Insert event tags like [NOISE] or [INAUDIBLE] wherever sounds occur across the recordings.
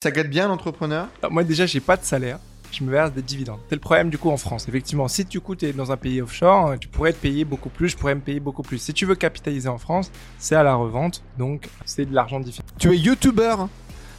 Ça gâte bien l'entrepreneur? Alors, Moi, déjà, j'ai pas de salaire. Je me verse des dividendes. C'est le problème du coup en France. Effectivement, si tu es dans un pays offshore, tu pourrais te payer beaucoup plus, je pourrais me payer beaucoup plus. Si tu veux capitaliser en France, c'est à la revente, donc c'est de l'argent différent. Tu es youtubeur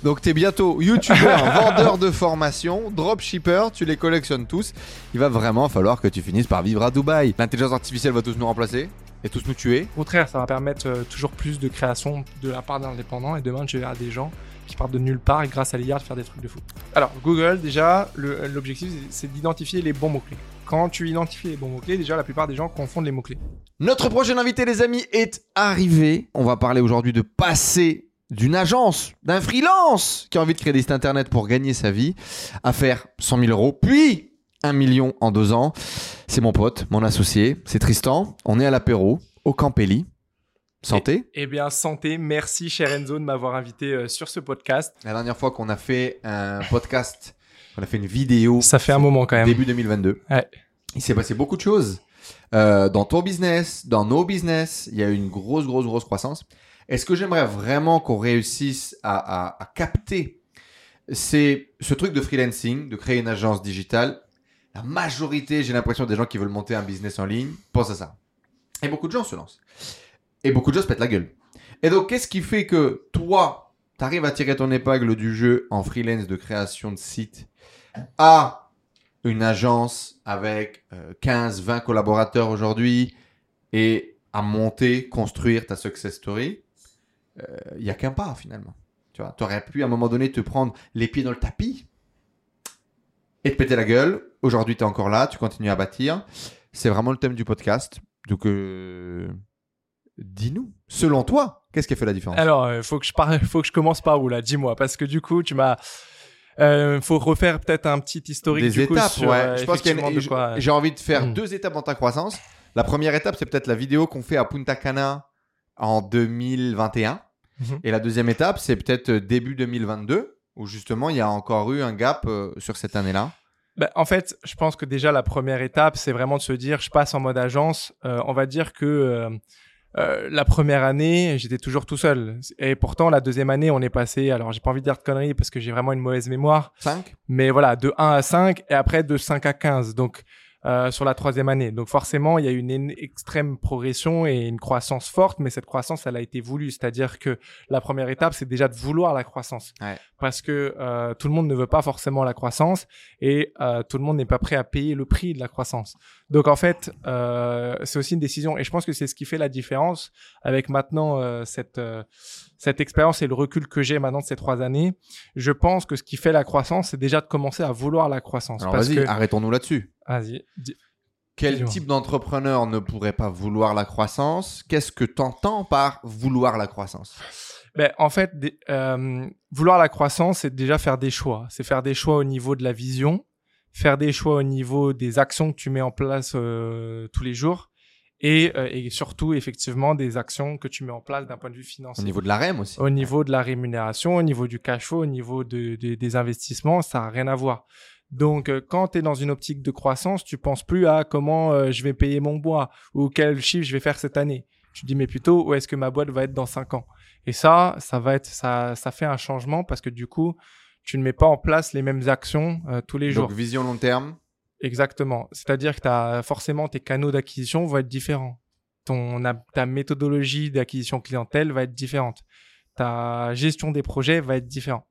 donc tu es bientôt youtubeur, [LAUGHS] vendeur de formation, dropshipper, tu les collectionnes tous. Il va vraiment falloir que tu finisses par vivre à Dubaï. L'intelligence artificielle va tous nous remplacer et tous nous tuer. Au contraire, ça va permettre euh, toujours plus de création de la part d'indépendants et demain je verrai des gens qui partent de nulle part et grâce à l'IA de faire des trucs de fou. Alors Google déjà, l'objectif c'est d'identifier les bons mots-clés. Quand tu identifies les bons mots-clés, déjà la plupart des gens confondent les mots-clés. Notre prochain invité, les amis, est arrivé. On va parler aujourd'hui de passer d'une agence, d'un freelance qui a envie de créer des sites internet pour gagner sa vie, à faire 100 000 euros, puis 1 million en deux ans. C'est mon pote, mon associé, c'est Tristan. On est à l'apéro, au Campelli. Santé. Eh bien santé, merci cher Enzo de m'avoir invité euh, sur ce podcast. La dernière fois qu'on a fait un podcast, [LAUGHS] on a fait une vidéo. Ça fait un moment quand même. Début 2022. Ouais. Il s'est passé beaucoup de choses euh, dans ton business, dans nos business. Il y a eu une grosse, grosse, grosse croissance. Et ce que j'aimerais vraiment qu'on réussisse à, à- à capter, c'est ce truc de freelancing, de créer une agence digitale? La majorité, j'ai l'impression, des gens qui veulent monter un business en ligne pensent à ça. Et beaucoup de gens se lancent. Et beaucoup de gens se pètent la gueule. Et donc, qu'est-ce qui fait que toi, tu arrives à tirer ton épingle du jeu en freelance de création de site à une agence avec euh, 15, 20 collaborateurs aujourd'hui et à monter, construire ta success story, il n'y a qu'un pas finalement. Tu vois, aurais pu à un moment donné te prendre les pieds dans le tapis et te péter la gueule. Aujourd'hui, tu es encore là, tu continues à bâtir. C'est vraiment le thème du podcast. Donc, euh, dis-nous, selon toi, qu'est-ce qui a fait la différence? Alors, euh, faut que je par... faut que je commence par où là Dis-moi, parce que du coup, tu m'as. Euh, faut refaire peut-être un petit historique Des du coup, étapes, sur, ouais. euh, je pense qu'il y a une- effectivement de quoi- J'ai envie de faire Hmm. deux étapes dans ta croissance. La première étape, c'est peut-être la vidéo qu'on fait à Punta Cana en 2021. Mhm. Et la deuxième étape, c'est peut-être début 2022, où justement, il y a encore eu un gap euh, sur cette année-là. Bah, en fait, je pense que déjà la première étape, c'est vraiment de se dire, je passe en mode agence. Euh, on va dire que euh, la première année, j'étais toujours tout seul. Et pourtant, la deuxième année, on est passé. Alors, j'ai pas envie de dire de conneries parce que j'ai vraiment une mauvaise mémoire. 5 Mais voilà, de 1 à 5 et après de 5 à 15. Donc, euh, sur la troisième année. Donc, forcément, il y a une én- extrême progression et une croissance forte, mais cette croissance, elle a été voulue. C'est-à-dire que la première étape, c'est déjà de vouloir la croissance. Ouais. Parce que euh, tout le monde ne veut pas forcément la croissance et euh, tout le monde n'est pas prêt à payer le prix de la croissance. Donc, en fait, euh, c'est aussi une décision. Et je pense que c'est ce qui fait la différence avec maintenant euh, cette, euh, cette expérience et le recul que j'ai maintenant de ces trois années je pense que ce qui fait la croissance, c'est déjà de commencer à vouloir la croissance. Alors vas-y, que... arrêtons-nous là-dessus. Vas-y. Quel type d'entrepreneur ne pourrait pas vouloir la croissance? Qu'est-ce que tu entends par vouloir la croissance? Ben, en fait, des- euh, vouloir la croissance, c'est déjà faire des choix. C'est faire des choix au niveau de la vision, faire des choix au niveau des actions que tu mets en place euh, tous les jours et, euh, et surtout, effectivement, des actions que tu mets en place d'un point de vue Au financier. niveau de la REM aussi. Au niveau de la rémunération, au niveau du cash flow, au niveau de, de- des investissements, ça n'a rien à voir. Donc, euh, quand tu es dans une optique de croissance, tu penses plus à comment euh, je vais payer mon bois ou quel chiffre je vais faire cette année. Tu dis, mais plutôt, où est-ce que ma boîte va être dans 5 ans? Et ça, ça va être, ça, ça fait un changement parce que du coup, tu ne mets pas en place les mêmes actions euh, tous les jours. Donc vision long terme. Exactement. C'est-à-dire que t'as forcément tes canaux d'acquisition vont être différents. Ton, ta méthodologie d'acquisition clientèle va être différente. Ta gestion des projets va être différente.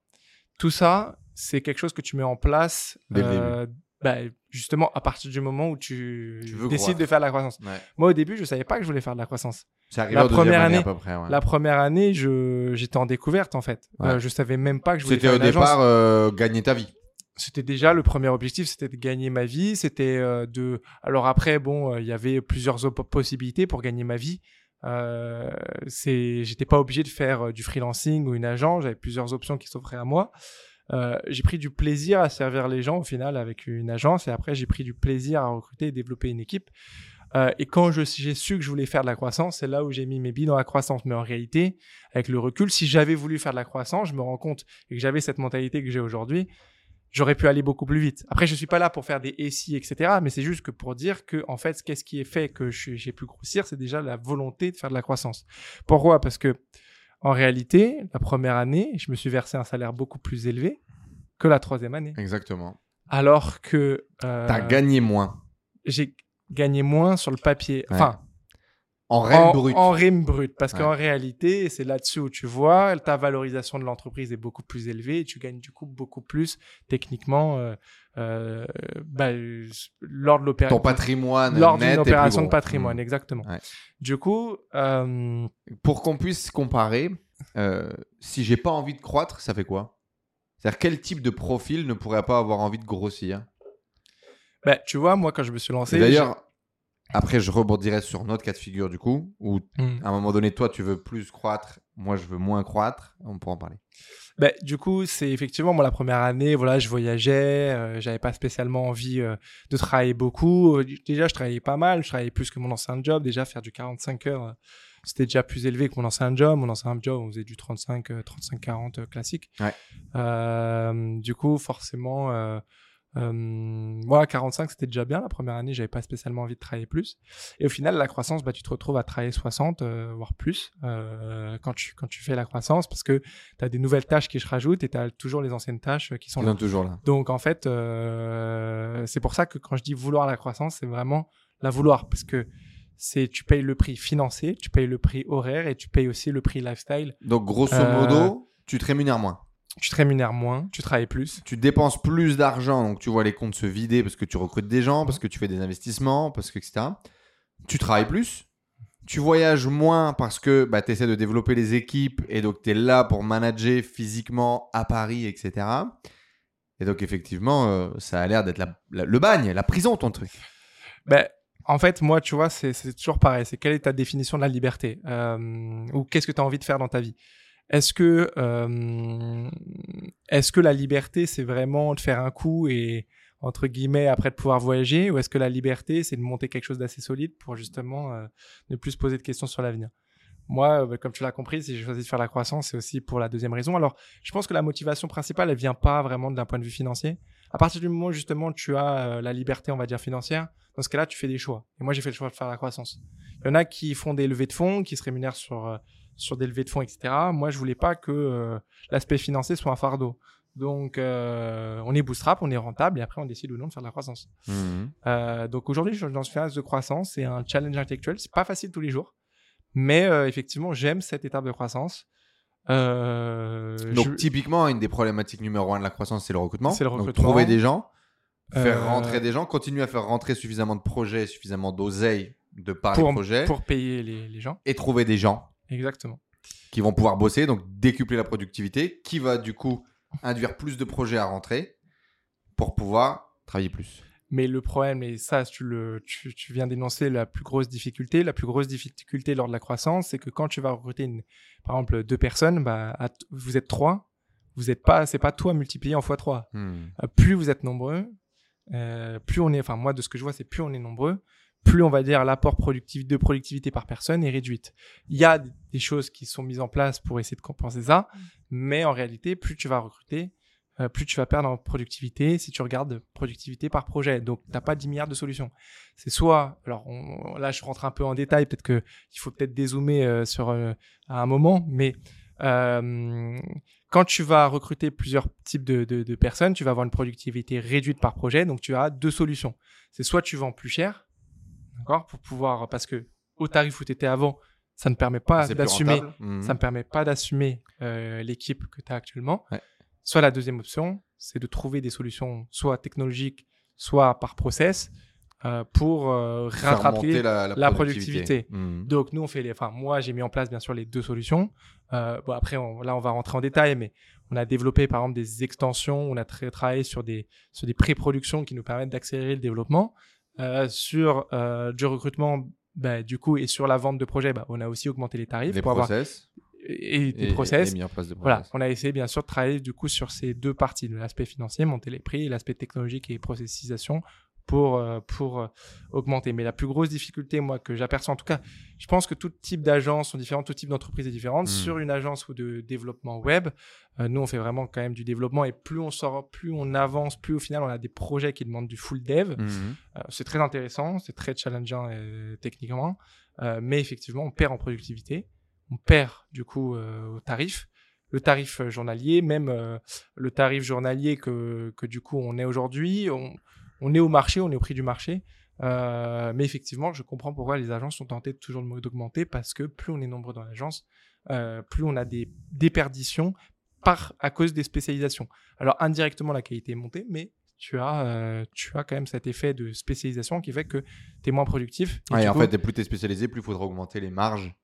Tout ça, c'est quelque chose que tu mets en place Dès le bah, justement à partir du moment où tu, décides de faire de la croissance. Ouais. Moi, au début, je savais pas que je voulais faire de la croissance. C'est arrivé La deuxième première année, à peu près. ouais. La première année, je, j'étais en découverte en fait. Ouais. Euh, je savais même pas que je voulais C'était faire au une agence. départ euh, gagner ta vie. c'était déjà le premier objectif, c'était de gagner ma vie. C'était euh, de. Alors après, bon, euh, il y avait plusieurs op- possibilités pour gagner ma vie. Euh, c'est, j'étais pas obligé de faire du freelancing ou une agence. J'avais plusieurs options qui s'offraient à moi. Euh, j'ai pris du plaisir à servir les gens au final avec une agence et après j'ai pris du plaisir à recruter et développer une équipe. Euh, et quand j'ai su que je voulais faire de la croissance, c'est là où j'ai mis mes billes dans la croissance. Mais en réalité, avec le recul, si j'avais voulu faire de la croissance, je me rends compte et que j'avais cette mentalité que j'ai aujourd'hui, j'aurais pu aller beaucoup plus vite. Après, je suis pas là pour faire des SI, etc. Mais c'est juste que pour dire que, en fait, qu'est-ce qui est fait que j'ai pu grossir, c'est déjà la volonté de faire de la croissance. Pourquoi? Parce que En réalité, la première année, je me suis versé un salaire beaucoup plus élevé que la troisième année. Exactement. Alors que euh, T'as gagné moins. j'ai gagné moins sur le papier. Ouais. Enfin, En rêve en, brut. en rime brut. Parce Ouais. qu'en réalité, c'est là-dessus où tu vois, ta valorisation de l'entreprise est beaucoup plus élevée et tu gagnes du coup beaucoup plus techniquement euh, euh, bah, euh, lors de Ton l'opération. patrimoine Lors net d'une est plus opération de patrimoine, Mm. exactement. Ouais. Du coup, euh, Pour qu'on puisse comparer, si j'ai pas envie de croître, ça fait quoi? C'est-à-dire quel type de profil ne pourrait pas avoir envie de grossir? Bah, tu vois, moi, quand je me suis lancé. D'ailleurs, après, je rebondirai sur notre cas de figure du coup, où j'ai- Mm. à un moment donné, toi, tu veux plus croître, moi, je veux moins croître. On pourra en parler. Ben, du coup, c'est effectivement moi la première année, voilà, je voyageais, euh, j'avais pas spécialement envie euh, de travailler beaucoup. Euh, Déjà, je travaillais pas mal, je travaillais plus que mon ancien job. Déjà, faire du 45 heures, euh, c'était déjà plus élevé que mon ancien job. Mon ancien job, on faisait du 35, euh, 35-40 euh, classique. Ouais. Du coup, forcément, euh, euh, voilà, 45, c'était déjà bien. La première année, j'avais pas spécialement envie de travailler plus. Et au final, la croissance, bah, tu te retrouves à travailler 60, euh, voire plus, euh, quand, tu, quand tu fais la croissance, parce que tu as des nouvelles tâches qui se rajoutent et tu as toujours les anciennes tâches euh, qui sont là. toujours là. Donc, en fait, euh, c'est pour ça que quand je dis vouloir la croissance, c'est vraiment la vouloir, parce que c'est tu payes le prix financier, tu payes le prix horaire et tu payes aussi le prix lifestyle. Donc, grosso Euh, modo, tu te rémunères moins. Tu te rémunères moins, tu travailles plus. Tu dépenses plus d'argent, donc tu vois les comptes se vider parce que tu recrutes des gens, parce que tu fais des investissements, parce que etc. Tu travailles plus. Tu voyages moins parce que bah, tu essaies de développer les équipes et donc tu es là pour manager physiquement à Paris, etc. Et donc effectivement, euh, ça a l'air d'être la- la- le bagne, la prison, ton truc. Ben, en fait, moi, tu vois, c'est c'est toujours pareil. C'est quelle est ta définition de la liberté Euh, Ou qu'est-ce que tu as envie de faire dans ta vie? Est-ce que, euh, est-ce que la liberté, c'est vraiment de faire un coup et, entre guillemets, après de pouvoir voyager? Ou est-ce que la liberté, c'est de monter quelque chose d'assez solide pour justement euh, ne plus se poser de questions sur l'avenir? Moi, euh, comme tu l'as compris, si j'ai choisi de faire la croissance, c'est aussi pour la deuxième raison. Alors, je pense que la motivation principale, elle vient pas vraiment d'un point de vue financier. À partir du moment où justement tu as euh, la liberté, on va dire financière, dans ce cas-là, tu fais des choix. Et moi, j'ai fait le choix de faire la croissance. Il y en a qui font des levées de fonds, qui se rémunèrent sur euh, sur des levées de fonds, etc. Moi, je voulais pas que euh, l'aspect financier soit un fardeau. Donc, euh, on est bootstrap, on est rentable, et après, on décide ou non de faire de la croissance. Euh, donc aujourd'hui, je suis dans une phase de croissance. C'est un challenge intellectuel. C'est pas facile tous les jours, mais effectivement, j'aime cette étape de croissance. Donc je- typiquement, une des problématiques numéro un de la croissance, c'est le recrutement. C'est le Donc, recrutement. trouver des gens, faire rentrer des gens, continuer à faire rentrer suffisamment de projets, suffisamment d'oseille de par pour, les projets, pour payer les, les gens. et trouver des gens Exactement. qui vont pouvoir bosser, donc décupler la productivité, qui va du coup induire plus de projets à rentrer pour pouvoir travailler plus. Mais le problème, et ça, tu, le, tu, tu viens d'énoncer la plus grosse difficulté. La plus grosse difficulté lors de la croissance, c'est que quand tu vas recruter, une, par exemple, deux personnes, bah, à vous êtes trois, vous êtes pas, c'est pas tout à multiplier en fois trois. Hmm. Euh, plus vous êtes nombreux, euh, plus on est, enfin moi de ce que je vois, c'est plus on est nombreux, plus on va dire l'apport productif, de productivité par personne est réduite. Il y a des choses qui sont mises en place pour essayer de compenser ça, mais en réalité, plus tu vas recruter, euh, plus tu vas perdre en productivité si tu regardes productivité par projet. Donc, tu n'as pas 10 milliards de solutions. C'est soit, alors on- là, je rentre un peu en détail, peut-être que il faut peut-être dézoomer euh, sur euh, à un moment, mais quand tu vas recruter plusieurs types de, de- de personnes, tu vas avoir une productivité réduite par projet. Donc, tu as deux solutions. C'est soit tu vends plus cher, d'accord, pour pouvoir, parce que au tarif où tu étais avant, ça ne permet pas d'assumer. Hmm. ça ne permet pas d'assumer euh, l'équipe que tu as actuellement. Ouais. Soit la deuxième option, c'est de trouver des solutions soit technologiques, soit par process euh, pour euh, rattraper. la, la productivité. Hmm. Donc nous, on fait les. Enfin, moi, j'ai mis en place bien sûr les deux solutions. Bon, après, on- là, on va rentrer en détail, mais on a développé par exemple des extensions. On a tra- travaillé sur des sur des pré-productions qui nous permettent d'accélérer le développement. Euh, sur euh, du recrutement, bah, du coup, et sur la vente de projets, bah, on a aussi augmenté les tarifs Les pour avoir process et, et des process. et mis en place de Voilà, process. on a essayé bien sûr de travailler du coup sur ces deux parties, de l'aspect financier, monter les prix, et l'aspect technologique et processisation pour, euh, pour euh, augmenter. Mais la plus grosse difficulté, moi, que j'aperçois en tout cas, je pense que tout type d'agence sont différents, tout type d'entreprise est différent. Mm. Sur une agence ou de développement web, euh, nous on fait vraiment quand même du développement et plus on sort, plus on avance, plus au final on a des projets qui demandent du full dev. Euh, c'est très intéressant, c'est très challengeant euh, techniquement, mais effectivement, on perd en productivité. on perd du coup au tarif. Le tarif journalier, même le tarif journalier que, que du coup on est aujourd'hui, on, on est au marché, on est au prix du marché. Euh, mais effectivement, je comprends pourquoi les agences sont tentées toujours d'augmenter parce que plus on est nombreux dans l'agence, euh, plus on a des déperditions par à cause des spécialisations. Alors indirectement, la qualité est montée, mais tu as, euh, tu as quand même cet effet de spécialisation qui fait que tu es moins productif. Et en fait, plus tu es spécialisé, plus il faudra augmenter les marges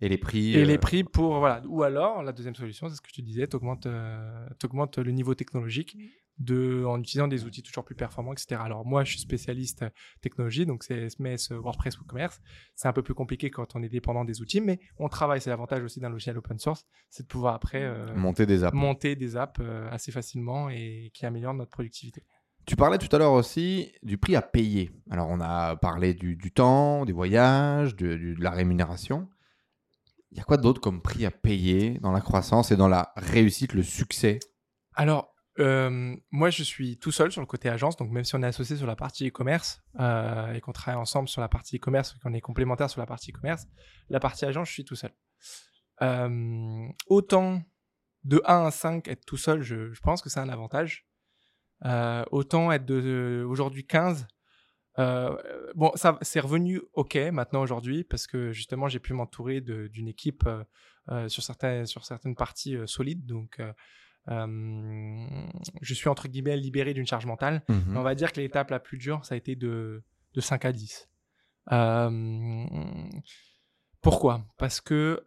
et les prix. Et les prix pour. Voilà. Ou alors, la deuxième solution, c'est ce que je te disais, tu augmentes, le niveau technologique de, en utilisant des outils toujours plus performants, etc. Alors moi, je suis spécialiste technologie, donc c'est SMS, WordPress, WooCommerce. C'est un peu plus compliqué quand on est dépendant des outils, mais on travaille. C'est l'avantage aussi d'un logiciel open source, c'est de pouvoir après euh, monter des apps, monter des apps euh, assez facilement et qui améliorent notre productivité. Tu parlais tout à l'heure aussi du prix à payer. Alors on a parlé du, temps, des voyages, de, de la rémunération. Il y a quoi d'autre comme prix à payer dans la croissance et dans la réussite, le succès? Alors, euh, moi, je suis tout seul sur le côté agence, donc même si on est associé sur la partie e-commerce euh, et qu'on travaille ensemble sur la partie e-commerce, qu'on est complémentaire sur la partie e-commerce, la partie agence, je suis tout seul. Euh, autant de 1 à 5, être tout seul, je, pense que c'est un avantage. autant être de, aujourd'hui 15, bon, ça c'est revenu ok maintenant aujourd'hui parce que justement j'ai pu m'entourer d'une équipe sur, certaines, sur certaines parties solides. Donc je suis entre guillemets libéré d'une charge mentale. Mmh on va dire que l'étape la plus dure, ça a été de, de 5 à 10. pourquoi? Parce que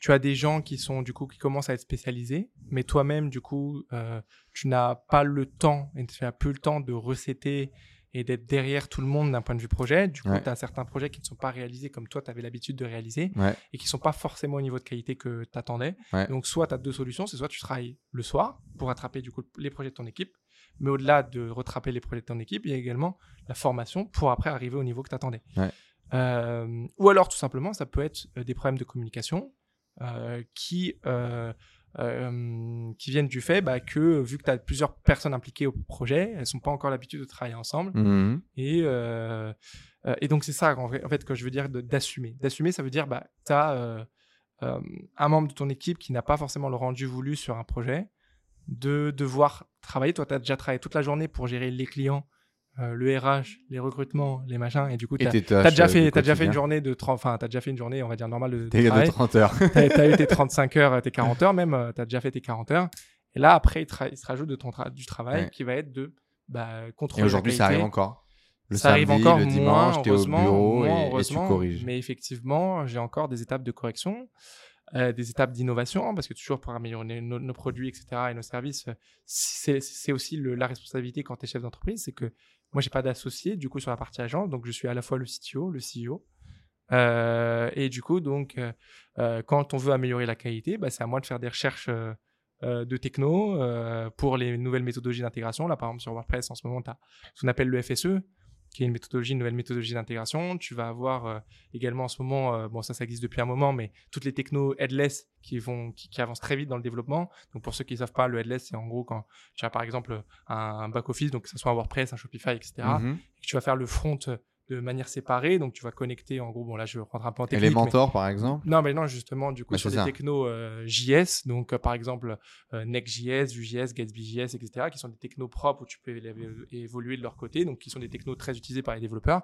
tu as des gens qui sont du coup qui commencent à être spécialisés, mais toi-même du coup tu n'as pas le temps et tu n'as plus le temps de recéter et d'être derrière tout le monde d'un point de vue projet. Du coup, tu as certains projets qui ne sont pas réalisés comme toi, tu avais l'habitude de réaliser et qui ne sont pas forcément au niveau de qualité que tu attendais. Donc, soit tu as deux solutions, c'est soit tu travailles le soir pour rattraper du coup les projets de ton équipe, mais au-delà de rattraper les projets de ton équipe, il y a également la formation pour après arriver au niveau que tu attendais. Euh, ou alors, tout simplement, ça peut être euh, des problèmes de communication euh, qui euh, qui viennent du fait bah, que vu que tu as plusieurs personnes impliquées au projet, elles sont pas encore l'habitude de travailler ensemble. Mmh Et, euh, euh, et donc c'est ça en fait que je veux dire d'assumer. D'assumer, ça veut dire bah, tu as un membre de ton équipe qui n'a pas forcément le rendu voulu sur un projet, de devoir travailler. Toi, tu as déjà travaillé toute la journée pour gérer les clients euh, le RH, les recrutements, les machins, et du coup, tu as, déjà, fait, as déjà fait une journée de 30, enfin, tu as déjà fait une journée, on va dire, normale de, de travail. 30 heures. tu as, eu tes 35 heures, tes 40 heures même, euh, tu as déjà fait tes 40 heures. Et là, après, il, se rajoute de ton du travail qui va être de bah, contrôler. Et aujourd'hui, ça arrive encore. Le ça arrive encore le dimanche, tu es au bureau et, tu corriges. Mais effectivement, j'ai encore des étapes de correction. Euh, des étapes d'innovation, parce que toujours pour améliorer nos, produits, etc., et nos services, c'est aussi le, la responsabilité quand tu es chef d'entreprise, c'est que moi, j'ai pas d'associé, du coup, sur la partie agence, donc je suis à la fois le CTO, le CEO. Euh, et du coup, donc, euh, euh, quand on veut améliorer la qualité, bah, c'est à moi de faire des recherches de techno pour les nouvelles méthodologies d'intégration. Là, par exemple, sur WordPress, en ce moment, tu as ce qu'on appelle le FSE, qui est une méthodologie, une nouvelle méthodologie d'intégration. Tu vas avoir euh, également en ce moment, euh, bon ça, ça existe depuis un moment, mais toutes les technos headless qui vont, qui, avancent très vite dans le développement. Donc pour ceux qui ne savent pas, le headless, c'est en gros quand tu as par exemple un, back office, donc que ce soit un WordPress, un Shopify, etc. Mm-hmm. et que tu vas faire le front de manière séparée. Donc, tu vas connecter, en gros, bon, là, je vais rentrer un peu en technique. Elementor, par exemple Non, mais non, justement, du coup, bah, sur des technos euh, JS, donc euh, par exemple euh, Next.js, Vue.js, Gatsby.js, etc., qui sont des technos propres où tu peux évoluer de leur côté, donc qui sont des technos très utilisés par les développeurs.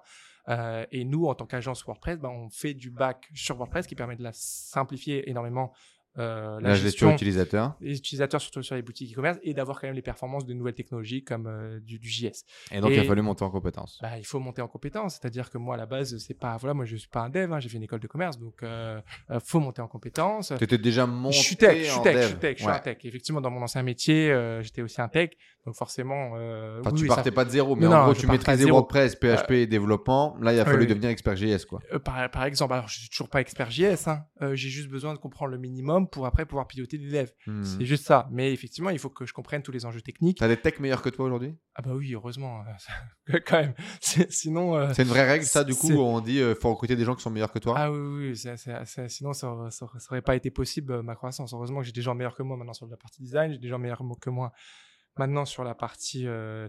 et nous, en tant qu'agence WordPress, ben, on fait du back sur WordPress qui permet de la simplifier énormément euh, la, gestion, utilisateur. Les utilisateurs, surtout sur les boutiques e-commerce, et d'avoir quand même les performances de nouvelles technologies comme euh, du, JS. Et donc, il a fallu monter en compétence. Bah, il faut monter en compétence. C'est-à-dire que moi, à la base, c'est pas. Voilà, moi, je suis pas un dev, hein, j'ai fait une école de commerce, donc euh, euh faut monter en compétence. Tu étais déjà monté. Je suis tech, je suis tech, je suis tech, je suis un tech. Effectivement, dans mon ancien métier, j'étais aussi un tech. Donc, forcément. Enfin, tu partais pas de zéro, mais en gros, tu maîtrisais WordPress, PHP et développement. Là, il a fallu devenir expert JS, quoi. Par, par, exemple, alors, je suis toujours pas expert JS, hein. j'ai juste besoin de comprendre le minimum pour après pouvoir piloter des devs. Hmm. C'est juste ça. Mais effectivement, il faut que je comprenne tous les enjeux techniques. T'as des techs meilleurs que toi aujourd'hui? Ah bah oui, heureusement. [LAUGHS] Quand même. [LAUGHS] Sinon. Euh, c'est une vraie règle, ça, du coup, où on dit euh, faut recruter des gens qui sont meilleurs que toi? Ah oui, oui. sinon, ça, ça, aurait pas été possible, euh, ma croissance. Heureusement que j'ai des gens meilleurs que moi maintenant sur la partie design, j'ai des gens meilleurs que moi maintenant sur la partie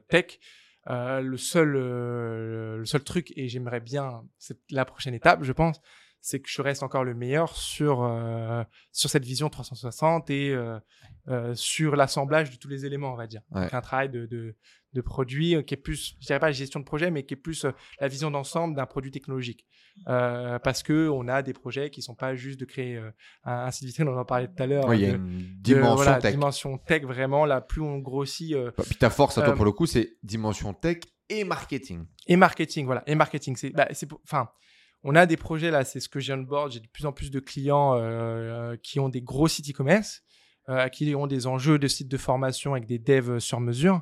tech. le seul le seul truc et j'aimerais bien c'est la prochaine étape je pense c'est que je reste encore le meilleur sur euh, sur cette vision 360 et euh, euh, sur l'assemblage de tous les éléments, on va dire. Ouais. Donc un travail de, de de produit euh, qui est plus, je dirais pas la gestion de projet, mais qui est plus euh, la vision d'ensemble d'un produit technologique. Parce que on a des projets qui sont pas juste de créer un, site vitrine, on en parlait tout à l'heure. Ouais, il y a de- une dimension voilà, tech. dimension tech vraiment. Là, plus on grossit Puis ta force à toi pour le coup, c'est dimension tech et marketing. et marketing, voilà. Et marketing, c'est, bah, c'est, enfin, on a des projets là, c'est ce que j'ai on board. J'ai de plus en plus de clients euh, qui ont des gros sites e-commerce, euh, qui ont des enjeux de sites de formation avec des devs sur mesure.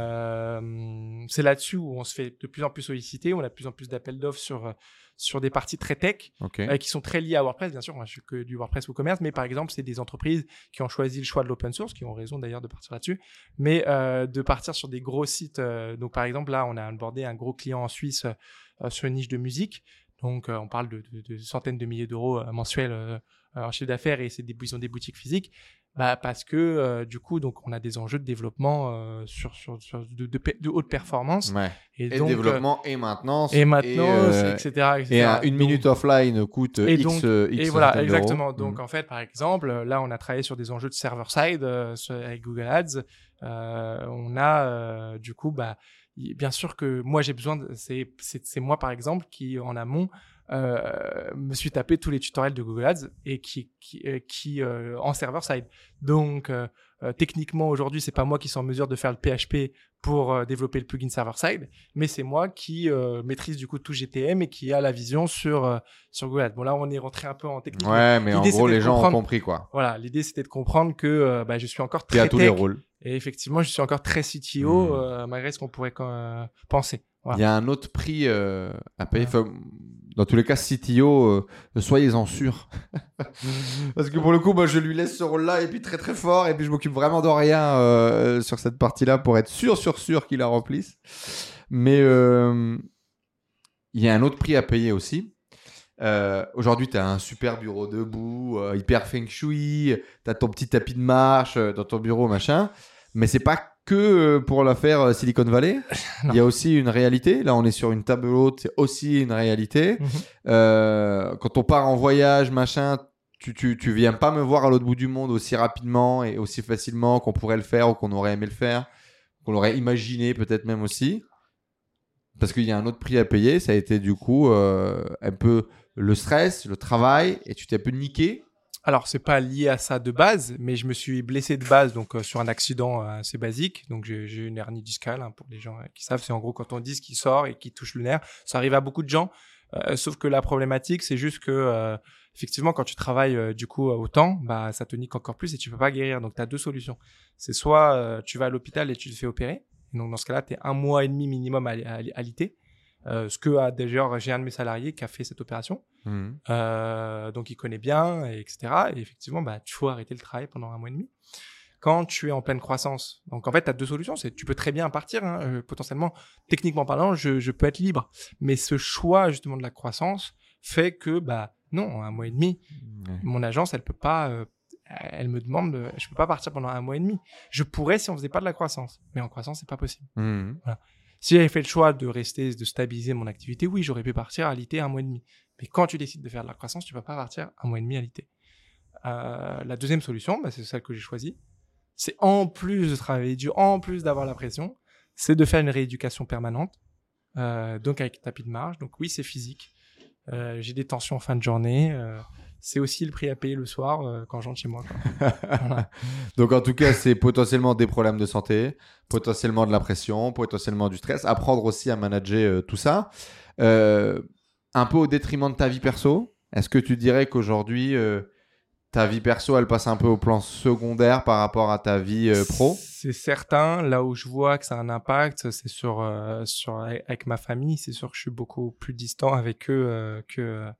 Euh, c'est là-dessus où on se fait de plus en plus solliciter. On a de plus en plus d'appels d'offres sur sur des parties très tech euh, qui sont très liées à WordPress. Bien sûr, moi, je suis que du WordPress WooCommerce, mais par exemple, c'est des entreprises qui ont choisi le choix de l'open source, qui ont raison d'ailleurs de partir là-dessus, mais euh, de partir sur des gros sites. donc, par exemple, là, on a abordé un gros client en Suisse sur une niche de musique. Donc, on parle de, de- de centaines de milliers d'euros mensuels en chiffre d'affaires et c'est des, ils ont des boutiques physiques. Bah, parce que euh, du coup, donc, on a des enjeux de développement euh, sur, sur, sur de, de, de haute performance. Ouais. Et, Et donc, développement et maintenance. euh, et maintenance, euh, etc., etc. et un- une Donc, minute offline coûte Et X, donc- euh, X et voilà, exactement. Donc, Mhm. en fait, par exemple, là, on a travaillé sur des enjeux de server-side euh, avec Google Ads. Euh, on a, euh, du coup, bah, bien sûr que moi, j'ai besoin, de- c'est c'est- c'est moi, par exemple, qui, en amont, euh, me suis tapé tous les tutoriels de Google Ads et qui, qui, euh, qui euh, en server-side. Donc, euh, euh, techniquement, aujourd'hui, c'est pas moi qui suis en mesure de faire le PHP pour développer le plugin server-side, mais c'est moi qui maîtrise du coup tout GTM et qui a la vision sur, sur Google Ads. Bon, là, on est rentré un peu en technique. Ouais, mais en gros, les gens ont compris quoi. Voilà, l'idée c'était de comprendre que bah, je suis encore T'es à très tous les rôles. et effectivement je suis encore très CTO Hmm. malgré ce qu'on pourrait penser. Voilà. Il y a un autre prix à payer. Ouais. Enfin, dans tous les cas, CTO, euh, soyez-en sûrs. [LAUGHS] Parce que pour le coup, moi, je lui laisse ce rôle-là et puis très très fort. Et puis je m'occupe vraiment de rien euh, sur cette partie-là pour être sûr, sûr, sûr qu'il la remplisse. Mais euh, il y a un autre prix à payer aussi. Aujourd'hui, tu as un super bureau debout, hyper feng shui, tu as ton petit tapis de marche dans ton bureau, machin. Mais c'est pas que euh, pour l'affaire euh, Silicon Valley. [LAUGHS] Non. Il y a aussi une réalité. Là, on est sur une table haute, c'est aussi une réalité. Mhm. Euh, quand on part en voyage, machin, tu, tu, tu viens pas me voir à l'autre bout du monde aussi rapidement et aussi facilement qu'on pourrait le faire ou qu'on aurait aimé le faire, qu'on l'aurait imaginé peut-être même aussi. Parce qu'il y a un autre prix à payer, ça a été du coup euh, un peu le stress, le travail, et tu t'es un peu niqué. Alors c'est pas lié à ça de base, mais je me suis blessé de base donc euh, sur un accident euh, assez basique. Donc j'ai une hernie discale hein, pour les gens euh, qui savent. C'est en gros quand on disque qui sort et qui touche le nerf. Ça arrive à beaucoup de gens. Euh, sauf que la problématique, c'est juste que euh, effectivement, quand tu travailles du coup autant, bah ça te nique encore plus et tu peux pas guérir. Donc tu as deux solutions. C'est soit tu vas à l'hôpital et tu te fais opérer. Donc dans ce cas-là, tu es un mois et demi minimum à, à, à l'IT. Euh, ce que a d'ailleurs j'ai un de mes salariés qui a fait cette opération. Euh, donc il connaît bien, et etc. Et effectivement, bah, tu faut arrêter le travail pendant un mois et demi. Quand tu es en pleine croissance, donc en fait, tu as deux solutions. C'est tu peux très bien partir, hein, euh, potentiellement, techniquement parlant, je, je peux être libre. Mais ce choix justement de la croissance fait que, bah non, un mois et demi, mon agence, elle peut pas, elle me demande, de- je peux pas partir pendant un mois et demi. Je pourrais si on faisait pas de la croissance, mais en croissance, c'est pas possible. Mhm. Si j'avais fait le choix de rester, de stabiliser mon activité, oui, j'aurais pu partir à l'IT un mois et demi. Mais quand tu décides de faire de la croissance, tu vas pas partir un mois et demi à l'IT. Euh, la deuxième solution, bah, c'est celle que j'ai choisie. C'est en plus de travailler dur, en plus d'avoir la pression, c'est de faire une rééducation permanente. Euh, donc avec tapis de marge. Donc oui, c'est physique. Euh, j'ai des tensions en fin de journée. C'est aussi le prix à payer le soir euh, quand je rentre chez moi. quoi. Voilà. [LAUGHS] Donc en tout cas, c'est potentiellement des problèmes de santé, potentiellement de la pression, potentiellement du stress. Apprendre aussi à manager euh, tout ça. Euh, un peu au détriment de ta vie perso. Est-ce que tu dirais qu'aujourd'hui, ta vie perso, elle passe un peu au plan secondaire par rapport à ta vie pro? C'est certain. Là où je vois que ça a un impact, c'est sur, sur avec ma famille. C'est sûr que je suis beaucoup plus distant avec eux que,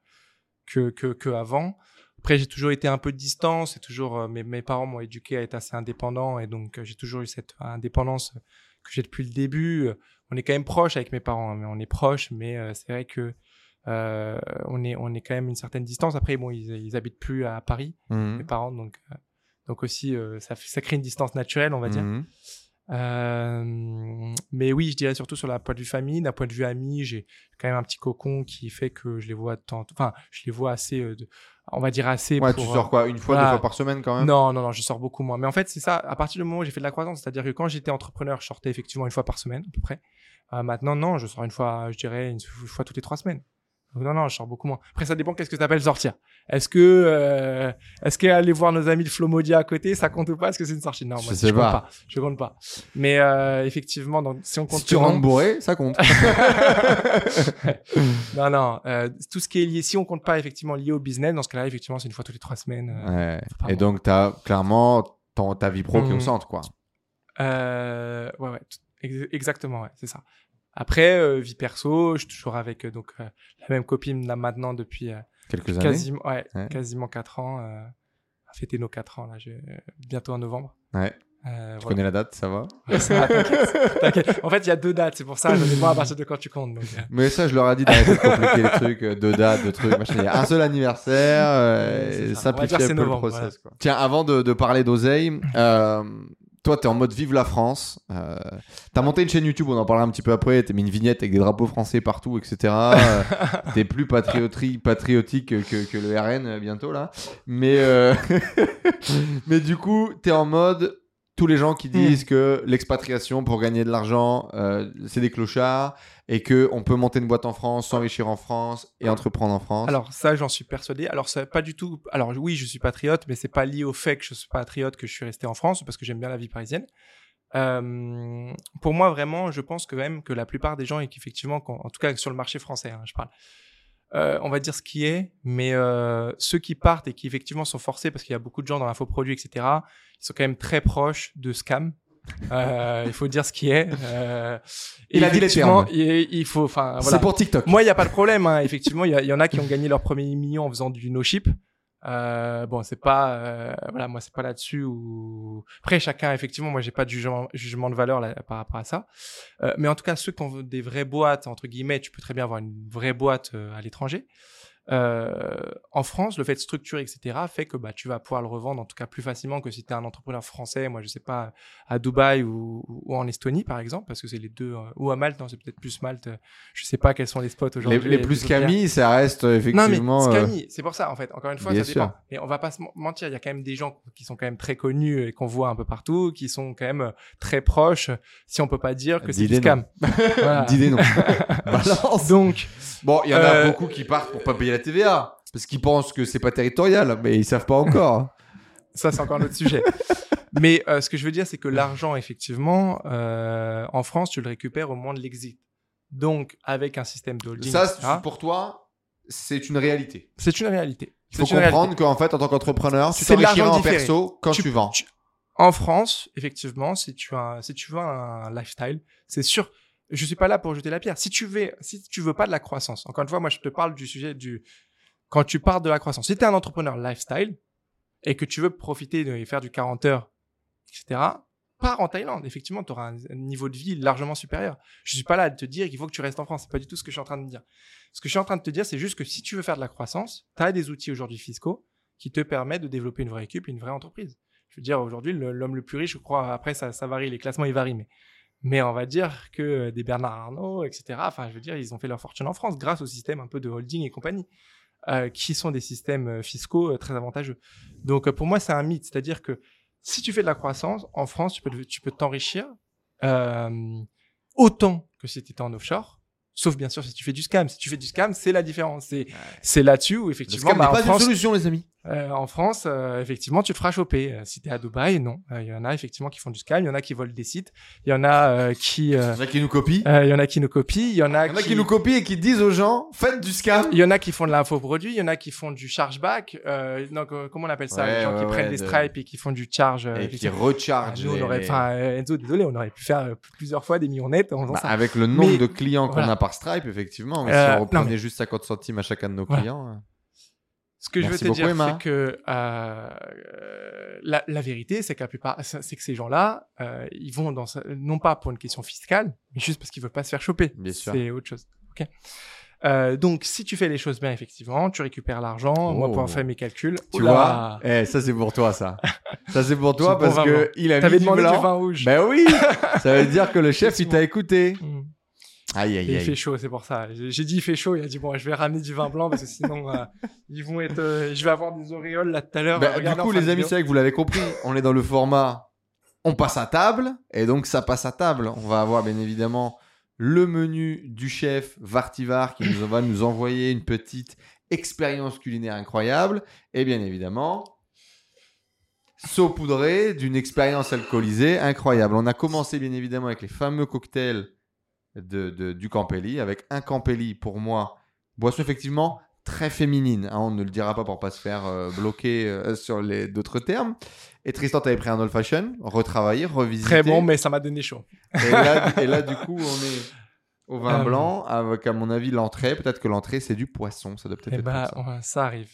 que que que avant. Après, j'ai toujours été un peu distant. C'est toujours euh, mes mes parents m'ont éduqué à être assez indépendant et donc euh, j'ai toujours eu cette indépendance que j'ai depuis le début. On est quand même proche avec mes parents, hein, mais on est proche. Mais euh, c'est vrai que euh, on est on est quand même une certaine distance. Après, bon, ils ils habitent plus à Paris Mhm. mes parents, donc, euh, donc aussi, euh, ça, ça crée une distance naturelle, on va dire. Mhm. Euh, mais oui, je dirais surtout sur la point de vue famille, d'un point de vue ami, j'ai quand même un petit cocon qui fait que je les vois tant, enfin, je les vois assez, euh, de- on va dire assez. Ouais, pour, tu sors quoi Une fois, voilà. deux fois par semaine quand même? Non, non, non, je sors beaucoup moins. Mais en fait, c'est ça. À partir du moment où j'ai fait de la croissance, c'est-à-dire que quand j'étais entrepreneur, je sortais effectivement une fois par semaine à peu près. Euh, maintenant, non, je sors une fois, je dirais une fois toutes les trois semaines. Donc, non, non, je sors beaucoup moins. Après, ça dépend qu'est-ce que tu appelles sortir? Est-ce que, euh, est-ce qu'aller voir nos amis de Flomodia à côté, ça compte ou pas? Est-ce que c'est une sortie? Non, Je moi, sais compte pas. pas. Je compte pas. Mais euh, effectivement, donc, si on compte Si tu rentres bourré, ça compte. [LAUGHS] non, non, euh, tout ce qui est lié, si on compte pas effectivement lié au business, dans ce cas-là, effectivement, c'est une fois toutes les trois semaines. euh, Ouais. Et donc, tu as clairement ton- ta vie pro qui au Mhm. centre, quoi. Euh, ouais, ouais, exactement, ouais, c'est ça. Après, euh, vie perso, je suis toujours avec euh, donc euh, la même copine là maintenant depuis euh, Quelques années. quasiment, ouais, Ouais. quasiment 4 ans. Euh, à fêter nos 4 ans là, euh, bientôt en novembre. Ouais. Euh, Tu voilà. connais la date, ça va [LAUGHS] Ouais, ça va. En fait, il y a deux dates, c'est pour ça, je sais pas à partir de quand tu comptes. Donc, Mais ça, je leur ai dit d'arrêter de compliquer les trucs, euh, de dates, de trucs, machin. Il y a un seul anniversaire, euh, simplifier un peu le novembre, process. quoi. Tiens, avant de, de parler d'oseille, euh, toi, t'es en mode vive la France. Euh, t'as monté une chaîne YouTube, on en parlera un petit peu après. T'as mis une vignette avec des drapeaux français partout, etc. Euh, [LAUGHS] t'es plus patriotique, patriotique que, que le RN euh, bientôt là. Mais, euh, [LAUGHS] mais du coup, t'es en mode tous les gens qui disent Hmm. que l'expatriation pour gagner de l'argent, euh, c'est des clochards et que on peut monter une boîte en France, s'enrichir en France et entreprendre en France. Alors ça, j'en suis persuadé. Alors pas du tout. Alors oui, je suis patriote, mais c'est pas lié au fait que je suis patriote que je suis resté en France parce que j'aime bien la vie parisienne. Euh, pour moi, vraiment, je pense que même que la plupart des gens et qu'effectivement, quand- en tout cas sur le marché français, hein, je parle. Euh, on va dire ce qui est, mais euh, ceux qui partent et qui effectivement sont forcés parce qu'il y a beaucoup de gens dans l'infoproduit, etc. Ils sont quand même très proches de scam. Euh, il faut dire ce qui est. Euh, [LAUGHS] Il a dit les termes. Il, il faut, enfin, voilà. C'est pour TikTok. Moi, il n'y a pas de problème. hein. Effectivement, il y, a- il y en a qui ont gagné leur premier million en faisant du no-ship. Euh, bon, c'est pas, euh, voilà, moi, c'est pas là-dessus où. Après, chacun, effectivement, moi, j'ai pas de jugement, de valeur là, par rapport à ça. Euh, mais en tout cas, ceux qui ont des vraies boîtes, entre guillemets, tu peux très bien avoir une vraie boîte euh, à l'étranger. Euh, en France, le fait de structurer, etc., fait que bah, tu vas pouvoir le revendre en tout cas plus facilement que si tu es un entrepreneur français, moi je sais pas, à Dubaï ou, ou en Estonie par exemple, parce que c'est les deux, euh, ou à Malte, non, c'est peut-être plus Malte, je sais pas quels sont les spots aujourd'hui. les plus. Camille, ça reste euh, Non, mais effectivement. euh, c'est pour ça, en fait. Encore une fois, ça dépend. sûr. Mais on va pas se men- mentir, il y a quand même des gens qui sont quand même très connus et qu'on voit un peu partout, qui sont quand même euh, très proches, si on peut pas dire que c'est du des scam. [LAUGHS] Voilà. D'idées non. [LAUGHS] Balance. Donc, Bon, il y en a Euh, beaucoup qui partent pour pas payer la TVA parce qu'ils pensent que c'est pas territorial, mais ils savent pas encore. [LAUGHS] ça, c'est encore un autre sujet. Mais euh, ce que je veux dire, c'est que l'argent, effectivement, euh, en France, tu le récupères au moment de l'exit. Donc, avec un système de holding, Ça, etc., pour toi, c'est une réalité. c'est une réalité. Il faut comprendre qu'en fait, en tant qu'entrepreneur, tu t'enrichiras en différé. perso quand tu, Tu- vends. tu- En France, effectivement, si tu as, si tu veux un lifestyle, c'est sûr. Je suis pas là pour jeter la pierre. Si tu veux, si tu veux pas de la croissance, encore une fois, moi, je te parle du sujet du, quand tu pars de la croissance. Si tu es un entrepreneur lifestyle et que tu veux profiter de faire du 40 heures, etc., pars en Thaïlande. Effectivement, tu auras un, niveau de vie largement supérieur. Je suis pas là à te dire qu'il faut que tu restes en France. C'est pas du tout ce que je suis en train de dire. Ce que je suis en train de te dire, c'est juste que si tu veux faire de la croissance, tu as des outils aujourd'hui fiscaux qui te permettent de développer une vraie équipe, une vraie entreprise. Je veux dire, aujourd'hui, l'homme le plus riche, je crois, après, ça, ça varie, les classements, ils varient, mais, mais on va dire que euh, des Bernard Arnault, etc., enfin, je veux dire, ils ont fait leur fortune en France grâce au système un peu de holding et compagnie, euh, qui sont des systèmes euh, fiscaux euh, très avantageux. Donc, pour moi, c'est un mythe. C'est-à-dire que si tu fais de la croissance, en France, tu peux, tu peux t'enrichir euh, autant que si tu étais en offshore. Sauf bien sûr si tu fais du scam. Si tu fais du scam, c'est la différence. C'est c'est là-dessus où Le effectivement, scam bah, n'est pas France, une solution, les amis. Euh, en France, euh, effectivement, tu te feras choper. Euh, si t'es à Dubaï, non. Euh, Il y en a effectivement qui font du scam, il y en a qui volent des sites, il y en a euh, qui, euh, Il y en a qui nous copient. euh, il y en a qui nous copient, il y en a y en a qui, qui nous copient et qui disent aux gens faites du scam. il y en a qui font de l'infoproduit, il y en a qui font du chargeback. Euh, donc, euh, comment on appelle ça? Ouais, Les gens ouais, qui ouais, prennent des de- stripes et qui font du charge. euh, Et qui recharge. Nous, on aurait, enfin, euh, Enzo, désolé, on aurait pu faire euh, plusieurs fois des millions nets en faisant Bah, ça. avec le nombre Mais- de clients qu'on voilà. a par Stripe, effectivement. Mais Euh, si on non, reprenait mais- juste 50 centimes à chacun de nos Voilà. clients. Ce que je veux te beaucoup, dire, c'est que euh, la, la vérité, c'est que la plupart, c'est que ces gens-là, euh, ils vont dans, non pas pour une question fiscale, mais juste parce qu'ils veulent pas se faire choper. Bien sûr. C'est autre chose. Ok? Euh, donc, si tu fais les choses bien, effectivement, tu récupères l'argent. Moi, pour Oh. faire mes calculs, Tu Oula. vois? Eh, ça c'est pour toi ça. ça c'est pour [LAUGHS] toi parce que il a mis T'avais du demandé blanc. du vin rouge. Ben oui, [LAUGHS] ça veut dire que le chef il t'a écouté. Mm. Aïe Et aïe il fait aïe. chaud, c'est pour ça. J'ai dit il fait chaud, il a dit bon, je vais ramener du vin blanc parce que sinon euh, [LAUGHS] ils vont être, euh, je vais avoir des auréoles là tout à l'heure. Ben, euh, du coup les amis, c'est vrai que vous l'avez compris, on est dans le format on passe à table et donc ça passe à table. On va avoir bien évidemment le menu du chef Vartivar qui nous va nous envoyer une petite expérience culinaire incroyable et bien évidemment saupoudré d'une expérience alcoolisée incroyable. On a commencé bien évidemment avec les fameux cocktails de, de- du Campelli, avec un Campelli pour moi, boisson effectivement très féminine. hein, on ne le dira pas pour pas se faire euh, bloquer euh, sur les d'autres termes. Et Tristan t'avait pris un old fashion, retravaillé, revisité. Très bon, mais ça m'a donné chaud. Et là, et là, du coup, on est au vin Euh, blanc avec, à mon avis, l'entrée. Peut-être que l'entrée, c'est du poisson. Ça doit peut-être Eh être comme ça. ouais, ça arrive.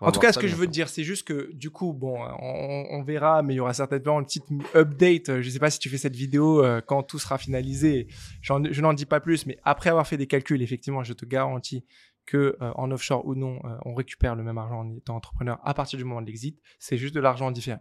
En tout cas, ce que je veux te dire, c'est juste que du coup, bon, on, on verra, mais il y aura certainement une petite update. Euh, Je sais pas si tu fais cette vidéo euh, quand tout sera finalisé. Je n'en dis pas plus, mais après avoir fait des calculs, effectivement, je te garantis que euh, en offshore ou non, euh, on récupère le même argent en étant entrepreneur à partir du moment de l'exit. C'est juste de l'argent différé.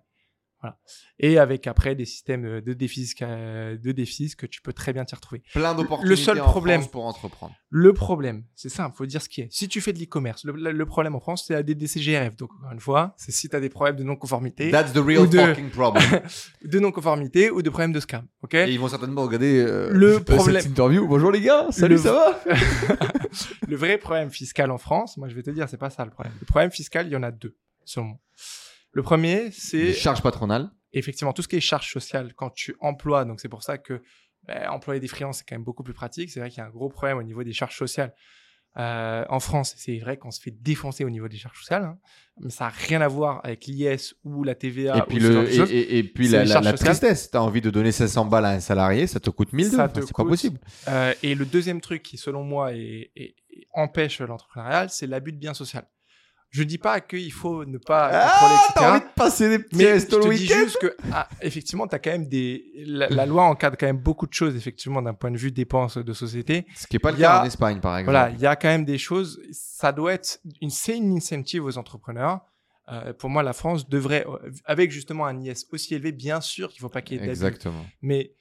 Voilà. Et avec après des systèmes euh, de défis, euh, de défis que tu peux très bien t'y retrouver. Plein d'opportunités seul en problème- France pour entreprendre. Le problème, c'est simple, faut dire ce qui est. Si tu fais de l'e-commerce, le, le- le problème en France, c'est la DDCGRF. Donc, encore une fois, c'est si tu as des problèmes de non-conformité, That's the real ou de- fucking problem. [LAUGHS] de non-conformité ou de problèmes de scam. Ok? Et ils vont certainement regarder euh, Le euh, problème- cette interview. Bonjour les gars, salut, Le- ça va? [LAUGHS] Le vrai problème fiscal en France, moi je vais te dire, c'est pas ça le problème. Le problème fiscal, il y en a deux, selon moi. Le premier, Les c'est charges patronales. effectivement tout ce qui est charges sociales quand tu emploies. Donc c'est pour ça que ben, employer des freelances, c'est quand même beaucoup plus pratique. C'est vrai qu'il y a un gros problème au niveau des charges sociales. Euh, en France, c'est vrai qu'on se fait défoncer au niveau des charges sociales, hein. mais ça n'a rien à voir avec l'IS ou la TVA. et puis, le, et, et- et la, la, la tristesse. T'as envie de donner 500 balles à un salarié, ça te coûte 1002. Ça Enfin, te c'est pas possible. Euh, et le deuxième truc qui, selon moi, est- est- est- empêche l'entrepreneuriat, c'est l'abus de bien social. Je dis pas qu'il faut ne pas contrôler, Ah, etc. t'as envie de passer des petits Mais je le te dis juste que, ah, effectivement, tu as quand même des. La, la loi encadre quand même beaucoup de choses, effectivement, d'un point de vue dépenses de société. Ce qui n'est pas le cas en Espagne, par exemple. Voilà, il y a quand même des choses. Ça doit être. Une, c'est une incentive aux entrepreneurs. Euh, pour moi, la France devrait, avec justement un IS aussi élevé, bien sûr qu'il faut pas qu'il y ait d'abus. Exactement. Mais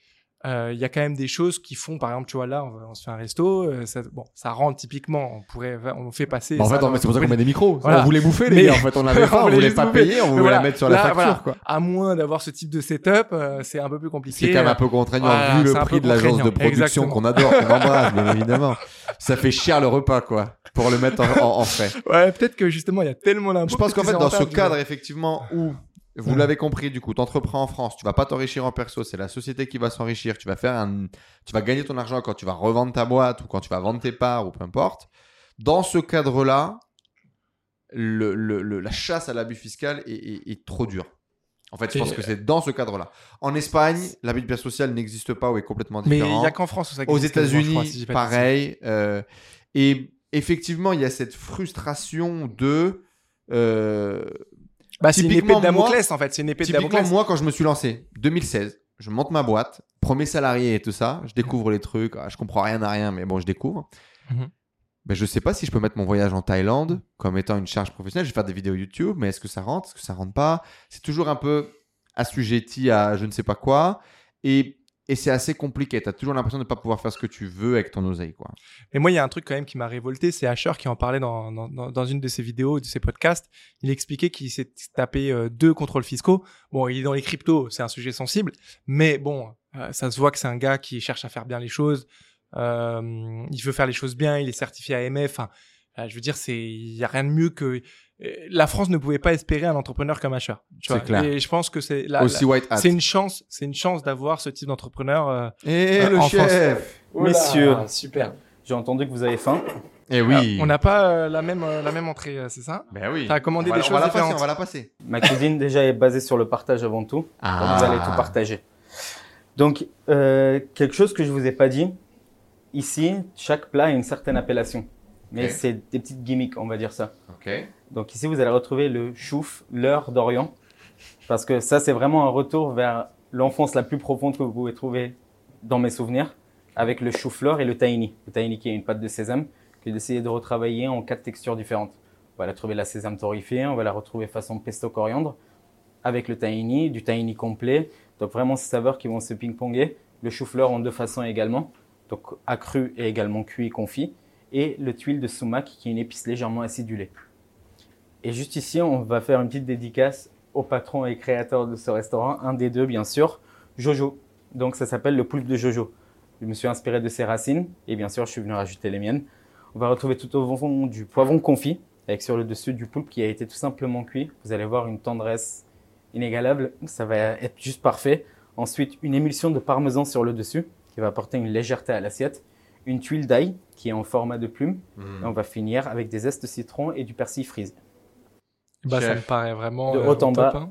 euh, il y a quand même des choses qui font, par exemple, tu vois, là, on, se fait un resto, euh, ça, bon, ça rentre typiquement, on pourrait, on fait passer. Bah, en fait, c'est pour ça qu'on met des micros. Voilà. On voulait bouffer, les Mais- gars. En fait, on avait faim, [LAUGHS] on voulait pas bouffer. payer, on voulait voilà, la mettre sur la facture, voilà. quoi. À moins d'avoir ce type de setup, euh, c'est un peu plus compliqué. C'est quand même un peu contraignant vu le prix de l'agence de production qu'on adore, qu'on embrasse, bien évidemment. Ça fait cher le repas, quoi, pour le mettre en, en- en frais. Ouais, peut-être que justement, il y a tellement d'impôts. Je pense qu'en que fait, dans ce rentable, cadre, effectivement, où vous Ouais. l'avez compris, du coup, t'entreprends en France, tu vas pas t'enrichir en perso, c'est la société qui va s'enrichir. Tu vas faire un, tu vas gagner ton argent quand tu vas revendre ta boîte ou quand tu vas vendre tes parts ou peu importe. Dans ce cadre-là, le, le- le- la chasse à l'abus fiscal est, est- est trop dure. En fait, je pense que c'est dans ce cadre-là. En Espagne, l'abus de bien social n'existe pas ou est complètement Mais il différent. n'y a qu'en France où ça Aux existe crois, États-Unis, si pareil. euh, et effectivement, il y a cette frustration de. euh, Bah, c'est une épée de Typiquement, moi- Damoclès, en fait. C'est une épée de Damoclès. moi, quand je me suis lancé, 2016, je monte ma boîte, premier salarié et tout ça, je découvre les trucs, ah, je comprends rien à rien, mais bon, je découvre. Mhm. Mais je sais pas si je peux mettre mon voyage en Thaïlande comme étant une charge professionnelle. Je vais faire des vidéos YouTube, mais est-ce que ça rentre Est-ce que ça rentre pas? C'est toujours un peu assujetti à je ne sais pas quoi. Et, et c'est assez compliqué. Tu as toujours l'impression de ne pas pouvoir faire ce que tu veux avec ton oseille. Quoi. Mais moi, il y a un truc quand même qui m'a révolté, c'est Asher qui en parlait dans, dans, une de ses vidéos, de ses podcasts. Il expliquait qu'il s'est tapé euh, deux contrôles fiscaux. Bon, il est dans les cryptos, c'est un sujet sensible, mais bon, euh, ça se voit que c'est un gars qui cherche à faire bien les choses. Euh, il veut faire les choses bien, il est certifié AMF. Euh, je veux dire, il y a rien de mieux que la France ne pouvait pas espérer un entrepreneur comme Asher. tu vois. clair. Et je pense que c'est une chance, c'est une chance d'avoir ce type d'entrepreneur. euh, Et Euh, le en chef Messieurs. super. J'ai entendu que vous avez faim. Eh oui. On n'a pas euh, la même euh, la même entrée, euh, c'est ça Ben oui. T'as commandé on va, des on va choses la passer, différentes. on va la passer. Ma cuisine [LAUGHS] déjà est basée sur le partage avant tout. Donc Ah. vous allez tout partager. Donc euh, quelque chose que je vous ai pas dit. Ici, chaque plat a une certaine appellation. Mais c'est des petites gimmicks, on va dire ça. Ok. Donc ici, vous allez retrouver le chouf, l'heure d'Orient. Parce que ça, c'est vraiment un retour vers l'enfance la plus profonde que vous pouvez trouver dans mes souvenirs. Avec le chou-fleur et le tahini. Le tahini qui est une pâte de sésame que puis d'essayer de retravailler en quatre textures différentes. On va la trouver la sésame torréfiée, on va la retrouver façon pesto coriandre, avec le tahini, du tahini complet. Donc vraiment ces saveurs qui vont se ping-ponger. Le chou-fleur en deux façons également, donc accru et également cuit et confit. Et le tuile de sumac qui est une épice légèrement acidulée. Et juste ici, on va faire une petite dédicace au patron et créateur de ce restaurant, un des deux bien sûr, Jojo. Donc ça s'appelle le poulpe de Jojo. Je me suis inspiré de ses racines et bien sûr je suis venu rajouter les miennes. On va retrouver tout au fond du poivron confit avec sur le dessus du poulpe qui a été tout simplement cuit. Vous allez voir une tendresse inégalable, ça va être juste parfait. Ensuite, une émulsion de parmesan sur le dessus qui va apporter une légèreté à l'assiette. Une tuile d'ail qui est en format de plume. Et on va finir avec des zestes de citron et du persil frisé. Bah, ça me paraît vraiment De euh, haut au en top, bas. hein.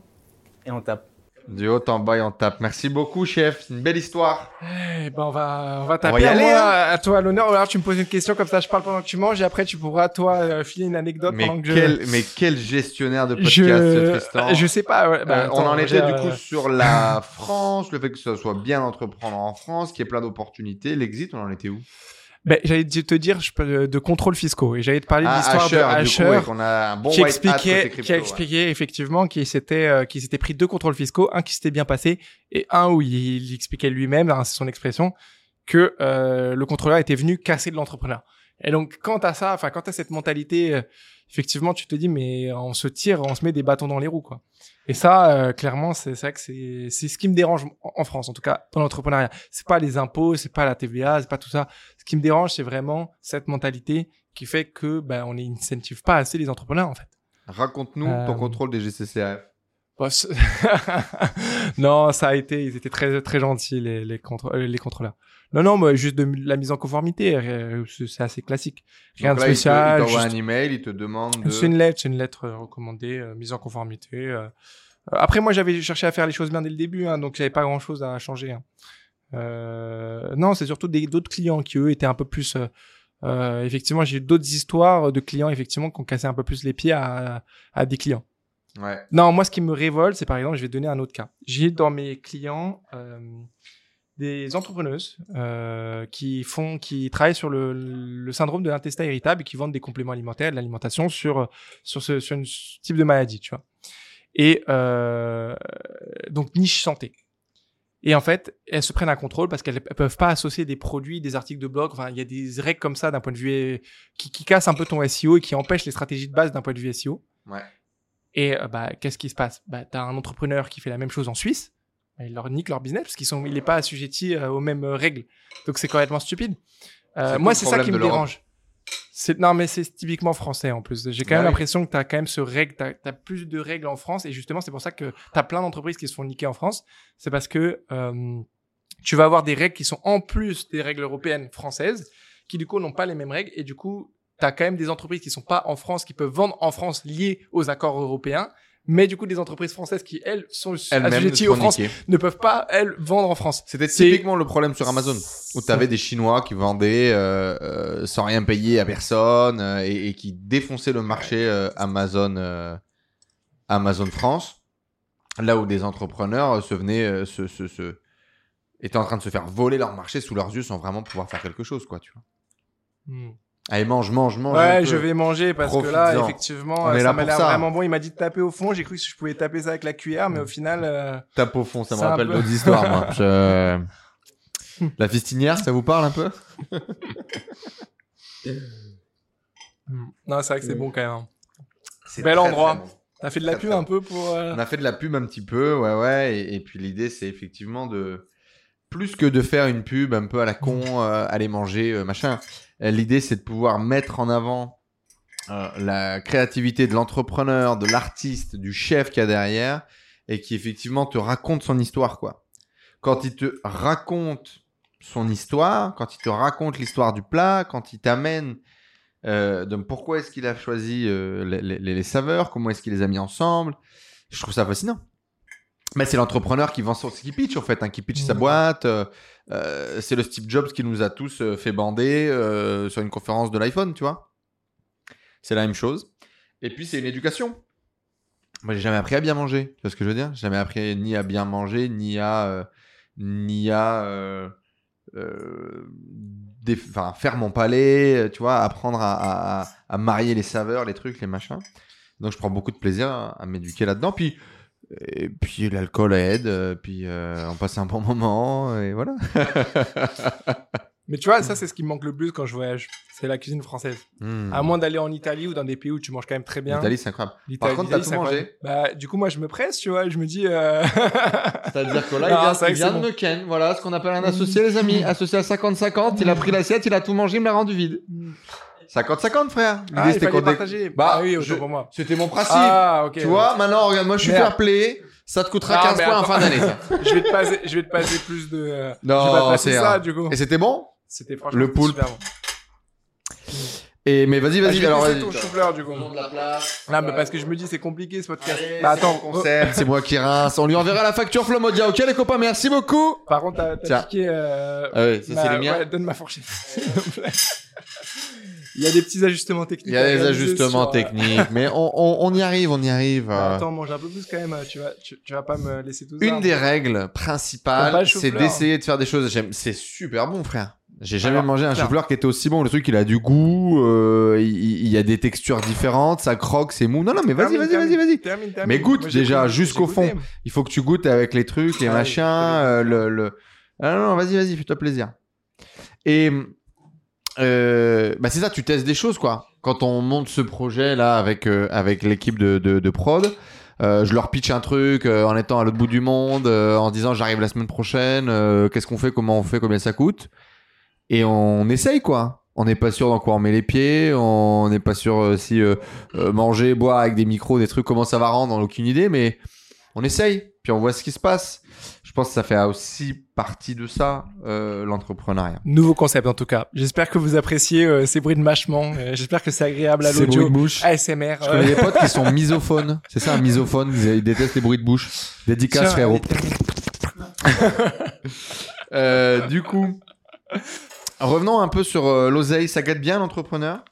Et on tape. Du haut en bas et on tape. Merci beaucoup, chef. C'est une belle histoire. Eh ben, on va, on va va taper y à aller, moi, hein. à toi l'honneur. Ou alors tu me poses une question comme ça, je parle pendant que tu manges et après tu pourras toi euh, filer une anecdote Mais pendant que quel, mais quel gestionnaire de podcast, je. ce Tristan. Je sais pas. ouais, bah, Euh, on en était du euh, coup sur la France, le fait que ça soit bien d'entreprendre en France, qu'il y ait plein d'opportunités. L'exit, on en était où? Ben, j'allais te dire je peux- de contrôles fiscaux et j'allais te parler de Ah, l'histoire de Asher, coup, ouais, bon qui expliquait, crypto, qui a ouais. expliqué effectivement qu'il s'était euh, qu'il s'était pris deux contrôles fiscaux, un qui s'était bien passé et un où il, il expliquait lui-même, hein, c'est son expression, que euh, le contrôleur était venu casser de l'entrepreneur. Et donc quand t'as ça, enfin quand t'as cette mentalité, euh, effectivement tu te dis mais on se tire, on se met des bâtons dans les roues quoi. Et ça, euh, clairement, c'est c'est vrai que c'est c'est ce qui me dérange en en France, en tout cas dans l'entrepreneuriat. C'est pas les impôts, c'est pas la TVA, c'est pas tout ça. Ce qui me dérange, c'est vraiment cette mentalité qui fait que ben on n'incentive pas assez les entrepreneurs en fait. Raconte-nous Euh, ton contrôle des. Bon, c'est- [LAUGHS] non, ça a été, ils étaient très très gentils les les, contrô- euh, les contrôleurs. Non non, mais juste de la mise en conformité, euh, c'est assez classique. Rien Donc de là, te- spécial. Il t'envoie juste- un email, il te demande de. C'est une lettre, c'est une lettre euh, recommandée, euh, mise en conformité. euh. Après, moi, j'avais cherché à faire les choses bien dès le début, hein, donc j'avais pas grand-chose à changer. hein. Euh, non, c'est surtout d'autres clients qui eux étaient un peu plus. effectivement, j'ai eu d'autres histoires de clients effectivement qui ont cassé un peu plus les pieds à, à des clients. Ouais. Non, moi, ce qui me révolte, c'est par exemple, je vais donner un autre cas. J'ai dans mes clients des entrepreneuses euh, qui font, qui travaillent sur le, le syndrome de l'intestin irritable et qui vendent des compléments alimentaires, de l'alimentation sur sur ce sur un type de maladie, tu vois. Et euh, donc niche santé. Et en fait, elles se prennent un contrôle parce qu'elles peuvent pas associer des produits, des articles de blog. Enfin, il y a des règles comme ça d'un point de vue qui, qui cassent un peu ton SEO et qui empêchent les stratégies de base d'un point de vue SEO. Ouais. Et euh, bah, qu'est-ce qui se passe? Bah, Tu as un entrepreneur qui fait la même chose en Suisse, il leur nique leur business parce qu'il sont, il n'est pas assujetti euh, aux mêmes euh, règles. Donc c'est complètement stupide. Euh, moi, c'est ça qui me dérange. C'est non, mais c'est typiquement français en plus. J'ai quand Bah même oui. l'impression que tu as quand même ce règle, tu as, plus de règles en France et justement c'est pour ça que tu as plein d'entreprises qui se font niquer en France. C'est parce que euh, tu vas avoir des règles qui sont en plus des règles européennes françaises qui du coup n'ont pas les mêmes règles et du coup tu as quand même des entreprises qui sont pas en France qui peuvent vendre en France liées aux accords européens. Mais du coup, des entreprises françaises qui, elles, sont assujetties aux France niquer. ne peuvent pas, elles, vendre en France. C'était typiquement le problème sur Amazon, où tu avais des Chinois qui vendaient euh, euh, sans rien payer à personne euh, et, et qui défonçaient le marché euh, Amazon, euh, Amazon France, là où des entrepreneurs euh, se venaient, euh, se, se, se- étaient en train de se faire voler leur marché sous leurs yeux sans vraiment pouvoir faire quelque chose, quoi, tu vois. Hmm. Allez, mange, mange, mange. Ouais, je vais manger parce que là, effectivement, On ça m'a l'air vraiment bon. Il m'a dit de taper au fond. J'ai cru que je pouvais taper ça avec la cuillère, mais au final, euh, Tape au fond, ça me rappelle peu- d'autres histoires, moi. [LAUGHS] Je- La fistinière, ça vous parle un peu? Non, c'est vrai que c'est bon quand même. hein. Bel très, endroit. très bon. T'as fait de la Très, pub un peu pour. euh, On a fait de la pub un petit peu, ouais, ouais. Et, et puis l'idée, c'est effectivement de. Plus que de faire une pub un peu à la con, euh, aller manger, euh, machin. Euh, L'idée, c'est de pouvoir mettre en avant euh, la créativité de l'entrepreneur, de l'artiste, du chef qu'il y a derrière, et qui effectivement te raconte son histoire, quoi. Quand il te raconte son histoire, quand il te raconte l'histoire du plat, quand il t'amène euh, de pourquoi est-ce qu'il a choisi les saveurs, comment est-ce qu'il les a mis ensemble, je trouve ça fascinant. Mais c'est l'entrepreneur qui vend son, qui pitch en fait, hein, qui pitch sa Mhm. boîte. euh, euh, c'est le Steve Jobs qui nous a tous euh, fait bander euh, sur une conférence de l'iPhone, tu vois. C'est la même chose. Et puis c'est une éducation. Moi, j'ai jamais appris à bien manger. Tu vois ce que je veux dire? J'ai jamais appris ni à bien manger, ni à, euh, ni à, des- faire mon palais, tu vois, apprendre à, à- à marier les saveurs, les trucs, les machins. Donc je prends beaucoup de plaisir à, à m'éduquer là-dedans. Puis, et puis l'alcool aide, euh, puis euh, on passe un bon moment, et voilà. [LAUGHS] Mais tu vois, ça, c'est ce qui me manque le plus quand je voyage. C'est la cuisine française. Hmm. À moins d'aller en Italie ou dans des pays où tu manges quand même très bien. L'Italie, c'est incroyable. L'Italie- Par contre, t'as tout c'est mangé incroyable. Bah, du coup, moi, je me presse, tu vois. et Je me dis. euh, [LAUGHS] C'est-à-dire que là, Non, il vient, il vient c'est de bon. me ken. Voilà ce qu'on appelle un associé, les amis. Associé à 50-50. Il a pris l'assiette, il a tout mangé, il me l'a rendu vide. 50-50, frère. L'idée, Ah, c'était qu'on dé-. Bah, Bah oui, je- pour moi. C'était mon principe. Ah, ok. tu vois, maintenant, regarde, moi, je suis fair play. Ça te coûtera Ah, 15 mais points en fin d'année, [LAUGHS] je vais te passer, je vais te passer plus de. euh, Non, je vais pas te passer c'est ça, un- du coup. Et c'était bon? C'était franchement Le poulpe. super bon. Et, mais vas-y, Ah, vas-y, vais alors. vas-y. ton chou-fleur, du coup. de la place. Non, mais parce que je me dis, c'est compliqué ce podcast. Allez, bah attends, mon concept, c'est moi qui rince. On lui enverra la facture Flomodia. Ok, les copains, merci beaucoup. oh, par contre, t'as piqué. Euh, Ah ça, ma- c'est les miens. ouais, donne ma fourchette, [LAUGHS] s'il te plaît. Il y a des petits ajustements techniques. Il y a des ajustements sur, euh, techniques, mais on, on, on y arrive, on y arrive. bah, euh. attends, mange un peu plus quand même. Tu vas, tu, tu vas pas me laisser tout ça. Une des règles T'aimes pas principales, le c'est d'essayer de faire des choses. C'est super bon, frère. J'ai jamais Alors, mangé un chou-fleur qui était aussi bon. Le truc, il a du goût, euh, il, il y a des textures différentes, ça croque, c'est mou. Non, non, mais vas-y, vas-y, vas-y, vas-y. Mais goûte Moi, déjà jusqu'au fond. Il faut que tu goûtes avec les trucs, les Ah machins, euh, le. Ah non, non, vas-y, vas-y, fais-toi plaisir. Et euh, bah c'est ça, tu testes des choses quoi. Quand on monte ce projet là avec euh, avec l'équipe de, de, prod, euh, je leur pitch un truc euh, en étant à l'autre bout du monde, en disant j'arrive la semaine prochaine, qu'est-ce qu'on fait, comment on fait, combien ça coûte, et on essaye quoi. On n'est pas sûr dans quoi on met les pieds, on n'est pas sûr si manger, boire avec des micros, des trucs, comment ça va rendre, on n'a aucune idée, mais on essaye, puis on voit ce qui se passe. Je pense que ça fait aussi partie de ça, euh, l'entrepreneuriat. Nouveau concept en tout cas. J'espère que vous appréciez euh, ces bruits de mâchement. Euh, J'espère que c'est agréable à Ces bruits l'audio. de bouche. ASMR. Je connais des potes qui sont [LAUGHS] misophones. C'est ça, un misophone. Ils, ils détestent les bruits de bouche. Dédicace, frérot. [LAUGHS] Euh, du coup, revenons un peu sur euh, l'oseille. Ça gâte bien l'entrepreneur?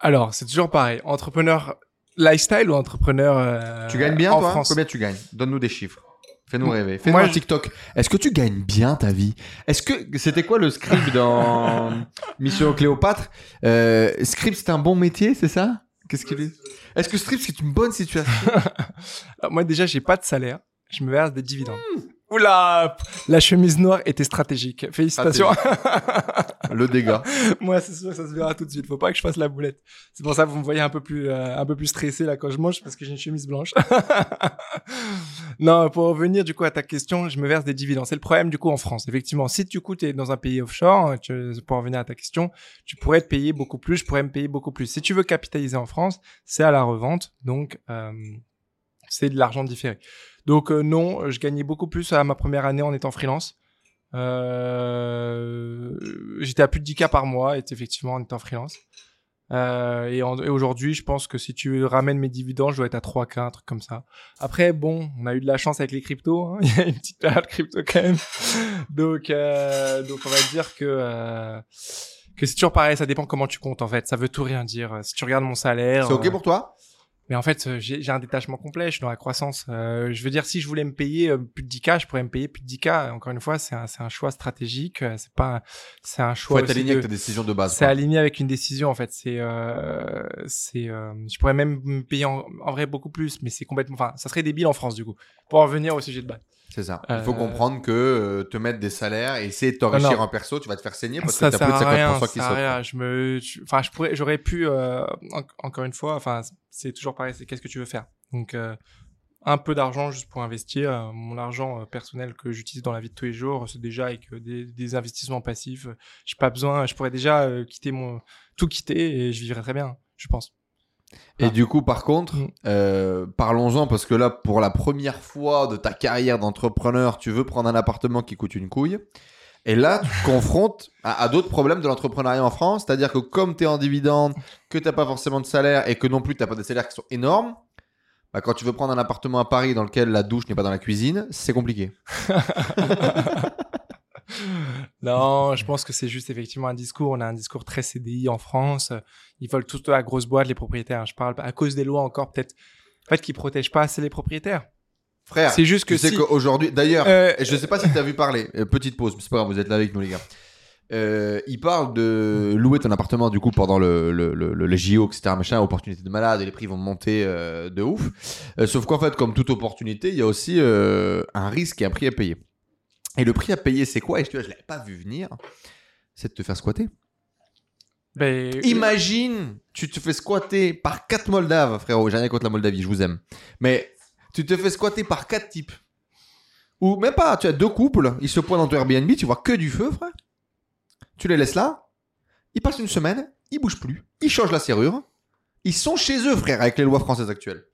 Alors, c'est toujours pareil. Entrepreneur lifestyle ou entrepreneur euh, Tu gagnes bien, en toi? France? Combien tu gagnes? Donne-nous des chiffres. Fais-nous rêver. Fais-nous moi, un je- TikTok. Est-ce que tu gagnes bien ta vie? Est-ce que c'était quoi le script dans [LAUGHS] Mission Cléopâtre? Euh, Script, c'est un bon métier, c'est ça? Qu'est-ce qu'il est Est-ce que script, c'est une bonne situation? [LAUGHS] Alors, Moi déjà, j'ai pas de salaire. Je me verse des dividendes. Hmm. Oula La chemise noire était stratégique. Félicitations. [LAUGHS] Le dégât. [LAUGHS] Moi, c'est sûr ça se verra tout de suite. Faut pas que je fasse la boulette. C'est pour ça que vous me voyez un peu plus, euh, un peu plus stressé là quand je mange parce que j'ai une chemise blanche. [LAUGHS] non, pour revenir du coup à ta question, je me verse des dividendes. C'est le problème du coup en France. Effectivement, si du coup tu es dans un pays offshore, tu, pour revenir à ta question, tu pourrais te payer beaucoup plus, je pourrais me payer beaucoup plus. Si tu veux capitaliser en France, c'est à la revente, donc euh, c'est de l'argent différé. Donc euh, non, je gagnais beaucoup plus à ma première année en étant freelance. Euh, j'étais à plus de 10K par mois, et effectivement en étant freelance. Euh, et, en- et aujourd'hui, je pense que si tu ramènes mes dividendes, je dois être à 3K, un truc comme ça. Après, bon, on a eu de la chance avec les cryptos. hein. [LAUGHS] Il y a une petite période crypto quand même. Donc, euh, donc on va dire que euh, que c'est toujours pareil. Ça dépend comment tu comptes en fait. Ça veut tout rien dire. Si tu regardes mon salaire, C'est ok euh, pour toi? Mais en fait, euh, j'ai j'ai un détachement complet, je suis dans la croissance. Euh, je veux dire, si je voulais me payer euh, plus de 10K, je pourrais me payer plus de 10K. Encore une fois, c'est un, c'est un choix stratégique. euh, C'est pas, c'est un Faut choix. être aussi aligné de- avec ta décision de base. C'est aligné avec une décision en fait. C'est, euh, c'est, euh, je pourrais même me payer en, en vrai beaucoup plus, mais c'est complètement, enfin, ça serait débile en France du coup. Pour en revenir au sujet de base. C'est ça. Il faut Euh, comprendre que euh, te mettre des salaires et essayer de t'enrichir non. en perso, tu vas te faire saigner parce ça que t'as plus de à rien, 50% ça qui sautent. rien. Je me, je- enfin, je pourrais, j'aurais pu, euh, en- encore une fois, enfin, c'est toujours pareil. C'est qu'est-ce que tu veux faire? Donc, euh, un peu d'argent juste pour investir. Mon argent personnel que j'utilise dans la vie de tous les jours, c'est déjà avec des, des investissements passifs. J'ai pas besoin. Je pourrais déjà quitter mon, tout quitter et je vivrais très bien, je pense. Et Ah. du coup, par contre, Mm. euh, parlons-en parce que là, pour la première fois de ta carrière d'entrepreneur, tu veux prendre un appartement qui coûte une couille. Et là, tu te [LAUGHS] confrontes à, à d'autres problèmes de l'entrepreneuriat en France, c'est-à-dire que comme tu es en dividende, que tu n'as pas forcément de salaire et que non plus tu n'as pas des salaires qui sont énormes, bah, quand tu veux prendre un appartement à Paris dans lequel la douche n'est pas dans la cuisine, c'est compliqué. [LAUGHS] non, je pense que c'est juste effectivement un discours. On a un discours très CDI en France. Ils veulent tout à grosse boîte les propriétaires. Je parle à cause des lois encore peut-être, en fait, qui protègent pas assez les propriétaires. Frère, C'est juste que tu sais si- qu'aujourd'hui, d'ailleurs, Euh, je sais pas si tu as vu parler, euh, petite pause, mais c'est pas grave, vous êtes là avec nous les gars. Euh, il parle de louer ton appartement du coup pendant le, le, le, le- les JO, etc. Machin, opportunité de malade, et les prix vont monter euh, de ouf. Euh, sauf qu'en fait, comme toute opportunité, il y a aussi un risque et un prix à payer. Et le prix à payer, c'est quoi? Et je, je l'avais pas vu venir? C'est de te faire squatter. ben, Imagine, tu te fais squatter par quatre Moldaves, frérot. J'ai rien contre la Moldavie, je vous aime. Mais tu te fais squatter par quatre types. Ou même pas, tu as deux couples, ils se pointent dans ton Airbnb, tu vois que du feu, frère. Tu les laisses là, ils passent une semaine, ils bougent plus, ils changent la serrure, ils sont chez eux, frère, avec les lois françaises actuelles.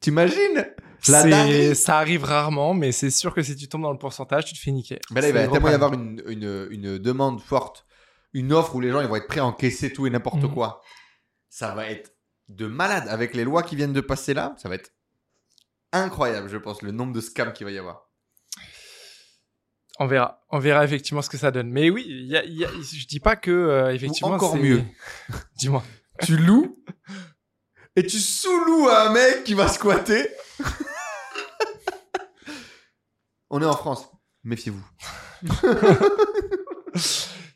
T'imagines? La ça arrive rarement, mais c'est sûr que si tu tombes dans le pourcentage, tu te fais niquer. Mais là, il va tellement y avoir une, une, une demande forte, une offre où les gens ils vont être prêts à encaisser tout et n'importe Mhm. quoi. Ça va être de malade avec les lois qui viennent de passer là. Ça va être incroyable, je pense, le nombre de scams qu'il va y avoir. On verra. On verra effectivement ce que ça donne. Mais oui, il y a, il y a- je dis pas que euh, effectivement. encore mieux. [LAUGHS] Dis-moi. Tu loues et tu sous-loues à un mec qui va squatter. On est en France. Méfiez-vous. [LAUGHS]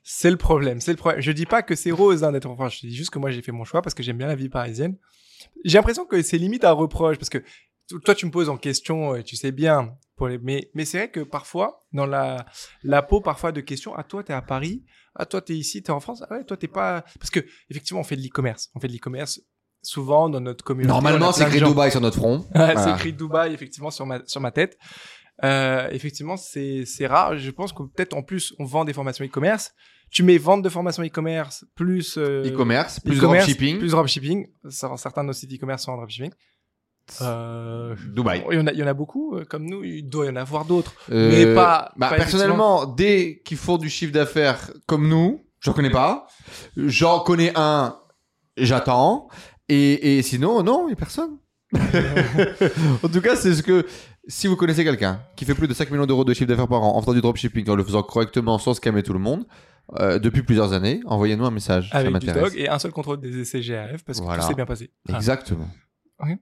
C'est le problème. C'est le problème. Je dis pas que c'est rose hein, d'être en France. Je dis juste que moi j'ai fait mon choix parce que j'aime bien la vie parisienne. J'ai l'impression que c'est limite un reproche parce que toi tu me poses en question et tu sais bien. Pour les... Mais, mais c'est vrai que parfois dans la la peau parfois de questions. Ah toi t'es à Paris. Ah toi t'es ici. T'es en France. Ah ouais toi t'es pas. Parce que effectivement on fait de l'e-commerce. On fait de l'e-commerce souvent dans notre communauté. Normalement, c'est écrit Dubaï sur notre front. Ouais, Voilà. C'est écrit Dubaï, effectivement, sur ma, sur ma tête. Euh, effectivement, c'est rare. Je pense que peut-être en plus, on vend des formations e-commerce. Tu mets vente de formation e-commerce plus euh, E-commerce, plus e-commerce, dropshipping. plus dropshipping. Certains de nos sites e-commerce sont en dropshipping. Euh, Dubaï. il, y en a, il y en a beaucoup, euh, comme nous. Il doit y en avoir d'autres. Mais pas- bah, pas personnellement, dès qu'ils font du chiffre d'affaires comme nous, j'en connais pas. J'en connais un, j'attends. Et, et sinon, non, il n'y a personne. [LAUGHS] en tout cas, c'est ce que. Si vous connaissez quelqu'un qui fait plus de 5 millions d'euros de chiffre d'affaires par an en faisant du dropshipping, en le faisant correctement sans scammer tout le monde, euh, depuis plusieurs années, envoyez-nous un message. ça du et un seul contrôle des essais GRF parce que Voilà. tout s'est bien passé. Ah. Exactement. [LAUGHS]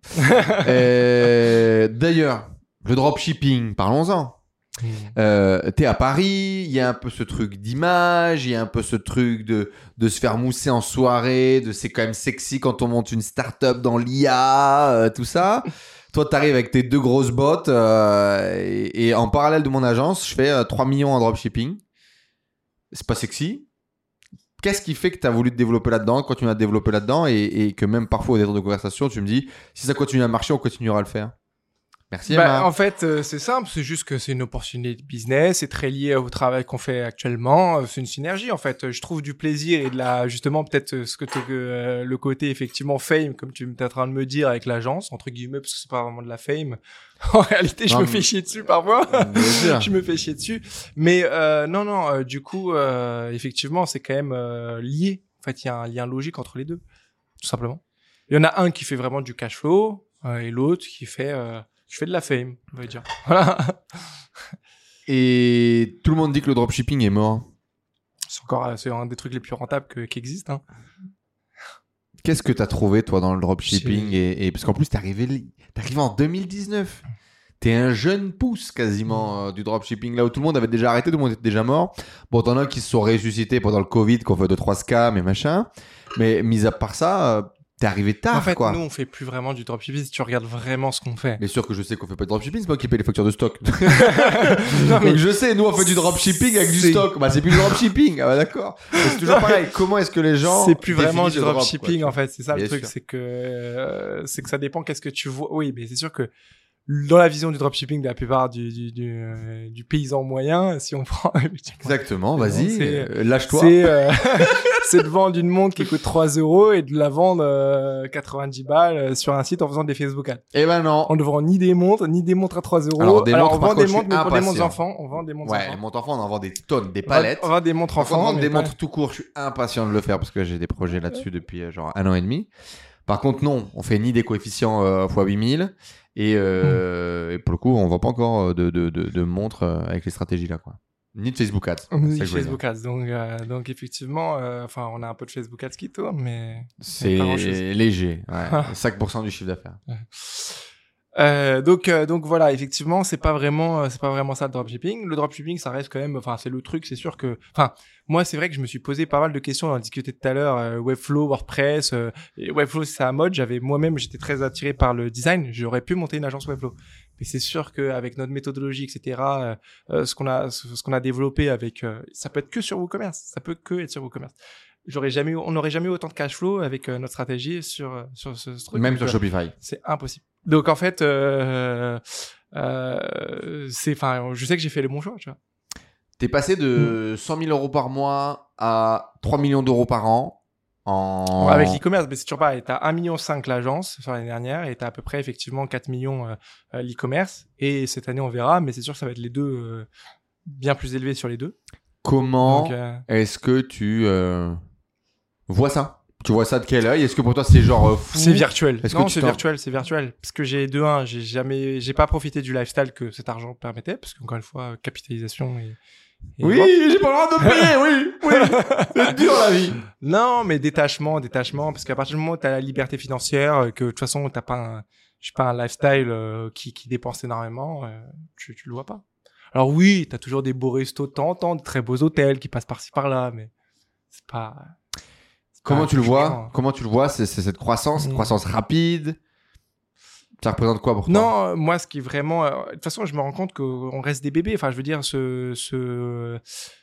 Euh, D'ailleurs, le dropshipping, parlons-en. Hmm. Euh, t'es à Paris, il y a un peu ce truc d'image, il y a un peu ce truc de, de se faire mousser en soirée, de c'est quand même sexy quand on monte une start-up dans l'IA, tout ça. Toi, t'arrives avec tes deux grosses bottes euh, et, en parallèle de mon agence, je fais euh, 3 millions en dropshipping. C'est pas sexy. Qu'est-ce qui fait que tu as voulu te développer là-dedans, continuer à te développer là-dedans et, et que même parfois au détour de conversation, tu me dis si ça continue à marcher, on continuera à le faire? Merci Bah, en fait, euh, c'est simple, c'est juste que c'est une opportunité de business, c'est très lié au travail qu'on fait actuellement, euh, c'est une synergie en fait. Je trouve du plaisir et de la justement peut-être euh, ce que euh, le côté effectivement fame comme tu es en train de me dire avec l'agence entre guillemets parce que c'est pas vraiment de la fame. [LAUGHS] en réalité, je Non, me fais chier dessus parfois. [LAUGHS] [LAUGHS] Je me fais chier dessus. Mais euh, non, non, euh, du coup, euh, effectivement, c'est quand même euh, lié. En fait, il y a un lien logique entre les deux, tout simplement. Il y en a un qui fait vraiment du cash flow euh, et l'autre qui fait qui fait de la fame, on va dire. Voilà. [LAUGHS] Et tout le monde dit que le dropshipping est mort. C'est encore euh, c'est un des trucs les plus rentables que- qui existent. Hein. Qu'est-ce que t'as trouvé toi dans le dropshipping et, et- parce qu'en plus t'es arrivé arrivé en 2019. T'es un jeune pouce quasiment euh, du dropshipping là où tout le monde avait déjà arrêté, tout le monde était déjà mort. Bon, t'en as qui se sont ressuscités pendant le Covid, qu'on fait 2-3 scams et machin. Mais mis à part ça, euh, t'es arrivé tard en fait, quoi. nous, on fait plus vraiment du dropshipping si tu regardes vraiment ce qu'on fait. Bien sûr que je sais qu'on fait pas de dropshipping, c'est moi qui paye les factures de stock. [LAUGHS] Non, mais Donc je sais, nous on fait du dropshipping avec du stock. Bah c'est plus du dropshipping. Ah bah d'accord. Mais C'est toujours pareil. Comment est-ce que les gens c'est plus vraiment du drop, dropshipping en fait c'est ça Bien le truc c'est que euh, c'est que ça dépend qu'est-ce que tu vois oui mais c'est sûr que dans la vision du dropshipping de la plupart du du, du, euh, du paysan moyen si on [LAUGHS] prend Exactement, vas-y, euh, lâche-toi. c'est euh, [LAUGHS] de vendre une montre qui coûte 3 euros et de la vendre euh, 90 balles euh, sur un site en faisant des Facebook ads Eh ben non. on ne vend ni des montres ni des montres à 3 euros Alors, des montres, on vend des montres mais pour des montres enfants on vend des montres Ouais, les enfants montres enfants, on en vend des tonnes, des On vend- palettes. on vend des montres enfants vendre mais des montres tout court, je suis impatient de le faire parce que j'ai des projets là-dessus depuis genre un an et demi. Par contre, non, on fait ni des coefficients x 8000 et, euh, et pour le coup, on vend pas encore euh, de, de, de, de montres euh, avec les stratégies là, quoi. Ni de Facebook Ads. je voulais Facebook Ads. Donc, euh, donc effectivement, euh, enfin, on a un peu de Facebook Ads qui tourne, mais. C'est léger, ouais. [LAUGHS] 5% du chiffre d'affaires. Euh, donc, euh, donc voilà, effectivement, c'est pas vraiment, euh, c'est pas vraiment ça le dropshipping. Le dropshipping, ça reste quand même, enfin, c'est le truc, c'est sûr que, enfin, moi, c'est vrai que je me suis posé pas mal de questions, on en discutait tout à l'heure, euh, Webflow, WordPress, euh, et Webflow, c'est à mode. J'avais moi-même, j'étais très attiré par le design. J'aurais pu monter une agence Webflow, mais c'est sûr qu'avec notre méthodologie, etc., euh, ce qu'on a, ce, qu'on a développé avec, euh, ça peut être que sur WooCommerce, ça peut que être sur WooCommerce. J'aurais jamais, on n'aurait jamais eu autant de cash flow avec notre stratégie sur sur ce, ce truc. Même sur Shopify. c'est impossible. Donc en fait, euh, euh, c'est, enfin, je sais que j'ai fait le bon choix, tu vois. T'es passé de 100 000 euros par mois à 3 millions d'euros par an en... Avec l'e-commerce, mais c'est toujours pareil. T'as 1,5 million l'agence sur l'année dernière et t'as à peu près effectivement 4 millions euh, l'e-commerce. Et cette année, on verra, mais c'est sûr que ça va être les deux bien plus élevés sur les deux. Comment est-ce que tu vois ça? Tu vois ça de quel œil? Est-ce que pour toi c'est genre euh, fou? C'est virtuel. Est-ce que Non, c'est virtuel, c'est virtuel. Parce que j'ai de un, j'ai jamais, j'ai pas profité du lifestyle que cet argent permettait, parce qu'encore une fois, capitalisation et. et Oui, j'ai pas le droit de payer, oui, oui. [LAUGHS] C'est dur la vie. Non, mais détachement, détachement, parce qu'à partir du moment où tu as la liberté financière, euh, que de toute façon, t'as pas un, je sais pas, un lifestyle euh, qui, qui dépense énormément, euh, tu, tu le vois pas. Alors oui, tu as toujours des beaux restos de temps en temps, de très beaux hôtels qui passent par-ci par-là, mais c'est pas... Comment tu le vois Comment tu le vois C'est cette croissance, cette Mm. croissance rapide. Ça représente quoi pour toi Non, euh, moi, ce qui est vraiment... euh, de toute façon, je me rends compte qu'on reste des bébés. Enfin, je veux dire, ce, ce,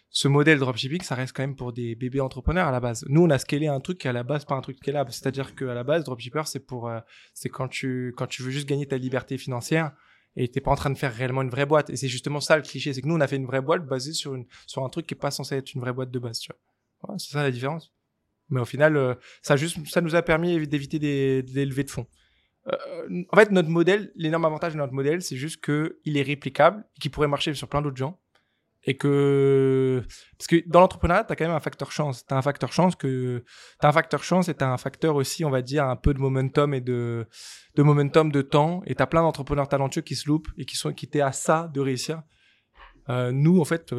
ce modèle dropshipping, ça reste quand même pour des bébés entrepreneurs à la base. Nous, on a scalé un truc qui, à la base, pas un truc scalable. C'est-à-dire qu'à la base, dropshipper, c'est pour... euh, c'est quand tu, quand tu veux juste gagner ta liberté financière et t'es pas en train de faire réellement une vraie boîte. Et c'est justement ça le cliché. C'est que nous, on a fait une vraie boîte basée sur, une, sur un truc qui est pas censé être une vraie boîte de base, tu vois. Voilà, c'est ça la différence. Mais au final, euh, ça, juste, ça nous a permis d'éviter des, levées de fonds. Euh, en fait, notre modèle, l'énorme avantage de notre modèle, c'est juste que il est réplicable, qu'il pourrait marcher sur plein d'autres gens. Et que. Parce que dans l'entrepreneuriat, tu as quand même un facteur chance. Tu as un facteur chance que. Tu un facteur chance et tu as un facteur aussi, on va dire, un peu de momentum et de, momentum de temps. Et tu as plein d'entrepreneurs talentueux qui se loupent et qui sont qui étaient à ça de réussir. Euh, nous, en fait,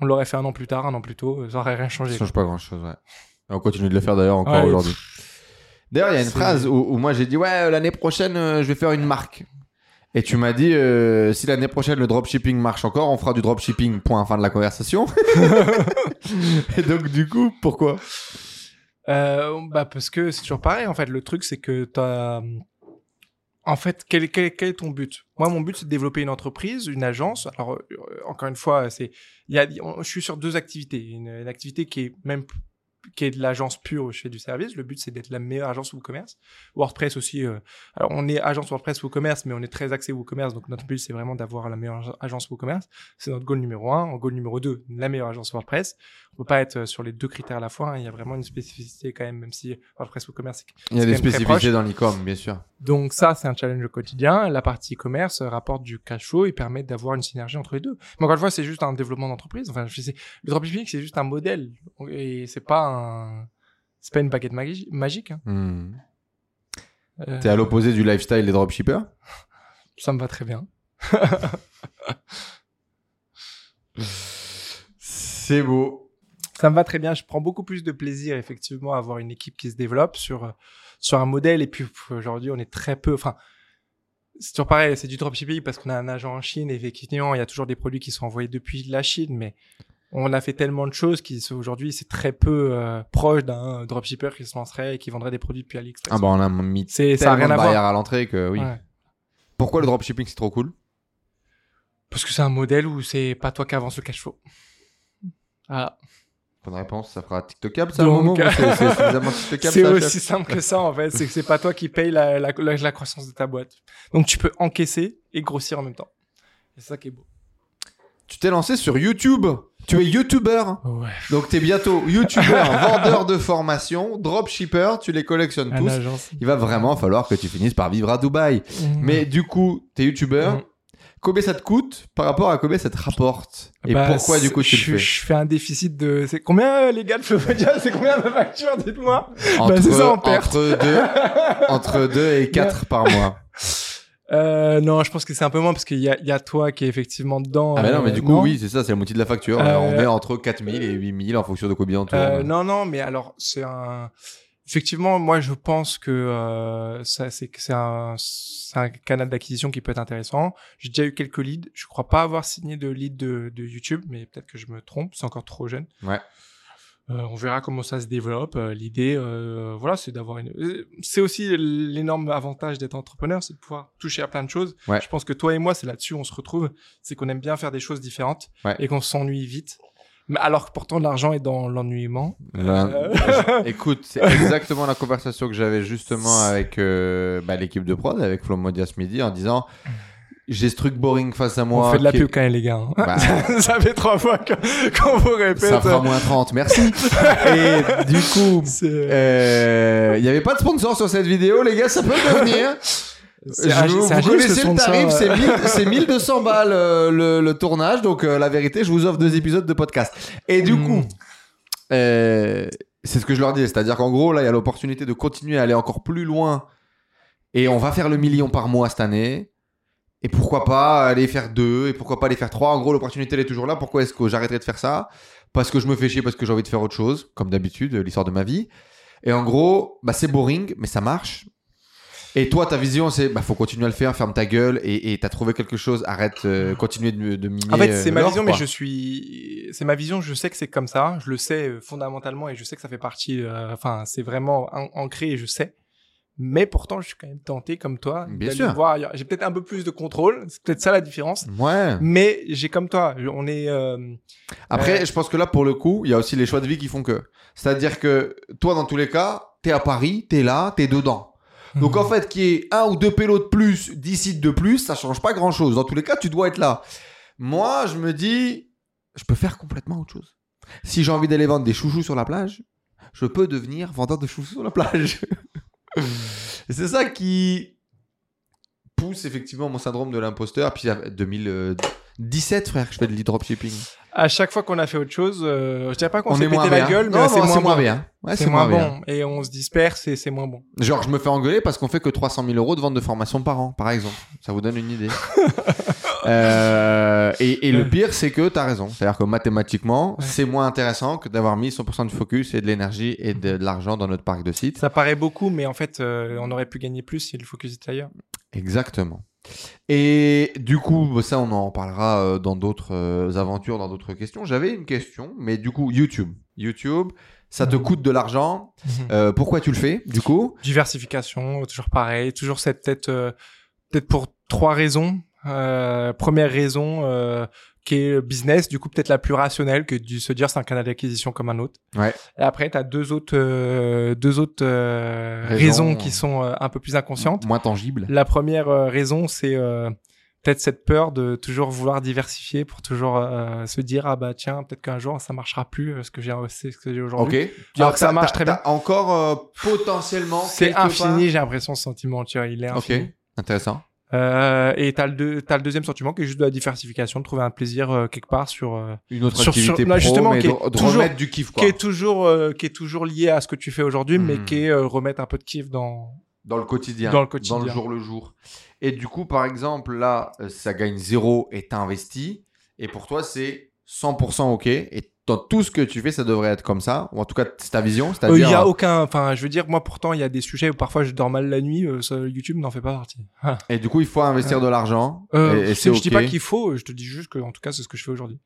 on l'aurait fait un an plus tard, un an plus tôt, ça aurait rien changé. Ça change pas grand chose, ouais. Et on continue de le faire d'ailleurs encore Ouais, aujourd'hui. D'ailleurs, il y a une phrase où, où moi j'ai dit Ouais, euh, l'année prochaine, euh, je vais faire une marque. Et tu m'as dit euh, Si l'année prochaine le dropshipping marche encore, on fera du dropshipping. Point fin de la conversation. [LAUGHS] Et donc, du coup, pourquoi? Euh, bah parce que c'est toujours pareil en fait. Le truc c'est que t'as en fait quel, est- ton but? Moi mon but c'est de développer une entreprise, une agence. Alors euh, encore une fois c'est il y a je suis sur deux activités. Une, une activité qui est même qui est de l'agence pure je fais du service. Le but c'est d'être la meilleure agence WooCommerce. WordPress aussi. euh, alors on est agence WordPress WooCommerce mais on est très axé WooCommerce donc notre but c'est vraiment d'avoir la meilleure agence WooCommerce. C'est notre goal numéro un. En goal numéro deux la meilleure agence WordPress on peut pas être sur les deux critères à la fois. hein. Il y a vraiment une spécificité quand même, même si WordPress WooCommerce. Il y a des spécificités dans l'e-com, bien sûr. Donc ça, c'est un challenge au quotidien. La partie e-commerce euh, rapporte du cash flow et permet d'avoir une synergie entre les deux. Mais encore une fois, c'est juste un développement d'entreprise. Enfin, je sais, le dropshipping, c'est juste un modèle et c'est pas un, c'est pas une baguette magi- magique. hein. Hmm. Euh, T'es à l'opposé du lifestyle des dropshippers? Ça me va très bien. [LAUGHS] C'est beau. ça me va très bien. Je prends beaucoup plus de plaisir, effectivement, à avoir une équipe qui se développe sur, sur un modèle. Et puis, aujourd'hui, on est très peu, enfin, c'est toujours pareil, c'est du dropshipping parce qu'on a un agent en Chine et effectivement, il y a toujours des produits qui sont envoyés depuis la Chine, mais on a fait tellement de choses qu'aujourd'hui, c'est très peu euh, proche d'un dropshipper qui se lancerait et qui vendrait des produits depuis AliExpress. Ah bah on a mis C'est- ça a rien de à barrières à l'entrée que oui. Ouais. Pourquoi le dropshipping c'est trop cool? Parce que c'est un modèle où c'est pas toi qui avance le cash flow. Voilà. Bonne réponse, ça fera TikTokable ça Donc, C'est [LAUGHS] aussi simple que ça en fait, c'est que c'est pas toi qui paye la, la, la, la croissance de ta boîte. Donc tu peux encaisser et grossir en même temps. C'est ça qui est beau. Tu t'es lancé sur YouTube? Tu es YouTuber. Ouais. Donc t'es bientôt YouTuber, [LAUGHS] vendeur de formation, dropshipper, tu les collectionnes tous. Il va vraiment falloir que tu finisses par vivre à Dubaï. Mais du coup, t'es YouTuber. Mm. Combien ça te coûte par rapport à combien ça te rapporte Et Bah, pourquoi du coup tu je, le fais Je fais un déficit de. C'est combien euh, les gars de Flopodia C'est combien ma facture Dites-moi? entre, c'est ça, en perte. entre entre deux et quatre [LAUGHS] par mois. Euh, non, je pense que c'est un peu moins parce qu'il y a, y a toi qui est effectivement dedans. Ah bah non, mais euh, du coup, oui, c'est ça, c'est le motif de la facture. Euh, on est entre 4000 et 8000 en fonction de combien on tourne. Euh, non, non, mais alors c'est un. Effectivement, moi je pense que euh, ça c'est un c'est un canal d'acquisition qui peut être intéressant. J'ai déjà eu quelques leads. Je crois pas avoir signé de lead de, de YouTube, mais peut-être que je me trompe. C'est encore trop jeune. Ouais. Euh, on verra comment ça se développe. Euh, L'idée, euh, voilà, c'est d'avoir une. euh, C'est aussi l'énorme avantage d'être entrepreneur, c'est de pouvoir toucher à plein de choses. Ouais. Je pense que toi et moi, c'est là-dessus on se retrouve, c'est qu'on aime bien faire des choses différentes Ouais. et qu'on s'ennuie vite. Mais alors que pourtant l'argent est dans l'ennuiement. Là, Euh. Écoute, c'est [LAUGHS] exactement la conversation que j'avais justement avec euh, bah, l'équipe de prod, avec Flo Modia ce midi, en disant j'ai ce truc boring face à moi. on fait de la pub quand même, les gars. hein. Bah, [LAUGHS] ça fait trois fois qu'on vous répète. ça fera moins 30, merci. [LAUGHS] Et du coup, euh, il n'y avait pas de sponsor sur cette vidéo, les gars, ça peut devenir. [LAUGHS] Je- un- vous connaissez le tarif, euh. c'est 1000 c'est 1200 balles euh, le, le tournage, donc euh, la vérité, je vous offre deux épisodes de podcast. Et du Mm. coup, euh, c'est ce que je leur dis, c'est-à-dire qu'en gros, là, il y a l'opportunité de continuer à aller encore plus loin, et on va faire le million par mois cette année. Et pourquoi pas aller faire deux, et pourquoi pas aller faire trois? En gros, l'opportunité, elle est toujours là. Pourquoi est-ce que j'arrêterai de faire ça? Parce que je me fais chier, parce que j'ai envie de faire autre chose, comme d'habitude, l'histoire de ma vie. Et en gros, bah, c'est boring, mais ça marche. Et toi, ta vision, c'est bah faut continuer à le faire, ferme ta gueule et t'as trouvé quelque chose, arrête, euh, continuer de, de miner. En fait, euh, c'est ma l'or, vision, mais je suis. C'est ma vision. Je sais que c'est comme ça. Je le sais euh, fondamentalement et je sais que ça fait partie. euh, Enfin, c'est vraiment an- ancré et je sais. Mais pourtant, je suis quand même tenté, comme toi, Bien sûr. voir ailleurs. J'ai peut-être un peu plus de contrôle. C'est peut-être ça la différence. Ouais. Mais j'ai comme toi. On est. euh, Après, Euh. je pense que là, pour le coup, il y a aussi les choix de vie qui font que. C'est-à-dire que toi, dans tous les cas, t'es à Paris, t'es là, t'es dedans. Donc Mhm. en fait, qu'il y ait un ou deux pélos de plus, dix sites de plus, ça change pas grand-chose. Dans tous les cas, tu dois être là. Moi, je me dis, je peux faire complètement autre chose. Si j'ai envie d'aller vendre des chouchous sur la plage, je peux devenir vendeur de chouchous sur la plage. [LAUGHS] C'est ça qui pousse effectivement mon syndrome de l'imposteur. Puis à 2017, frère, que je fais de l'e-dropshipping. À chaque fois qu'on a fait autre chose, euh, je dirais pas qu'on On s'est pété la gueule, mais Non, c'est moins, bien. Ouais, c'est moins bon. Et on se disperse et c'est moins bon. Genre, je me fais engueuler parce qu'on fait que 300 000 euros de vente de formation par an, par exemple. Ça vous donne une idée. [LAUGHS] Euh, et, et le pire, c'est que t'as raison. C'est-à-dire que mathématiquement, Ouais. c'est moins intéressant que d'avoir mis 100% du focus et de l'énergie et de, de l'argent dans notre parc de sites. Ça paraît beaucoup, mais en fait, euh, on aurait pu gagner plus si le focus était ailleurs. Exactement. Et du coup, bah, ça, on en parlera euh, dans d'autres euh, aventures, dans d'autres questions. J'avais une question, mais du coup, YouTube. YouTube, ça te Mhm. coûte de l'argent. Euh, pourquoi tu le fais, du coup? Diversification, toujours pareil, toujours cette tête, euh, peut-être pour trois raisons. Euh, première raison euh, qui est business, du coup peut-être la plus rationnelle que de se dire c'est un canal d'acquisition comme un autre. Ouais. Et après tu as deux autres euh, deux autres euh, Raisons. qui sont euh, un peu plus inconscientes. Moins tangible. La première raison c'est euh, peut-être cette peur de toujours vouloir diversifier pour toujours euh, se dire ah bah tiens peut-être qu'un jour ça marchera plus ce que j'ai c'est ce que j'ai aujourd'hui. Ok. Alors que ça marche très bien. Encore euh, potentiellement. C'est infini, j'ai l'impression ce sentiment, tu vois, il est part- Ok. infini. Intéressant. Euh, et t'as le, deux- t'as le deuxième sentiment qui est juste de la diversification, de trouver un plaisir euh, quelque part sur, euh, Une autre Sur- activité sur- pro, justement, mais qui est de, toujours- remettre du kiff quoi. qui est toujours, euh, qui est toujours lié à ce que tu fais aujourd'hui, mais Hmm. qui est remettre un peu de kiff dans. Dans le quotidien. Dans le quotidien. Dans le jour le jour. Et du coup, par exemple, là, ça gagne zéro et t'as investi. Et pour toi, c'est 100% OK. Et dans tout ce que tu fais, ça devrait être comme ça. Ou en tout cas, c'est ta vision. Euh, Il C'est-à-dire. y a aucun, enfin, je veux dire, moi pourtant, il y a des sujets où parfois je dors mal la nuit, euh, ça, YouTube n'en fait pas partie. Voilà. Et du coup, il faut investir de l'argent. Euh, et, et je, c'est je OK. dis pas qu'il faut, je te dis juste que, en tout cas, c'est ce que je fais aujourd'hui.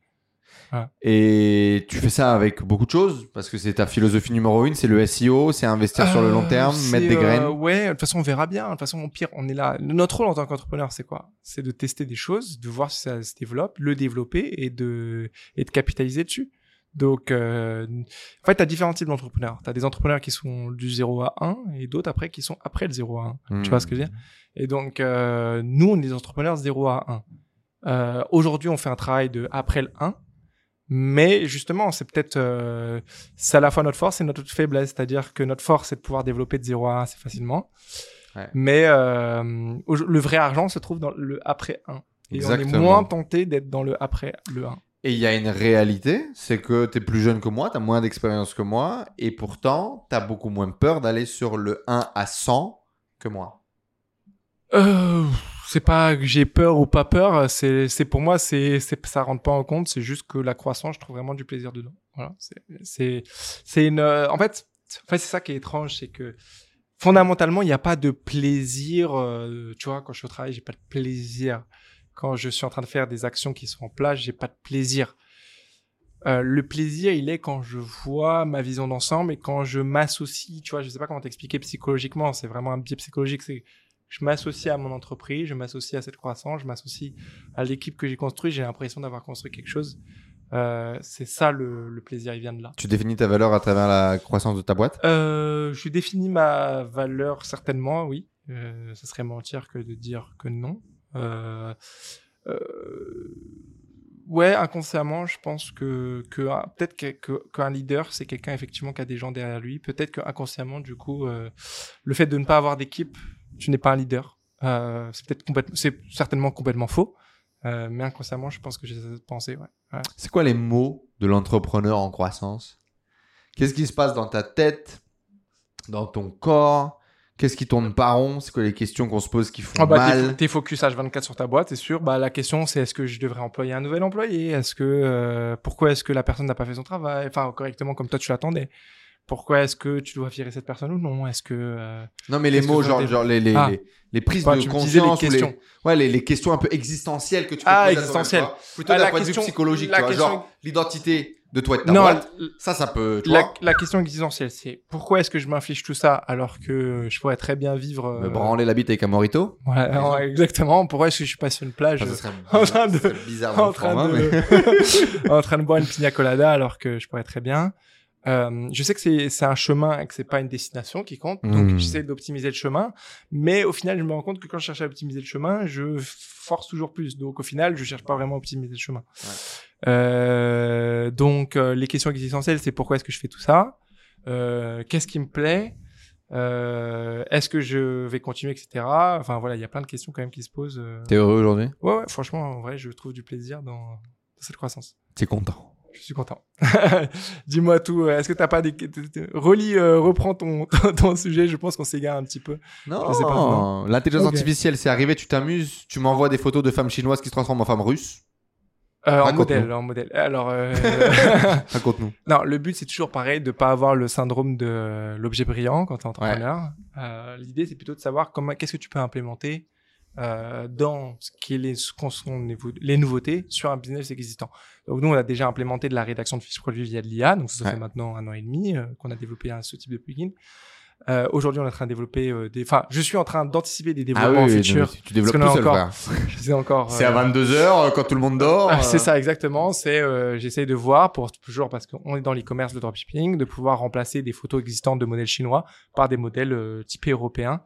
Et tu fais ça avec beaucoup de choses. Parce que c'est ta philosophie numéro une. C'est le SEO. C'est investir sur le long Euh, terme. Mettre des euh, graines. Ouais, de toute façon, on verra bien. De toute façon, au pire, on est là. Notre rôle en tant qu'entrepreneur, c'est quoi? C'est de tester des choses, de voir si ça se développe, le développer et de, et de capitaliser dessus. Donc, euh, en fait, tu as différents types d'entrepreneurs. Tu as des entrepreneurs qui sont du 0 à 1 et d'autres après qui sont après le 0 à 1. Hmm. Tu vois ce que je veux dire? Et donc, euh, nous, on est des entrepreneurs 0 à 1. Euh, Aujourd'hui, on fait un travail de après le 1. Mais justement, c'est peut-être euh, c'est à la fois notre force et notre faiblesse. C'est-à-dire que notre force, c'est de pouvoir développer de 0 à 1 assez facilement. Ouais. Mais euh, le vrai argent se trouve dans le après 1. Et on est Exactement. moins tenté d'être dans le après le 1. Et il y a une réalité, c'est que tu es plus jeune que moi, tu as moins d'expérience que moi, et pourtant, tu as beaucoup moins peur d'aller sur le 1 à 100 que moi. Euh, c'est pas que j'ai peur ou pas peur, c'est pour moi c'est c'est ça rentre pas en compte, c'est juste que la croissance, je trouve vraiment du plaisir dedans. Voilà, c'est c'est c'est une euh, en fait, En fait, c'est ça qui est étrange, c'est que fondamentalement, il n'y a pas de plaisir. euh, tu vois, quand je suis au travail, j'ai pas de plaisir. Quand je suis en train de faire des actions qui sont en place, j'ai pas de plaisir. Euh, le plaisir, il est quand je vois ma vision d'ensemble et quand je m'associe. Tu vois, je sais pas comment t'expliquer psychologiquement. C'est vraiment un biais psychologique. C'est je m'associe à mon entreprise, je m'associe à cette croissance, je m'associe à l'équipe que j'ai construite. J'ai l'impression d'avoir construit quelque chose. Euh, c'est ça le, le plaisir, il vient de là. Tu définis ta valeur à travers la croissance de ta boîte? Euh, je définis ma valeur certainement, oui. Euh, ça serait mentir que de dire que non. Euh, euh, ouais, inconsciemment, je pense que, un- peut-être qu'un leader, c'est quelqu'un effectivement qui a des gens derrière lui. Peut-être que inconsciemment, du coup, euh, le fait de ne pas avoir d'équipe, tu n'es pas un leader. C'est certainement complètement faux. Mais inconsciemment, je pense que j'ai cette pensée. C'est quoi les mots de l'entrepreneur en croissance? Qu'est-ce qui se passe dans ta tête, dans ton corps? Qu'est-ce qui tourne pas rond? C'est quoi les questions qu'on se pose qui font Ah bah, t'es- mal T'es focus H24 sur ta boîte, c'est sûr. Bah, la question, c'est est-ce que je devrais employer un nouvel employé? Est-ce que euh, pourquoi est-ce que la personne n'a pas fait son travail, enfin correctement comme toi tu l'attendais Pourquoi est-ce que tu dois virer cette personne ou non? Est-ce que euh, Non, mais les mots, genre, genre les, les, Ah. les, les prises enfin, de les conscience ou les, questions ouais, les, les questions un peu existentielles que tu peux Ah, poser à existentielles. vois? Plutôt Ah, d'un de vue question- psychologique, la tu vois, question- genre l'identité de toi et de ta Non, boîte. Ça, ça peut, tu la, vois, la question existentielle, c'est pourquoi est-ce que je m'inflige tout ça alors que je pourrais très bien vivre euh, me branler la bite avec un morito. ouais, [LAUGHS] ouais, exactement. Pourquoi est-ce que je suis pas sur une plage ça serait en train de- bizarre [LAUGHS] en train format, mais- de [LAUGHS] en train de boire une pina colada alors que je pourrais très bien. Euh, je sais que c'est c'est un chemin et que c'est pas une destination qui compte, donc Mm. j'essaie d'optimiser le chemin, mais au final je me rends compte que quand je cherche à optimiser le chemin, je force toujours plus, donc au final je cherche pas vraiment à optimiser le chemin. Euh, donc euh, les questions existentielles, c'est pourquoi est-ce que je fais tout ça, Euh, qu'est-ce qui me plaît, Euh, est-ce que je vais continuer, etc. Enfin voilà, il y a plein de questions quand même qui se posent. T'es heureux aujourd'hui? Ouais, ouais, franchement, en vrai, je trouve du plaisir dans, dans cette croissance. T'es content? Je suis content. [LAUGHS] Dis-moi tout. Est-ce que t'as pas des... Relis, euh, reprends [LAUGHS] ton, ton sujet. Je pense qu'on s'égare un petit peu. Non, non. l'intelligence artificielle, c'est arrivé, tu t'amuses, tu m'envoies des photos de femmes chinoises qui se transforment en femmes russes. Euh, en modèle, en modèle. Alors, euh, [LAUGHS] Raconte-nous. [LAUGHS] non, le but c'est toujours pareil de pas avoir le syndrome de l'objet brillant quand t'es entrepreneur. Euh, L'idée c'est plutôt de savoir comment, qu'est-ce que tu peux implémenter euh, dans ce qui est les, ce qu'on sont les, nouveautés sur un business existant. Donc nous on a déjà implémenté de la rédaction de fiches produits via de l'IA, donc ça Ouais. fait maintenant un an et demi euh, qu'on a développé un, ce type de plugin. Euh, Aujourd'hui on est en train de développer des, enfin je suis en train d'anticiper des Ah développements oui, oui, futurs. tu développes tout seul, frère. [LAUGHS] Je sais encore. C'est euh, à 22h quand tout le monde dort. ah, euh, c'est ça, exactement. C'est, euh, j'essaye de voir pour toujours parce qu'on est dans l'e-commerce de dropshipping, de pouvoir remplacer des photos existantes de modèles chinois par des modèles euh, typés européens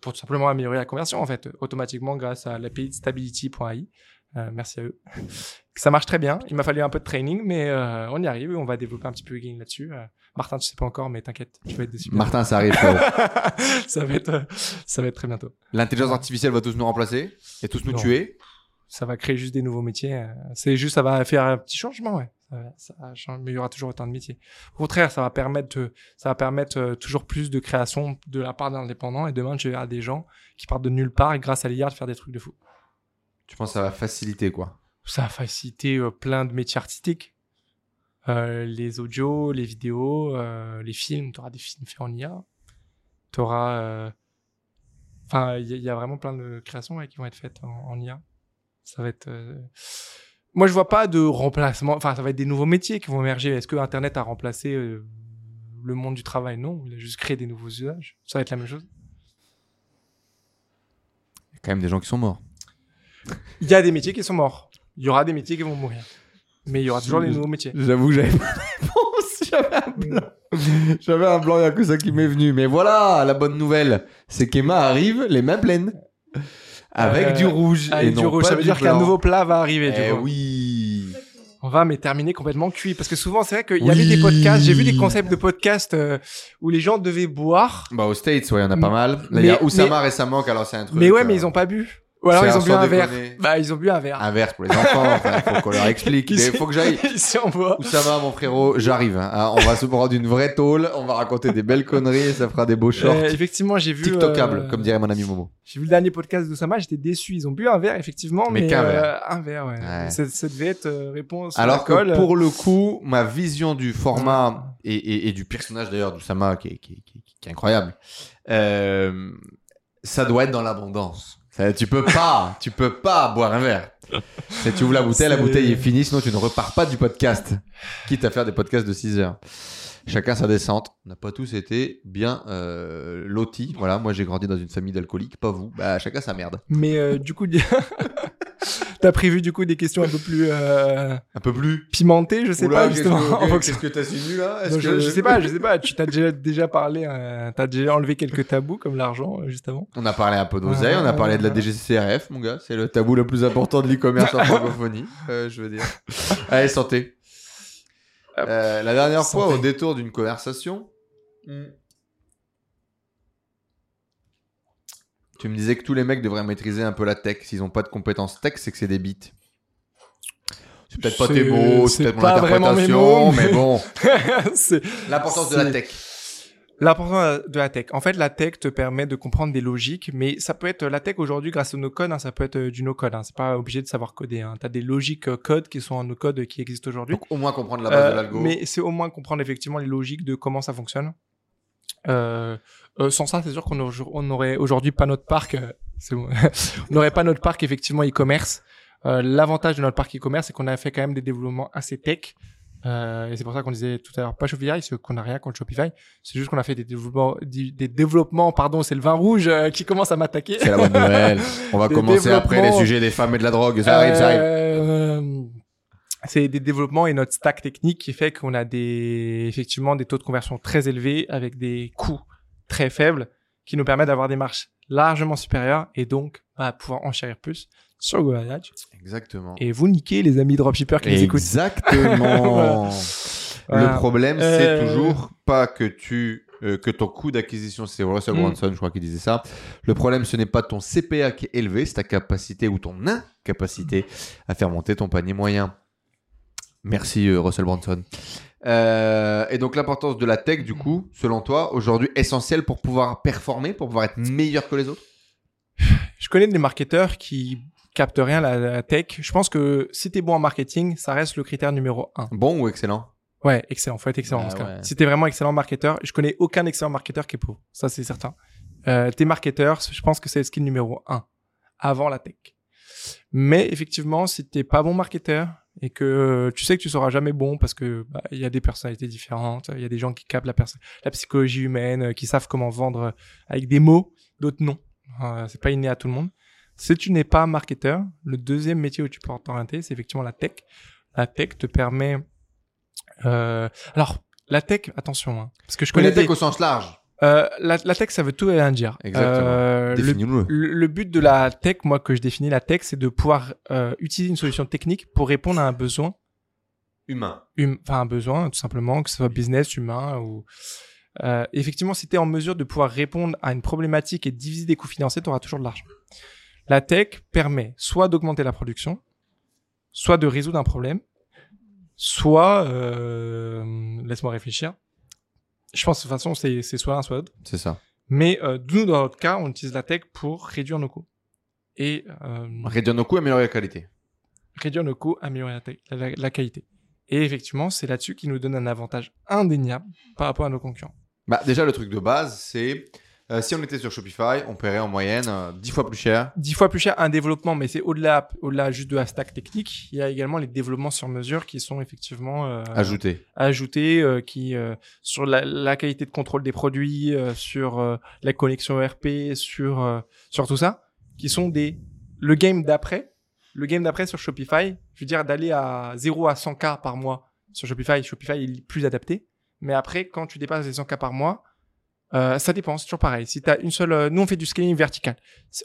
pour tout simplement améliorer la conversion en fait, automatiquement grâce à l'API de stability.ai. Euh, merci à eux. [LAUGHS] Ça marche très bien. Il m'a fallu un peu de training, mais euh, on y arrive. On va développer un petit peu le game là-dessus. Euh, Martin, tu sais pas encore, mais t'inquiète, tu vas être déçu. Martin, ça arrive. [LAUGHS] ça va être, euh, ça va être très bientôt. L'intelligence artificielle va tous nous remplacer et tous nous Non. tuer. ça va créer juste des nouveaux métiers. euh, C'est juste, ça va faire un petit changement, ouais. Ça mais il y aura toujours autant de métiers. Au contraire, ça va permettre, de- ça va permettre toujours plus de création de la part d'indépendants. Et demain, tu verras des gens qui partent de nulle part et grâce à l'IA de faire des trucs de fou. Tu penses que ça va faciliter quoi? Ça a facilité euh, plein de métiers artistiques. Euh, les audios, les vidéos, euh, les films. Tu auras des films faits en IA. Tu auras. Enfin, il y, a- il y a vraiment plein de créations ouais, qui vont être faites en, en IA. Ça va être. Moi, je vois pas de remplacement. Enfin, ça va être des nouveaux métiers qui vont émerger. Est-ce que Internet a remplacé le monde du travail? Non. Il a juste créé des nouveaux usages. Ça va être la même chose. Il y a quand même des gens qui sont morts. Il y a des métiers qui sont morts. Il y aura des métiers qui vont mourir. Mais il y aura toujours des nouveaux métiers. J'avoue, j'avais pas de réponse. [LAUGHS] J'avais un blanc. J'avais un blanc, il n'y a que ça qui m'est venu. Mais voilà, la bonne nouvelle, c'est qu'Emma arrive les mains pleines. Avec Euh, du rouge. Avec et du non rouge, pas ça veut dire qu'un nouveau plat va arriver. Eh oui. On va mais terminer complètement cuit parce que souvent c'est vrai qu'il y avait Oui. des podcasts, j'ai vu des concepts de podcasts euh, où les gens devaient boire, Bah, aux States, ouais, il y en a pas mal. Là, il y a Oussama mais- récemment qui a lancé un truc. mais ouais, euh, mais ils ont pas bu. Ou alors ils ont bu un verre. Bah ils ont bu un verre. Un verre pour les enfants. Il faut qu'on leur explique. Ils- Il faut que j'aille. Ici on boit. Oussama, mon frérot, j'arrive. hein. Ah, on va se prendre une vraie tôle. On va raconter des belles conneries et ça fera des beaux shorts. Euh, effectivement, j'ai vu. TikTokable, euh, comme dirait mon ami Momo. J'ai vu le dernier podcast d'Osama, j'étais déçu. Ils ont bu un verre, effectivement, Mais mais, qu'un euh, verre. un verre, ouais. Ouais. Ça, ça devait être euh, réponse. Alors que pour le coup, ma vision du format et, et- et du personnage d'ailleurs d'Oussama qui est, qui, qui qui est incroyable. Euh, ça doit être dans l'abondance. Ça, Tu peux pas, [LAUGHS] tu peux pas boire un verre. Si tu ouvres la bouteille, la bouteille est finie, sinon tu ne repars pas du podcast. Quitte à faire des podcasts de 6 heures. Chacun sa descente. On n'a pas tous été bien euh, lotis. Voilà, moi j'ai grandi dans une famille d'alcooliques, pas vous. Bah chacun sa merde. Mais euh, du coup, [LAUGHS] [LAUGHS] t'as prévu du coup des questions un peu plus euh, Un peu plus. pimentées, je sais Oula, pas qu'est-ce justement. Qu'est-ce que t'as su là? Non, je, que- je sais pas, je sais pas. Tu t'as déjà déjà parlé, euh, t'as déjà enlevé quelques tabous comme l'argent euh, juste avant? On a parlé un peu d'oseille, on a parlé de la. DGCRF, mon gars. C'est le tabou le plus important de l'e-commerce en [LAUGHS] francophonie, euh, je veux dire. Allez, santé. Euh, la dernière fois, au détour d'une conversation, tu me disais que tous les mecs devraient maîtriser un peu la tech. S'ils n'ont pas de compétences tech, c'est que c'est des bits. C'est peut-être pas tes mots, c'est peut-être mon interprétation, mots, mais bon. [LAUGHS] c'est L'importance de la tech. l'importance de la tech. En fait, la tech te permet de comprendre des logiques, mais ça peut être la tech aujourd'hui grâce au no-code, hein, ça peut être euh, du no-code. Hein, c'est pas obligé de savoir coder. Hein. T'as des logiques euh, code qui sont en no-code euh, qui existent aujourd'hui. Donc au moins comprendre la base Euh, de l'algo. mais c'est au moins comprendre effectivement les logiques de comment ça fonctionne. Euh, euh, sans ça, c'est sûr qu'on aurait- on aurait aujourd'hui pas notre parc. euh, bon. [LAUGHS] on n'aurait pas notre parc effectivement e-commerce. Euh, L'avantage de notre parc e-commerce, c'est qu'on a fait quand même des développements assez tech. Euh, et c'est pour ça qu'on disait tout à l'heure pas Shopify, c'est qu'on n'a rien contre Shopify. C'est juste qu'on a fait des développements, des, des développements, pardon, c'est le vin rouge euh, qui commence à m'attaquer. C'est la bonne nouvelle. On va Des commencer après les sujets des femmes et de la drogue. Ça arrive, ça arrive. Euh, c'est des développements et notre stack technique qui fait qu'on a des effectivement des taux de conversion très élevés avec des coûts très faibles qui nous permettent d'avoir des marges largement supérieures et donc bah, pouvoir enchérir plus sur Google Ads. Exactement. Et vous niquez les amis dropshippers qui nous écoutent. Exactement. [LAUGHS] Voilà. Le problème, c'est Euh, toujours pas que tu euh, que ton coût d'acquisition, c'est Russell Mm. Brunson, je crois qu'il disait ça. Le problème, ce n'est pas ton CPA qui est élevé, c'est ta capacité ou ton incapacité à faire monter ton panier moyen. Merci euh, Russell Brunson. Euh, et donc l'importance de la tech, du coup, selon toi, aujourd'hui, essentielle pour pouvoir performer, pour pouvoir être meilleur que les autres? Je connais des marketeurs qui captent rien la, la tech. Je pense que si t'es bon en marketing, ça reste le critère numéro un. Bon ou excellent? Ouais, excellent. Faut être excellent Ah dans ce cas. ouais. Si t'es vraiment excellent marketeur, je connais aucun excellent marketeur qui est pauvre. Ça, c'est certain. Euh, t'es marketeur, je pense que c'est le skill numéro un avant la tech. Mais effectivement, si t'es pas bon marketeur et que euh, tu sais que tu seras jamais bon parce que bah, il y a des personnalités différentes, il y a des gens qui captent la, la psychologie humaine, euh, qui savent comment vendre euh, avec des mots, d'autres non. Euh, c'est pas inné à tout le monde. Si tu n'es pas marketeur, le deuxième métier où tu peux t'orienter, c'est effectivement la tech. La tech te permet euh, alors, la tech, attention, hein, parce que je connais la tech des- au sens large. Euh, la, la tech, ça veut tout et rien dire. Exactement. Euh, le, le but de la tech, moi, que je définis la tech, c'est de pouvoir euh, utiliser une solution technique pour répondre à un besoin, Humain. hum- enfin un besoin, tout simplement, que ce soit business, humain ou euh, effectivement, si tu es en mesure de pouvoir répondre à une problématique et diviser des coûts financiers, tu auras toujours de l'argent. La tech permet soit d'augmenter la production, soit de résoudre un problème, soit, euh, laisse-moi réfléchir. Je pense de toute façon, c'est soit l'un, soit l'autre. C'est ça. Mais euh, nous, dans notre cas, on utilise la tech pour réduire nos coûts. Et euh, Réduire nos coûts, améliorer la qualité. réduire nos coûts, améliorer la- la qualité. Et effectivement, c'est là-dessus qui nous donne un avantage indéniable par rapport à nos concurrents. Bah, déjà, le truc de base, c'est euh, si on était sur Shopify, on paierait en moyenne euh, 10 fois plus cher. Dix fois plus cher un développement, mais c'est au-delà, au-delà juste de la stack technique. Il y a également les développements sur mesure qui sont effectivement euh, Ajouté. ajoutés, euh, qui euh, sur la, la qualité de contrôle des produits, euh, sur euh, la connexion ERP, sur euh, sur tout ça, qui sont des le game d'après. Le game d'après sur Shopify, je veux dire d'aller à 0 à 100K par mois sur Shopify, Shopify est plus adapté. Mais après, quand tu dépasses les 100K par mois, euh, ça dépend, c'est toujours pareil. Si tu as une seule... euh, nous, on fait du scaling vertical.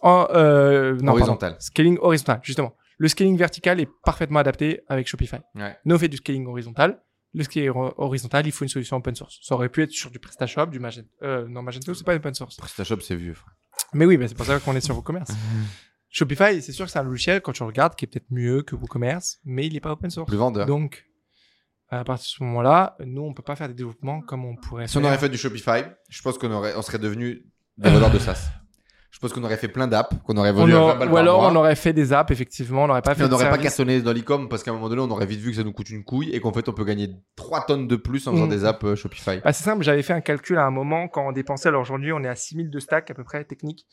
En, euh, non, Horizontal. pardon. Scaling horizontal, justement. Le scaling vertical est parfaitement adapté avec Shopify. Ouais. Nous, on fait du scaling horizontal. Le scaling ho- horizontal, il faut une solution open source. Ça aurait pu être sur du PrestaShop, du Magento. Euh, non, Magento, c'est pas open source. PrestaShop, c'est vieux. frère. Mais oui, bah, c'est pour ça qu'on est sur WooCommerce. [LAUGHS] Shopify, c'est sûr que c'est un logiciel, quand tu regardes, qui est peut-être mieux que WooCommerce, mais il n'est pas open source. Plus vendeur. Donc, à partir de ce moment-là, nous, on peut pas faire des développements comme on pourrait Si on aurait fait du Shopify, je pense qu'on aurait, on serait devenu des vendeurs de [LAUGHS] SaaS. Je pense qu'on aurait fait plein d'apps, qu'on aurait On vendu à 20 aurait- balles ou par alors mois. on aurait fait des apps, effectivement, on n'aurait pas fait Mais on n'aurait pas cartonné dans l'e-com parce qu'à un moment donné, on aurait vite vu que ça nous coûte une couille et qu'en fait, on peut gagner 3 tonnes de plus en faisant Mm. des apps euh, Shopify. Bah, c'est simple, j'avais fait un calcul à un moment quand on dépensait, alors aujourd'hui on est à 6000 de stack à peu près technique,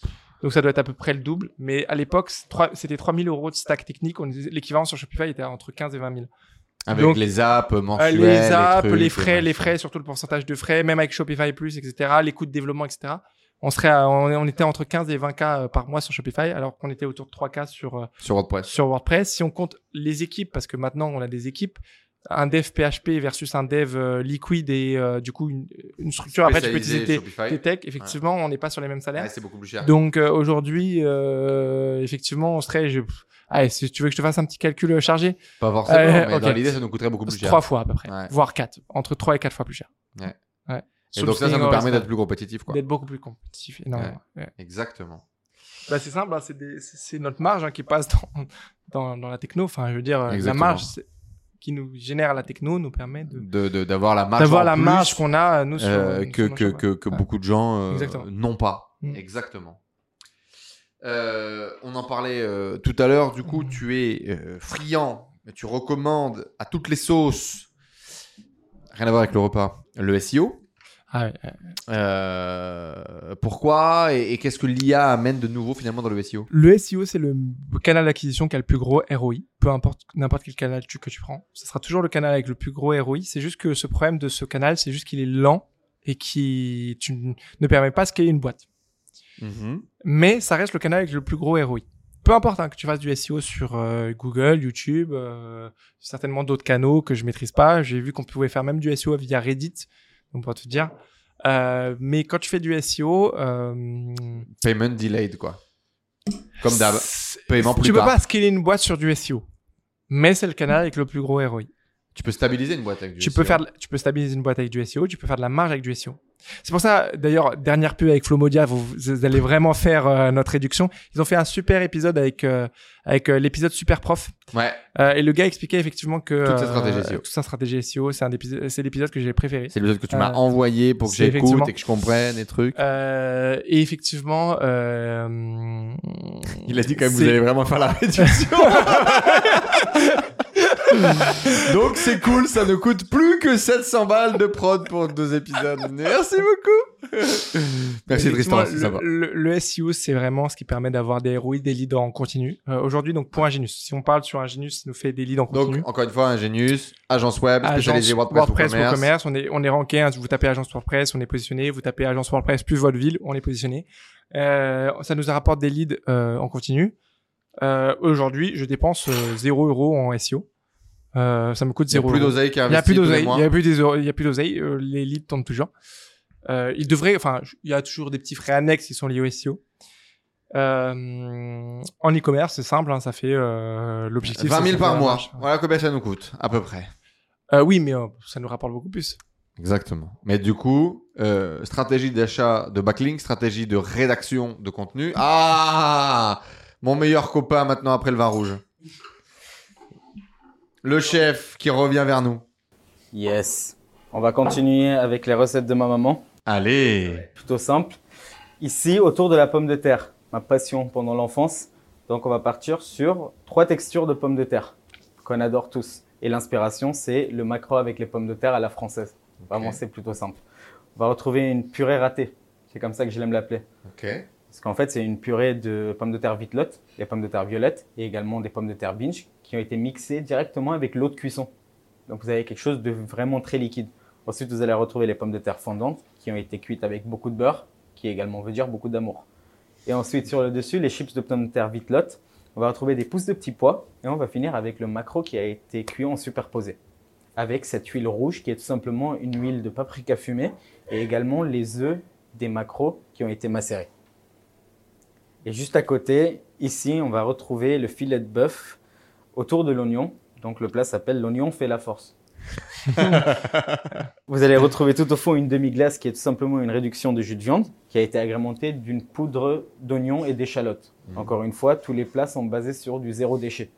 donc ça doit être à peu près le double, mais à l'époque c'était 3000 euros de stack technique, on l'équivalent sur Shopify était entre 15 et 20 000. Avec donc, les apps Euh, mensuelles. les apps, trucs, les frais, les frais, surtout le pourcentage de frais, même avec Shopify Plus, etc., les coûts de développement, etc. On serait, à- on, on était entre 15 et 20 k euh, par mois sur Shopify, alors qu'on était autour de 3 k sur euh, Sur WordPress. sur WordPress. Si on compte les équipes, parce que maintenant on a des équipes, un dev PHP versus un dev euh, Liquid et euh, du coup une, une structure. Après, tu peux utiliser tes, tes techs. Effectivement, on n'est pas sur les mêmes salaires. Ouais, c'est beaucoup plus cher. Donc euh, aujourd'hui, euh, effectivement, on serait. Je... Allez, si tu veux que je te fasse un petit calcul euh, chargé, Pas forcément, Euh, mais ok. dans l'idée, ça nous coûterait beaucoup plus cher. trois fois à peu près, Ouais. voire quatre, entre trois et quatre fois plus cher. Ouais. Ouais. Et donc ça, ça nous permet d'être plus compétitif, quoi. d'être beaucoup plus compétitif. énormément. Exactement. Bah, c'est simple, hein, c'est notre marge hein, qui passe dans, dans, dans la techno. Enfin, je veux dire, la marge qui nous génère la techno nous permet de De, de- d'avoir la marge. d'avoir la plus, marge qu'on a nous sur, euh, sur que, nos que, que, que beaucoup de gens euh, n'ont pas. Mm. Exactement. Euh, on en parlait euh, tout à l'heure. Du coup, Mm. tu es euh, friand, mais tu recommandes à toutes les sauces. Rien à voir avec le repas. Le SEO. Ah ouais, ouais. Euh, pourquoi et, et qu'est-ce que l'IA amène de nouveau finalement dans le SEO Le SEO, c'est le canal d'acquisition qui a le plus gros ROI. Peu importe n'importe quel canal tu- que tu prends, ce sera toujours le canal avec le plus gros ROI. C'est juste que ce problème de ce canal, c'est juste qu'il est lent et qui tu ne permet pas de scaler une boîte. Mais ça reste le canal avec le plus gros ROI. Peu importe hein, que tu fasses du SEO sur euh, Google, YouTube, euh, certainement d'autres canaux que je maîtrise pas. J'ai vu qu'on pouvait faire même du SEO via Reddit, donc pour te dire. Euh, mais quand tu fais du SEO, euh, Payment delayed, quoi. Comme d'hab. Paiement plus tu peux tard. pas scaler une boîte sur du SEO, mais c'est le canal avec le plus gros ROI. Tu peux stabiliser une boîte avec du Tu SEO. peux faire, de- tu peux stabiliser une boîte avec du SEO, tu peux faire de la marge avec du SEO. C'est pour ça, d'ailleurs, dernière pub avec Flomodia, vous, vous allez vraiment faire euh, notre réduction. Ils ont fait un super épisode avec euh, avec euh, l'épisode Super Prof. Ouais. Et le gars expliquait effectivement que Toute sa stratégie SEO. toute sa stratégie SEO, c'est un épisode, c'est l'épisode que j'ai préféré. C'est l'épisode que tu m'as envoyé pour que j'écoute et que je comprenne et trucs. Euh, et effectivement, euh, Il a dit quand même, vous allez vraiment faire la [LAUGHS] réduction. [LAUGHS] [LAUGHS] Donc c'est cool, ça ne coûte plus que 700 balles de prod pour deux épisodes. Merci beaucoup. Merci Tristan, c'est sympa. le, SEO, c'est vraiment ce qui permet d'avoir des ROI, des leads en continu. Euh, Aujourd'hui, donc pour Ingenius, si on parle sur Ingenius, ça nous fait des leads en continu. Donc encore une fois, Ingenius, agence web, spécialisée Agence WordPress, commerce. On est, on est ranké. hein. vous tapez agence WordPress, on est positionné. Vous tapez agence WordPress plus votre ville, on est positionné. Euh, ça nous rapporte des leads euh, en continu. Euh, Aujourd'hui, je dépense euh, 0 euros en SEO. Euh, ça me coûte Il n'y a 0 plus d'oseille qui est Il y a plus d'oseille. Il y a plus a plus d'oseille. Euh, les leads tournent toujours. Euh, il devrait, enfin, il y a toujours des petits frais annexes qui sont liés au SEO. Euh, en e-commerce, c'est simple, hein, ça fait l'objectif. 20 c'est 000 de par mois. Voilà combien ça nous coûte, à peu près. Oui, mais ça nous rapporte beaucoup plus. Exactement. Mais du coup, stratégie d'achat de backlink, stratégie de rédaction de contenu. Ah Mon meilleur copain maintenant après le vin rouge. Le chef qui revient vers nous. Yes. On va continuer avec les recettes de ma maman. Allez Plutôt simple. Ici, autour de la pomme de terre, ma passion pendant l'enfance. Donc, on va partir sur trois textures de pommes de terre qu'on adore tous. Et l'inspiration, c'est le macro avec les pommes de terre à la française. Vraiment, Ok. c'est plutôt simple. On va retrouver une purée ratée. C'est comme ça que je l'aime l'appeler. Ok. Parce qu'en fait, c'est une purée de pommes de terre vitelotte, des pommes de terre violettes et également des pommes de terre binge qui ont été mixées directement avec l'eau de cuisson. Donc vous avez quelque chose de vraiment très liquide. Ensuite, vous allez retrouver les pommes de terre fondantes qui ont été cuites avec beaucoup de beurre, qui également veut dire beaucoup d'amour. Et ensuite, sur le dessus, les chips de pommes de terre vitelotte. On va retrouver des pousses de petits pois et on va finir avec le macro qui a été cuit en superposé. Avec cette huile rouge qui est tout simplement une huile de paprika fumée et également les œufs des macros qui ont été macérés. Et juste à côté, ici, on va retrouver le filet de bœuf autour de l'oignon. Donc le plat s'appelle l'oignon fait la force. [LAUGHS] Vous allez retrouver tout au fond une demi-glace qui est tout simplement une réduction de jus de viande qui a été agrémentée d'une poudre d'oignon et d'échalote. Mhm. Encore une fois, tous les plats sont basés sur du zéro déchet.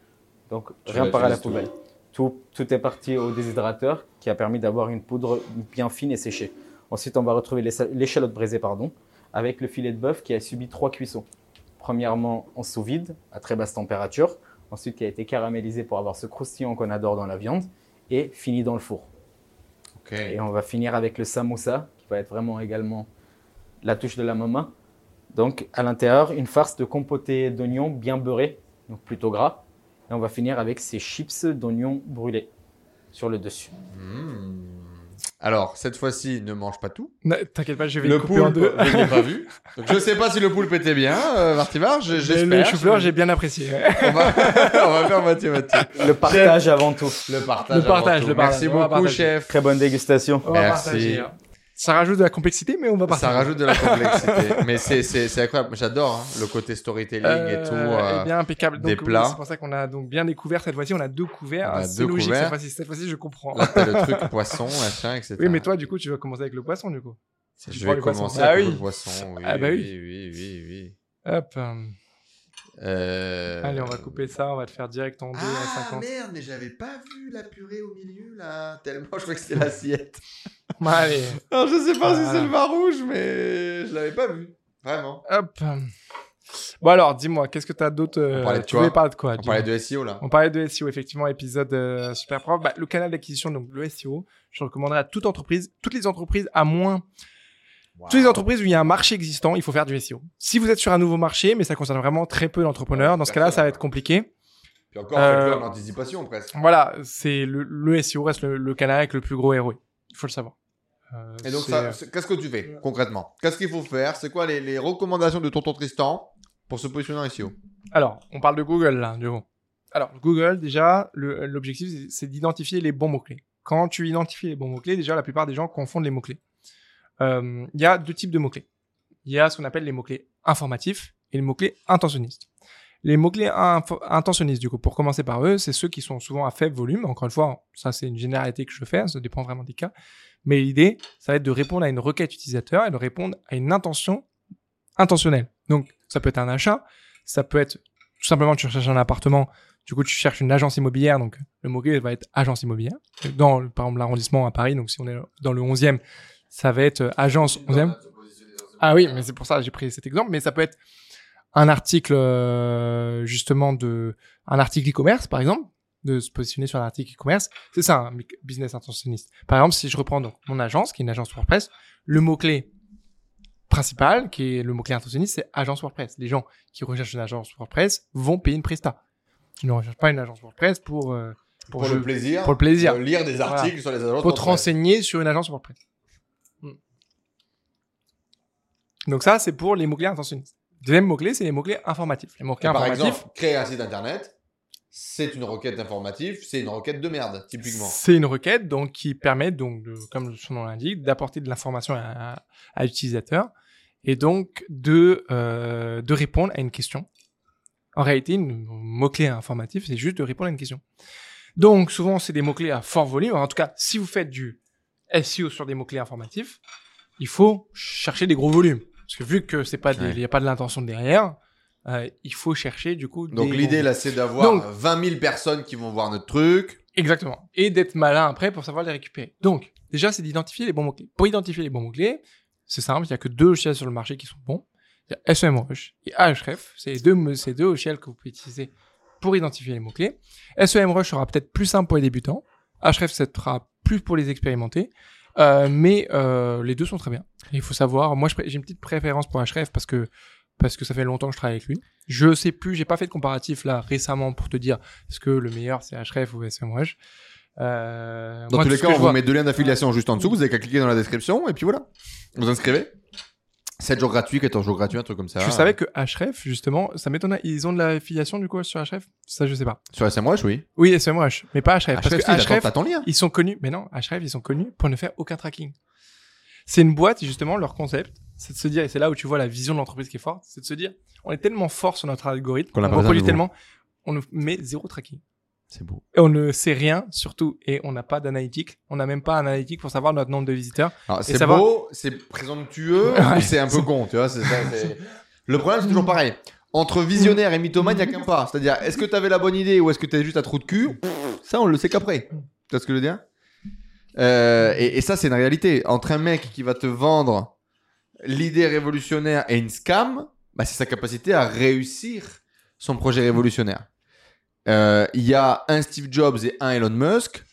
Donc Tu rien part à la tout. poubelle. Tout, tout est parti au déshydrateur qui a permis d'avoir une poudre bien fine et séchée. Ensuite, on va retrouver l'échalote braisée pardon, avec le filet de bœuf qui a subi trois cuissons. Premièrement en sous vide à très basse température, ensuite qui a été caramélisé pour avoir ce croustillant qu'on adore dans la viande et fini dans le four. Et on va finir avec le samoussa qui va être vraiment également la touche de la maman. Donc à l'intérieur, une farce de compoté d'oignons bien beurré, donc plutôt gras. Et on va finir avec ces chips d'oignons brûlés sur le dessus. Hmm. Alors, cette fois-ci, ne mange pas tout. Ne- T'inquiète pas, je vais Le le couper en poulpe, deux. je l'ai pas vu. [LAUGHS] Donc, je sais pas si le poulpe était bien, euh, Mais j'espère. Le chou-fleur, j'ai bien apprécié. On va, [LAUGHS] on va faire moitié-moitié. Le partage avant tout. Le partage. Le partage, avant tout. le partage. Merci beaucoup, partager. chef. Très bonne dégustation. On va Merci. partager, hein. Ça rajoute de la complexité, mais on va partager. Ça rajoute de la complexité. [LAUGHS] Mais c'est, incroyable. J'adore hein, le côté storytelling et tout. Euh, euh, eh bien impeccable. des Donc, oui, plats. C'est pour ça qu'on a donc bien découvert cette fois-ci. On a deux couverts. On a C'est deux logique couverts. cette fois-ci. Cette fois-ci, je comprends. Là, t'as le truc [LAUGHS] poisson, machin, etc. Oui, mais toi, du coup, tu vas commencer avec le poisson, du coup. je vais commencer Ah avec oui. le poisson. Oui, Ah bah oui, oui, oui, oui. Hop. euh, Euh... Allez, on va couper ça. On va te faire direct en deux à Ah 50. merde, mais j'avais pas vu la purée au milieu là. Tellement je crois que c'était l'assiette. [LAUGHS] Allez. Alors je sais pas si c'est le vin rouge, mais je l'avais pas vu. Vraiment. Hop. Bon alors, dis-moi, qu'est-ce que t'as d'autre euh, On parlait de Tu quoi voulais parler de quoi On parlait de SEO là. On parlait de SEO, effectivement, épisode euh, super prof. Bah, le canal d'acquisition, donc le SEO, je recommanderais à toute entreprise, toutes les entreprises à moins, toutes les entreprises où il y a un marché existant, il faut faire du SEO. Si vous êtes sur un nouveau marché, mais ça concerne vraiment très peu d'entrepreneurs, dans ce cas-là, ça va être compliqué. Puis encore, Euh, en anticipation presque. Voilà, c'est le, le SEO reste le, le canal avec le plus gros ROI. Il faut le savoir. Euh, Et donc, qu'est-ce que tu fais concrètement? Qu'est-ce qu'il faut faire? C'est quoi les, les recommandations de tonton Tristan pour se positionner en SEO Alors, on parle de Google là, du coup. Alors, Google, déjà, l'objectif, c'est- c'est d'identifier les bons mots-clés. Quand tu identifies les bons mots-clés, déjà, la plupart des gens confondent les mots-clés. Euh, Il y a deux types de mots-clés. Il y a ce qu'on appelle les mots-clés informatifs et les mots-clés intentionnistes. Les mots-clés intentionnistes, du coup, pour commencer par eux, c'est ceux qui sont souvent à faible volume. Encore une fois, ça, c'est une généralité que je fais, ça dépend vraiment des cas. Mais l'idée, ça va être de répondre à une requête utilisateur et de répondre à une intention intentionnelle. Donc, ça peut être un achat, ça peut être tout simplement tu cherches un appartement, du coup tu cherches une agence immobilière, donc le mot-clé va être agence immobilière. Dans, par exemple, l'arrondissement à Paris, donc si on est dans le 11e, ça va être euh, agence 11e. Ah oui, mais c'est pour ça que j'ai pris cet exemple, mais ça peut être un article euh, justement de un article e-commerce par exemple, de se positionner sur un article e-commerce, c'est ça un mic- business intentionniste. Par exemple, si je reprends donc mon agence qui est une agence WordPress, le mot clé principal qui est le mot clé intentionniste, c'est agence WordPress. Les gens qui recherchent une agence WordPress vont payer une presta. Ils ne recherchent pas une agence WordPress pour euh, Pour, le plaisir. pour le plaisir. de lire des articles sur les agences. pour te renseigner sur une agence WordPress. Hmm. Donc ça, c'est pour les mots-clés intentionnistes. Deuxième mot-clé, c'est les mots-clés informatifs. Les mots-clés Et Par informatifs, exemple, créer un site internet, c'est une requête informative, c'est une requête de merde, typiquement. c'est une requête donc qui permet donc, de, comme son nom l'indique, d'apporter de l'information à, à l'utilisateur et donc de euh, de répondre à une question. En réalité, une mot-clé informatif, c'est juste de répondre à une question. Donc souvent, c'est des mots-clés à fort volume. En tout cas, si vous faites du SEO sur des mots-clés informatifs, il faut chercher des gros volumes. Parce que vu que c'est pas il Ouais. n'y a pas de l'intention derrière, euh, il faut chercher du coup. Donc l'idée là, c'est d'avoir Donc- 20 000 personnes qui vont voir notre truc. Exactement. Et d'être malin après pour savoir les récupérer. Donc, déjà, c'est d'identifier les bons mots-clés. Pour identifier les bons mots-clés, c'est simple, il n'y a que deux logiciels sur le marché qui sont bons. Il y a SEMrush et Ahref. C'est les deux, me- ces deux logiciels que vous pouvez utiliser pour identifier les mots-clés. SEMrush sera peut-être plus simple pour les débutants. Ahref, sera plus pour les expérimenter. Euh, mais euh, les deux sont très bien. Il faut savoir, moi j'ai une petite préférence pour Ahref parce que parce que ça fait longtemps que je travaille avec lui. Je sais plus, j'ai pas fait de comparatif là récemment pour te dire est-ce que le meilleur c'est Ahref ou SEMrush. Euh, Dans moi, tous les cas, on je vous vois- met deux liens d'affiliation juste en dessous. Vous avez qu'à cliquer dans la description et puis voilà. Vous inscrivez. 7 jours gratuits, 14 jours gratuits, un truc comme ça. Tu savais que Href, justement, ça m'étonne, ils ont de l'affiliation du coup sur Href? Ça, je sais pas. Sur SMWatch, oui. Oui, SEMrush, mais pas Href. Ah, parce que Href, t'as ton lien. ils sont connus, mais non, Href, ils sont connus pour ne faire aucun tracking. C'est une boîte, justement, leur concept, c'est de se dire, et c'est là où tu vois la vision de l'entreprise qui est forte, c'est de se dire, on est tellement fort sur notre algorithme, on reproduit tellement, on met zéro tracking. C'est beau. Et on ne sait rien, surtout, et on n'a pas d'analytique. On n'a même pas un analytique pour savoir notre nombre de visiteurs. Alors, c'est savoir- beau, c'est présomptueux, [LAUGHS] Ouais. c'est un peu con, tu vois. ça, Le problème, c'est toujours pareil. Entre visionnaire et mythomane, il n'y a qu'un pas. C'est-à-dire, est-ce que tu avais la bonne idée ou est-ce que tu es juste à trou de cul? Ça, on le sait qu'après. Tu vois ce que je veux dire? Euh, et, et ça, c'est une réalité. Entre un mec qui va te vendre l'idée révolutionnaire est une scam, bah, c'est sa capacité à réussir son projet révolutionnaire. Euh, Il y a un Steve Jobs et un Elon Musk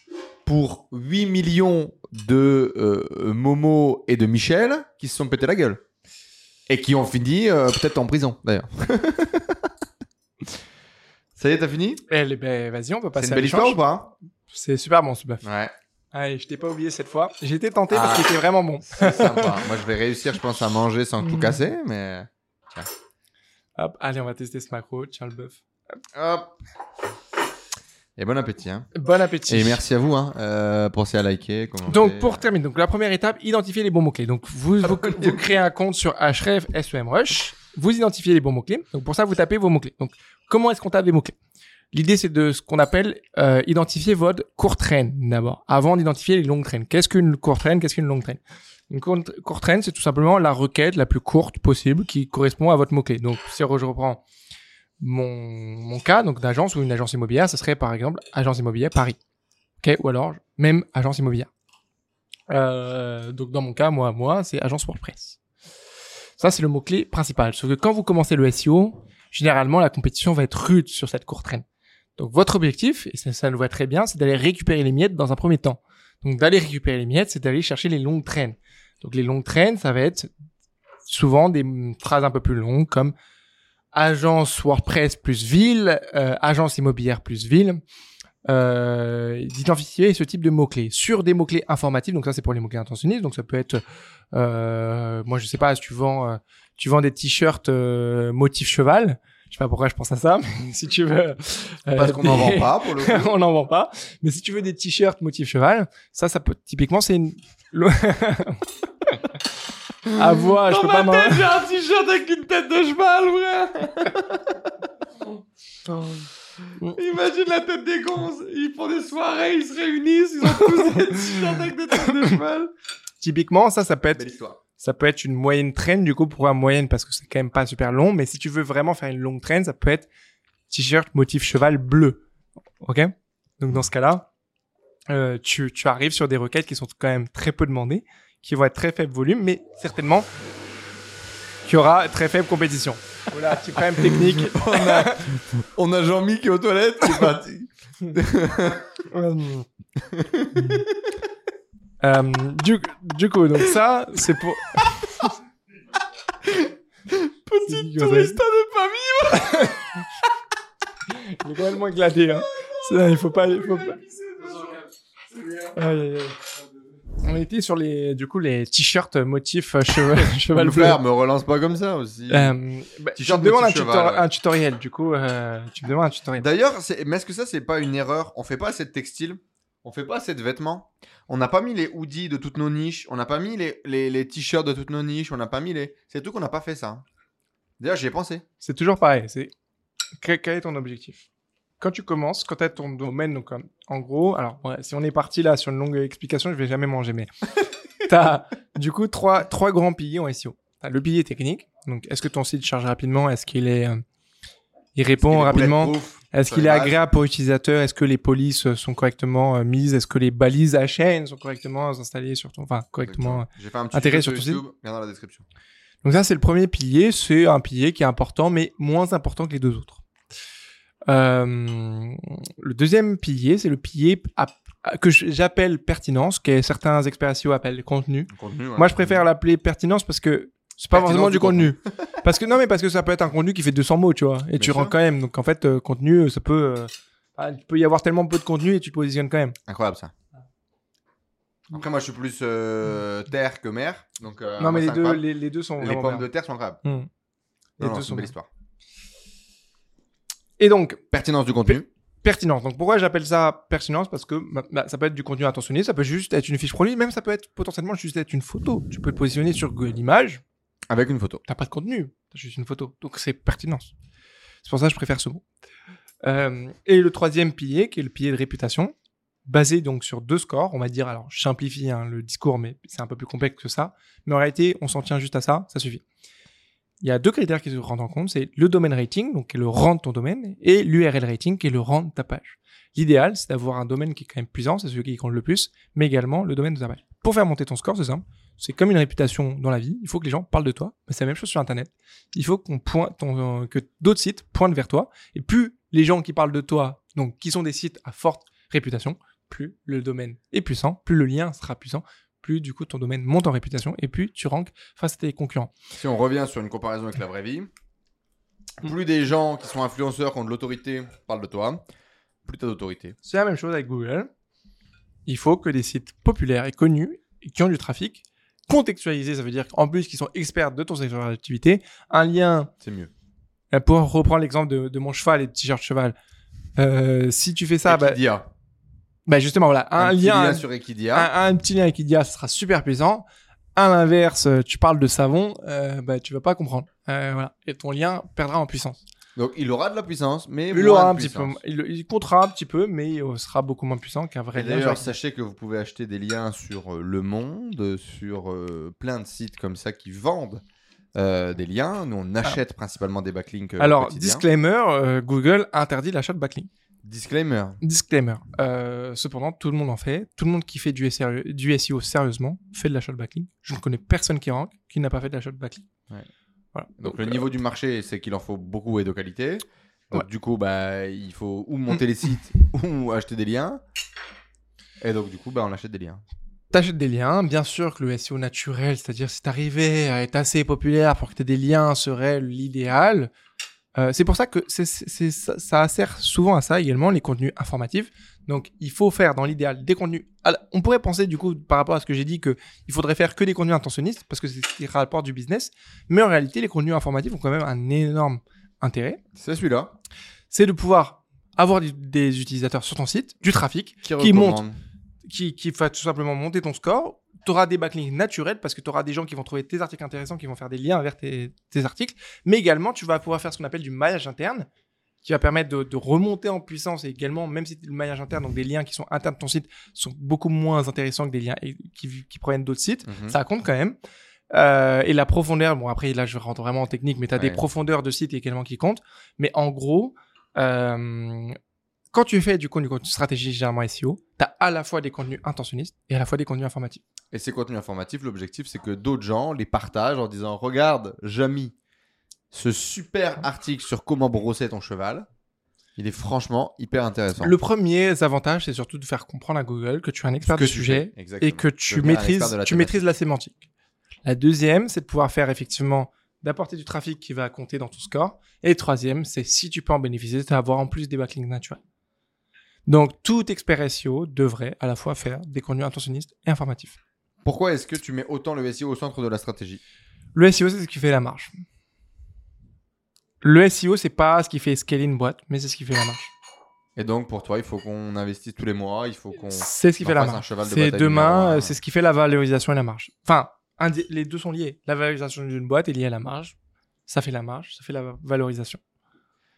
pour 8 millions de euh, Momo et de Michel qui se sont pété la gueule. Et qui ont fini euh, peut-être en prison, d'ailleurs. [LAUGHS] Ça y est, t'as fini? Eh, ben, vas-y, on peut C'est passer une à belle histoire ou pas? C'est super bon, ce bœuf. Ouais, Allez, je t'ai pas oublié cette fois. Été tenté parce Ah. qu'il était vraiment bon. c'est sympa. Moi, je vais réussir, je pense, à manger sans tout Mm. casser, mais... Hop, allez, on va tester ce macro. Tiens le bœuf. Hop Et bon appétit, hein. Bon appétit. Et merci à vous, hein. Euh, pensez à liker, commenter. Donc pour terminer, donc la première étape, identifier les bons mots clés. Donc vous, vous, vous créez un compte sur Href SEMrush, vous identifiez les bons mots clés. Donc pour ça, vous tapez vos mots clés. Donc comment est-ce qu'on tape les mots clés L'idée c'est de ce qu'on appelle euh, identifier votre courte traîne d'abord, avant d'identifier les longues traînes. Qu'est-ce qu'une courte traîne? Qu'est-ce qu'une longue traîne? Une courte, courte traîne, c'est tout simplement la requête la plus courte possible qui correspond à votre mot clé. Donc si je reprends mon, mon cas donc d'agence ou une agence immobilière, ce serait par exemple agence immobilière Paris. Ok, ou alors même agence immobilière. Euh, donc dans mon cas, moi, moi, c'est agence WordPress. Ça, c'est le mot-clé principal. Sauf que quand vous commencez le SEO, généralement, la compétition va être rude sur cette courte traîne. Donc votre objectif, et ça, ça le voit très bien, c'est d'aller récupérer les miettes dans un premier temps. Donc d'aller récupérer les miettes, c'est d'aller chercher les longues traînes. Donc les longues traînes, ça va être souvent des phrases un peu plus longues comme agence WordPress plus ville, euh, agence immobilière plus ville, euh, d'identifier ce type de mots-clés sur des mots-clés informatifs. Donc ça, c'est pour les mots-clés intentionnistes. Donc ça peut être, euh, moi, je sais pas, si tu vends, euh, tu vends des t-shirts euh, motif cheval. Je sais pas pourquoi je pense à ça, [LAUGHS] mais si tu veux. euh, Parce qu'on n'en vend pas, pour le [LAUGHS] coup. on n'en vend pas. Mais si tu veux des t-shirts motif cheval, ça, ça peut, typiquement, c'est une, [LAUGHS] [LAUGHS] à voir, je peux pas m'en... j'ai un t-shirt avec une tête de cheval, frère [LAUGHS] Imagine la tête des gonzes. Ils font des soirées, ils se réunissent, ils ont tous des [LAUGHS] t-shirts avec des têtes de cheval. Typiquement, ça, ça peut être. Ça peut être une moyenne traîne, du coup, pour une moyenne, parce que c'est quand même pas super long. Mais si tu veux vraiment faire une longue traîne, ça peut être t-shirt motif cheval bleu. OK? Donc, dans ce cas-là, euh, tu, tu arrives sur des requêtes qui sont quand même très peu demandées, qui vont être très faible volume, mais certainement qu'il y aura très faible compétition. Voilà, petit problème technique. [LAUGHS] On a, on a Jean-Mi qui est aux toilettes, qui est parti. [LAUGHS] Euh, du, du coup, donc ça, c'est pour... Petite tourista de famille. Il est complètement éclaté, hein. Ça, il faut pas... Il faut pas... Aïe, aïe, aïe. On était sur les, du coup, les t-shirts motif euh, cheval, [LAUGHS] [LAUGHS] cheval Le bleu. frère, me relance pas comme ça aussi. Euh, bah, tu T-shirt me demandes un, cheval, tutoriel, du coup, euh, tu me demandes un tutoriel. D'ailleurs, c'est- mais est-ce que ça, c'est pas une erreur? On fait pas assez de textile On fait pas assez de vêtements On n'a pas mis les hoodies de toutes nos niches On n'a pas mis les, les, les t-shirts de toutes nos niches On n'a pas mis les... C'est tout qu'on n'a pas fait ça. D'ailleurs, j'y ai pensé. C'est toujours pareil. C'est quel est ton objectif? Quand tu commences, quand tu as ton domaine, donc euh, en gros, alors ouais, si on est parti là sur une longue explication, je vais jamais manger, mais [LAUGHS] t'as du coup trois trois grands piliers en SEO. Le pilier technique. Donc, est-ce que ton site charge rapidement? Est-ce qu'il est, euh, il répond Il rapidement? Est-ce sur qu'il est agréable pour l'utilisateur? Est-ce que les polices euh, sont correctement mises? Est-ce que les balises HN sont correctement installées sur ton, enfin correctement J'ai fait un petit intégré tuto sur ton YouTube. Regarde dans la description. Donc ça, c'est le premier pilier. C'est un pilier qui est important, mais moins important que les deux autres. Euh, le deuxième pilier, c'est le pilier à- à- que j'appelle pertinence, que certains experts SEO appellent contenu. Le contenu, ouais. Moi, je préfère l'appeler pertinence parce que c'est pas forcément du contenu. parce que non, mais parce que ça peut être un contenu qui fait 200 mots, tu vois, et tu sûr. rentres quand même. Donc en fait, euh, contenu, ça peut, euh, ah, il peut y avoir tellement peu de contenu et tu te positionnes quand même. Incroyable ça. Après, moi, je suis plus euh, terre que mer. Donc, euh, non, mais les deux, les, les deux sont Les pommes bien. de terre sont incroyables. Hmm. Les non, deux sont une belle histoire. Et donc, Pertinence du contenu. pertinence. Donc pourquoi j'appelle ça pertinence? Parce que bah, ça peut être du contenu intentionné, ça peut juste être une fiche produit, même ça peut être potentiellement juste être une photo. Tu peux te positionner sur Google Images, Avec une photo. t'as pas de contenu, t'as juste une photo. Donc c'est pertinence. C'est pour ça que je préfère ce mot. Euh, et le troisième pilier, qui est le pilier de réputation, basé donc sur deux scores, on va dire, alors je simplifie hein, le discours, mais c'est un peu plus complexe que ça, mais en réalité, on s'en tient juste à ça, ça suffit. Il y a deux critères qui se rendent en compte, c'est le domaine rating, donc qui est le rang de ton domaine, et l'URL rating, qui est le rang de ta page. L'idéal, c'est d'avoir un domaine qui est quand même puissant, c'est celui qui compte le plus, mais également le domaine de ta page. Pour faire monter ton score, c'est simple. C'est comme une réputation dans la vie. Il faut que les gens parlent de toi. C'est la même chose sur Internet. Il faut qu'on pointe, ton- euh, que d'autres sites pointent vers toi. Et plus les gens qui parlent de toi, donc qui sont des sites à forte réputation, plus le domaine est puissant, plus le lien sera puissant, plus du coup ton domaine monte en réputation et plus tu ranks face à tes concurrents. Si on revient sur une comparaison avec la vraie vie, plus des gens qui sont influenceurs, qui ont de l'autorité, parlent de toi, plus t'as d'autorité. C'est la même chose avec Google. Il faut que des sites populaires et connus et qui ont du trafic, contextualisés, ça veut dire qu'en plus qu'ils sont experts de ton secteur d'activité, un lien, C'est mieux. pour reprendre l'exemple de, de mon cheval et de t-shirt cheval, euh, si tu fais ça, bah. Bah justement, voilà, un, lien, lien sur Equidia. un, un petit lien avec Idia, ça sera super puissant. À l'inverse, tu parles de savon, euh, bah tu vas pas comprendre. Euh, voilà. Et ton lien perdra en puissance. Donc il aura de la puissance, mais Il aura un petit peu, il, il comptera un petit peu, mais il sera beaucoup moins puissant qu'un vrai lien. d'ailleurs, sachez que vous pouvez acheter des liens sur euh, Le Monde, sur euh, plein de sites comme ça qui vendent euh, des liens. Nous, on achète principalement des backlinks. euh, Alors, disclaimer, euh, Google interdit l'achat de backlink. Disclaimer. Disclaimer. Euh, cependant, tout le monde en fait. Tout le monde qui fait du, SEO, du SEO sérieusement fait de l'achat de backlink. Je ne connais personne qui rank qui n'a pas fait de l'achat de backlink. Ouais. Voilà. Donc, le euh, niveau du marché, c'est qu'il en faut beaucoup et de qualité. Donc Ouais. du coup, bah, il faut ou monter les sites [LAUGHS] ou acheter des liens. Et donc du coup, bah, on achète des liens. T'achètes des liens, bien sûr que le SEO naturel, c'est-à-dire si t'arrivais à être assez populaire pour que t'aies des liens serait l'idéal. Euh, c'est pour ça que ça, ça sert souvent à ça également, les contenus informatifs. Donc il faut faire dans l'idéal des contenus. Alors, on pourrait penser du coup par rapport à ce que j'ai dit que il faudrait faire que des contenus intentionnistes parce que c'est ce qui rapporte du business. Mais en réalité, les contenus informatifs ont quand même un énorme intérêt. C'est celui-là C'est de pouvoir avoir des utilisateurs sur ton site, du trafic, qui, Qui monte. qui, qui va tout simplement monter ton score. Tu auras des backlinks naturels parce que tu auras des gens qui vont trouver tes articles intéressants, qui vont faire des liens vers tes, tes articles. Mais également, tu vas pouvoir faire ce qu'on appelle du maillage interne, qui va permettre de, de remonter en puissance. Et également, même si le maillage interne, donc des liens qui sont internes de ton site, sont beaucoup moins intéressants que des liens qui, qui proviennent d'autres sites. Mhm. Ça compte quand même. Euh, et la profondeur, bon après là je rentre vraiment en technique, mais tu as des profondeurs de sites également qui comptent. Mais en gros, euh, quand tu fais du contenu, contenu stratégie généralement SEO, tu as à la fois des contenus intentionnistes et à la fois des contenus informatifs. Et ces contenus informatifs, l'objectif, c'est que d'autres gens les partagent en disant Regarde, j'ai mis ce super article sur comment brosser ton cheval. Il est franchement hyper intéressant. Le premier avantage, c'est surtout de faire comprendre à Google que tu es un expert Ce que du sujet et que tu maîtrises, tu maîtrises la sémantique. La deuxième, c'est de pouvoir faire effectivement d'apporter du trafic qui va compter dans ton score. Et le troisième, c'est si tu peux en bénéficier, c'est d'avoir en plus des backlinks naturels. Donc, tout expert SEO devrait à la fois faire des contenus intentionnistes et informatifs. Pourquoi est-ce que tu mets autant le SEO au centre de la stratégie? Le SEO, c'est ce qui fait la marge. Le SEO, c'est pas ce qui fait scaler une boîte, mais c'est ce qui fait la marge. Et donc, pour toi, il faut qu'on investisse tous les mois, il faut qu'on. C'est ce qui fait la de C'est demain, c'est ce qui fait la valorisation et la marge. Enfin, les deux sont liés. La valorisation d'une boîte est liée à la marge. Ça fait la marge, ça fait la valorisation.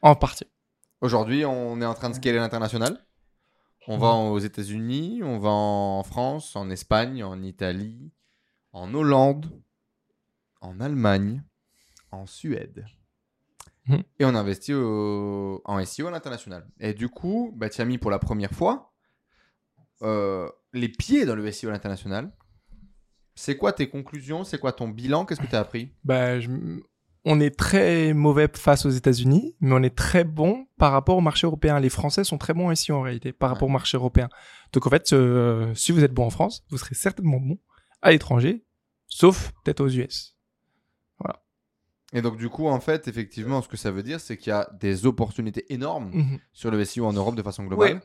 En partie. Aujourd'hui, on est en train de scaler l'international? On va aux États-Unis, on va en France, en Espagne, en Italie, en Hollande, en Allemagne, en Suède. Mhm. Et on investit au- en SEO à l'international. Et du coup, bah, tu as mis pour la première fois euh, les pieds dans le SEO à l'international. C'est quoi tes conclusions? C'est quoi ton bilan? Qu'est-ce que tu as appris? Bah, je- on est très mauvais face aux États-Unis, mais on est très bon par rapport au marché européen. Les Français sont très bons ici en réalité par rapport au marché européen. Donc en fait, euh, si vous êtes bon en France, vous serez certainement bon à l'étranger, sauf peut-être aux US. Et donc, du coup, en fait, effectivement, ce que ça veut dire, c'est qu'il y a des opportunités énormes Mhm. sur le SEO en Europe de façon globale. Ouais.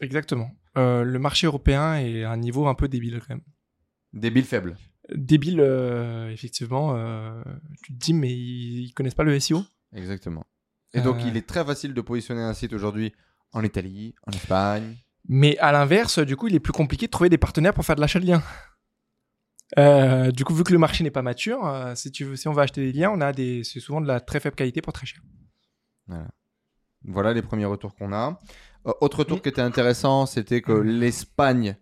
Exactement. Euh, le marché européen est à un niveau un peu débile quand même. Des billes faibles. Débile, euh, effectivement. euh, tu te dis, mais ils, ils connaissent pas le SEO Exactement. Et donc, Euh. il est très facile de positionner un site aujourd'hui en Italie, en Espagne. Mais à l'inverse, du coup, il est plus compliqué de trouver des partenaires pour faire de l'achat de liens. Euh, du coup, vu que le marché n'est pas mature, euh, si, tu veux, si on va acheter des liens, on a des, c'est souvent de la très faible qualité pour très cher. Voilà les premiers retours qu'on a. Euh, autre retour qui était intéressant, c'était que l'Espagne a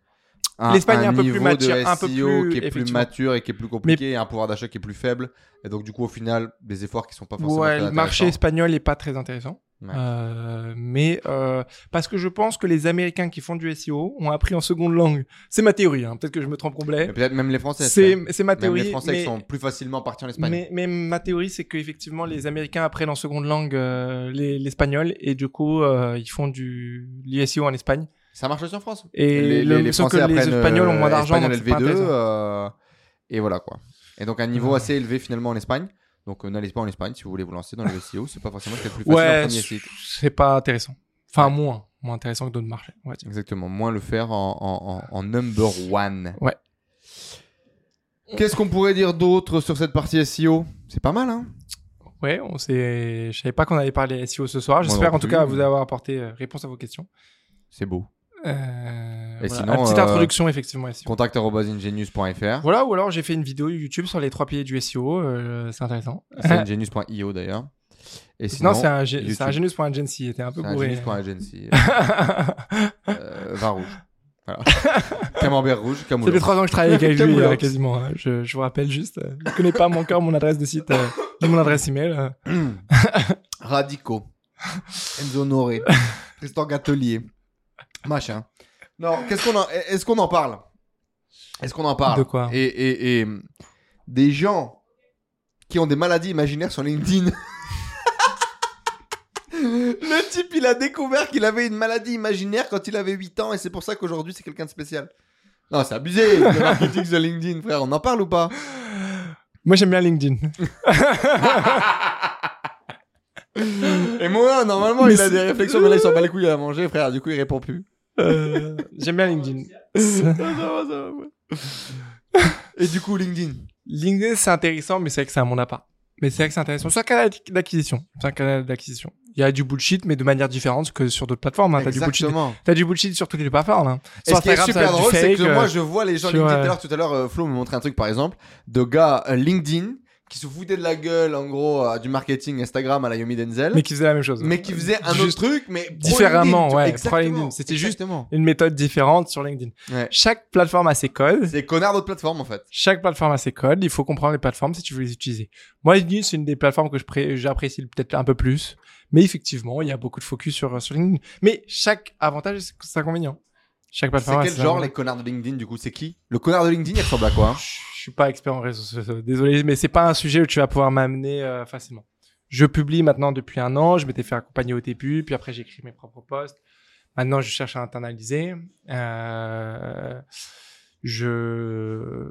L'Espagne est un peu plus mature, un peu plus- qui est plus mature et qui est plus compliqué, et un pouvoir d'achat qui est plus faible. Et donc, du coup, au final, des efforts qui sont pas forcément Ouais, le marché espagnol est pas très intéressant. Ouais. Euh, mais euh, parce que je pense que les Américains qui font du SEO ont appris en seconde langue. C'est ma théorie. Hein. Peut-être que je me trompe complet. Peut-être même les Français. C'est ma Même théorie. les Français mais, qui sont plus facilement partis en Espagne. mais, mais ma théorie, c'est qu'effectivement, les Américains apprennent en seconde langue euh, les- l'espagnol et du coup, ils font du l'ISEO en Espagne. Ça marche aussi en France. Et le- sauf que les Espagnols ont moins d'argent, espagnol donc c'est pas LV2, intéressant. euh, et voilà quoi. Et donc un niveau Ouais. assez élevé finalement en Espagne. Donc euh, n'allez pas en Espagne si vous voulez vous lancer dans le SEO. C'est pas forcément ce de plus facile en Ouais, premier site. c'est pas intéressant. Enfin, moins. Moins intéressant que d'autres marchés. dire. Exactement. Moins le faire en, en, en- en number one. Ouais. Qu'est-ce qu'on pourrait dire d'autre sur cette partie SEO C'est pas mal, hein Ouais, on s'est. Je savais pas qu'on allait parler SEO ce soir. J'espère en tout cas vous avoir apporté euh, réponse à vos questions. C'est beau. Euh, Et voilà. sinon, petite euh, introduction effectivement. Contact.ingenius.fr. Voilà, ou alors j'ai fait une vidéo YouTube sur les trois piliers du SEO. euh, c'est intéressant. C'est [LAUGHS] ingenius.io d'ailleurs. Et sinon, non, c'est un, un genius.agency. Était un peu bourré. ingenius.agency. [LAUGHS] euh, vin rouge. Voilà. [LAUGHS] Camembert rouge, Ça fait trois ans que je travaille avec lui, euh, quasiment. hein. Je, je vous rappelle juste. euh, je connais pas mon cœur, mon adresse de site, ni mon adresse email. [CLEARS THROAT] Radicaux. Enzo Honoré. Tristan Gatelier. Machin. Non, qu'est-ce qu'on en... Est-ce qu'on en parle? Est-ce qu'on en parle? De quoi? Et, et, et des gens qui ont des maladies imaginaires sur LinkedIn. [LAUGHS] Le type, il a découvert qu'il avait une maladie imaginaire quand il avait 8 ans et c'est pour ça qu'aujourd'hui c'est quelqu'un de spécial. Non, c'est abusé, le marketing sur LinkedIn, frère. On en parle ou pas? Moi, j'aime bien LinkedIn. [LAUGHS] Et moi, normalement, Mais il a des réflexions, mais là, il s'en bat les couilles à manger, frère. Du coup, il répond plus. Euh, j'aime bien LinkedIn. [LAUGHS] Et du coup, LinkedIn. LinkedIn, c'est intéressant, mais c'est vrai que c'est un monde à part. Mais c'est vrai que c'est intéressant. C'est un canal d'acquisition. C'est un canal d'acquisition. Il y a du bullshit, mais de manière différente que sur d'autres plateformes. Hein. T'as du bullshit. Exactement. T'as du bullshit sur toutes les plateformes. Hein. Et ce qui est ça super va drôle, c'est que moi, euh, je vois les gens sur, LinkedIn. Tout à euh, l'heure, tout à l'heure, euh, Flo me montrait un truc, par exemple, de gars LinkedIn qui se foutaient de la gueule, en gros, euh, du marketing Instagram à la Yomi Denzel, mais qui faisait la même chose. mais qui faisait un autre truc, mais pro différemment, LinkedIn, ouais, LinkedIn. C'était juste-. Une méthode différente sur LinkedIn. Ouais. Chaque plateforme a ses codes. C'est connard d'autres plateformes, en fait. Chaque plateforme a ses codes. Il faut comprendre les plateformes si tu veux les utiliser. Moi, LinkedIn, c'est une des plateformes que j'apprécie peut-être un peu plus. Mais effectivement, il y a beaucoup de focus sur, sur LinkedIn. Mais chaque avantage a ses inconvénients. Chaque C'est plateforme a quel genre, les connards de LinkedIn, du coup? C'est qui? Le connard de LinkedIn, il ressemble à quoi hein? Je suis pas expert en réseaux sociaux. Désolé, mais c'est pas un sujet où tu vas pouvoir m'amener euh, facilement. Je publie maintenant depuis un an. Je m'étais fait accompagner au début, puis après j'écris mes propres posts. Maintenant, je cherche à internaliser. Euh, je,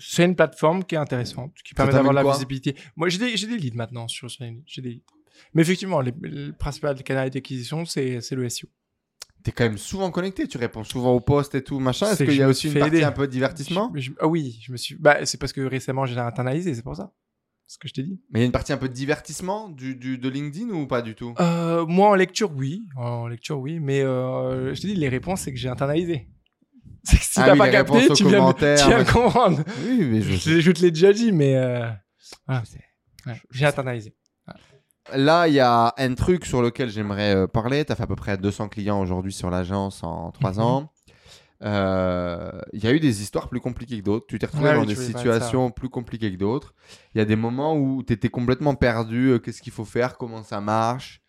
c'est une plateforme qui est intéressante, qui permet d'avoir la visibilité. Moi, j'ai des, j'ai des leads maintenant sur, sur LinkedIn. J'ai des leads. Mais effectivement, les- le principal canal d'acquisition, c'est, c'est le SEO. Quand même souvent connecté, tu réponds souvent aux posts et tout, machin. Est-ce qu'il y a aussi une partie aider. un peu de divertissement Je- je- ah oui, je me suis. Bah, c'est parce que récemment j'ai internalisé, c'est pour ça. Ce que je t'ai dit. Mais il y a une partie un peu de divertissement du, du- de LinkedIn ou pas du tout? Euh, moi en lecture, oui. En lecture, oui. Mais euh, je te dis, les réponses, c'est que j'ai internalisé. [LAUGHS] C'est que si Ah t'as oui, pas capté, tu viens, tu viens comprendre. Oui, mais je sais. Je, je te l'ai déjà dit, mais euh. Ouais, j'ai internalisé. Là, il y a un truc sur lequel j'aimerais euh, parler. Tu as fait à peu près 200 clients aujourd'hui sur l'agence en 3 Mhm. ans. Euh, Il y a eu des histoires plus compliquées que d'autres. Tu t'es retrouvé Ouais, dans oui, des situations plus compliquées que d'autres. Il y a des moments où tu étais complètement perdu. euh, Qu'est-ce qu'il faut faire Comment ça marche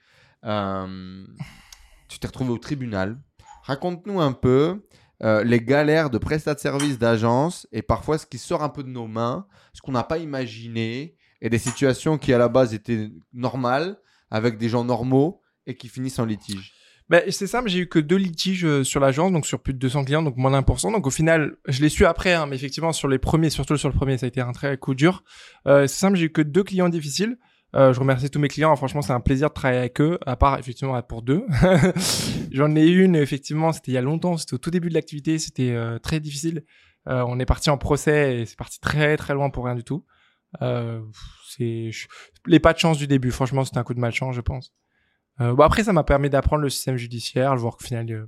Tu t'es retrouvé au tribunal. Raconte-nous un peu euh, les galères de prestat de service d'agence et parfois ce qui sort un peu de nos mains, ce qu'on n'a pas imaginé et des situations qui à la base étaient normales avec des gens normaux et qui finissent en litige. Ben, c'est simple, j'ai eu que deux litiges euh, sur l'agence, donc sur plus de 200 clients, donc moins d'un pour cent. Donc au final, je l'ai su après, hein, mais effectivement sur les premiers, surtout sur le premier, ça a été un très coup dur. Euh, c'est simple, j'ai eu que deux clients difficiles. Euh, je remercie tous mes clients. Franchement, c'est un plaisir de travailler avec eux, à part effectivement pour deux. [LAUGHS] J'en ai une, effectivement, c'était il y a longtemps, c'était au tout début de l'activité, c'était très difficile. On est parti en procès et c'est parti très très loin pour rien du tout. Euh, c'est les pas de chance du début. Franchement, c'était un coup de malchance, je pense. Euh, bon après, ça m'a permis d'apprendre le système judiciaire, le voir qu'au final, euh,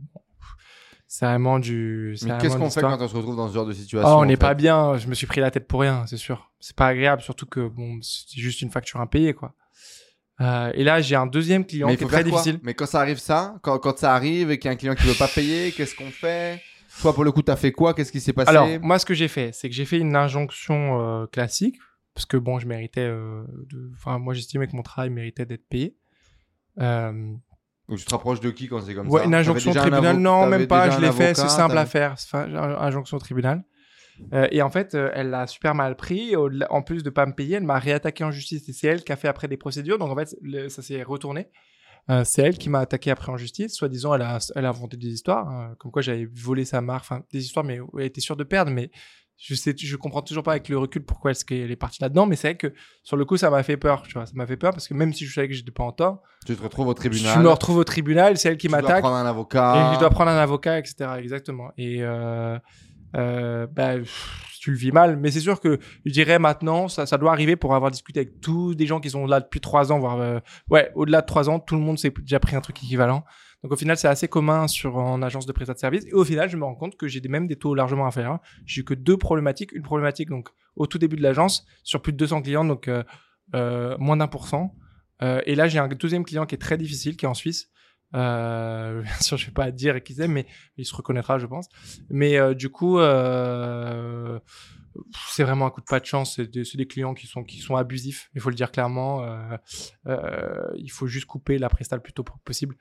c'est vraiment du. Mais qu'est-ce qu'on fait quand on se retrouve dans ce genre de situation Oh, on n'est pas bien. Je me suis pris la tête pour rien, c'est sûr. C'est pas agréable, surtout que bon, c'est juste une facture impayée, quoi. Euh, et là, j'ai un deuxième client Mais qui est très difficile. Mais quand ça arrive ça, quand, quand ça arrive et qu'il y a un client qui veut pas payer, qu'est-ce qu'on fait? Toi pour le coup, t'as fait quoi? Qu'est-ce qui s'est passé? Alors, moi, ce que j'ai fait, c'est que j'ai fait une injonction euh, classique, parce que bon, je méritais. euh. Enfin, moi, j'estimais que mon travail méritait d'être payé. Euh, Donc tu te rapproches de qui quand c'est comme ouais, ça une injonction un tribunal, non, même pas, je l'ai fait, c'est simple à faire. Enfin, injonction au tribunal. Euh, et en fait, euh, elle l'a super mal pris. En plus de pas me payer, elle m'a réattaqué en justice. Et c'est elle qui a fait après des procédures. Donc en fait, le- ça s'est retourné. Euh, c'est elle qui m'a attaqué après en justice. Soi-disant, elle a, elle a inventé des histoires, hein, comme quoi j'avais volé sa marque, enfin des histoires, mais elle était sûre de perdre. Mais je sais, je comprends toujours pas avec le recul pourquoi est-ce qu'elle est partie là-dedans. Mais c'est vrai que sur le coup, ça m'a fait peur. Tu vois, ça m'a fait peur parce que même si je savais que j'étais pas en tort, Tu te retrouves au tribunal. je me retrouve au tribunal. C'est elle qui tu dois m'attaque. prendre un avocat. Et je dois prendre un avocat, etc. Exactement. Et euh, euh, bah, pff, tu le vis mal. Mais c'est sûr que je dirais maintenant, ça, ça doit arriver pour avoir discuté avec tous des gens qui sont là depuis trois ans, voire euh, ouais, au-delà de trois ans, tout le monde s'est déjà pris un truc équivalent. Donc au final, c'est assez commun sur en agence de prestat de service. Et au final, je me rends compte que j'ai même des taux largement inférieurs. J'ai que deux problématiques. Une problématique donc au tout début de l'agence sur plus de 200 clients, donc euh, euh, moins d'un pour cent. Euh, et là, j'ai un deuxième client qui est très difficile, qui est en Suisse. [LAUGHS] Bien sûr, je vais pas dire qui c'est, mais il se reconnaîtra, je pense. Mais du coup, c'est vraiment un coup de pas de chance. C'est des, clients qui sont qui sont abusifs. Il faut le dire clairement. Il faut juste couper la presta le plus tôt possible.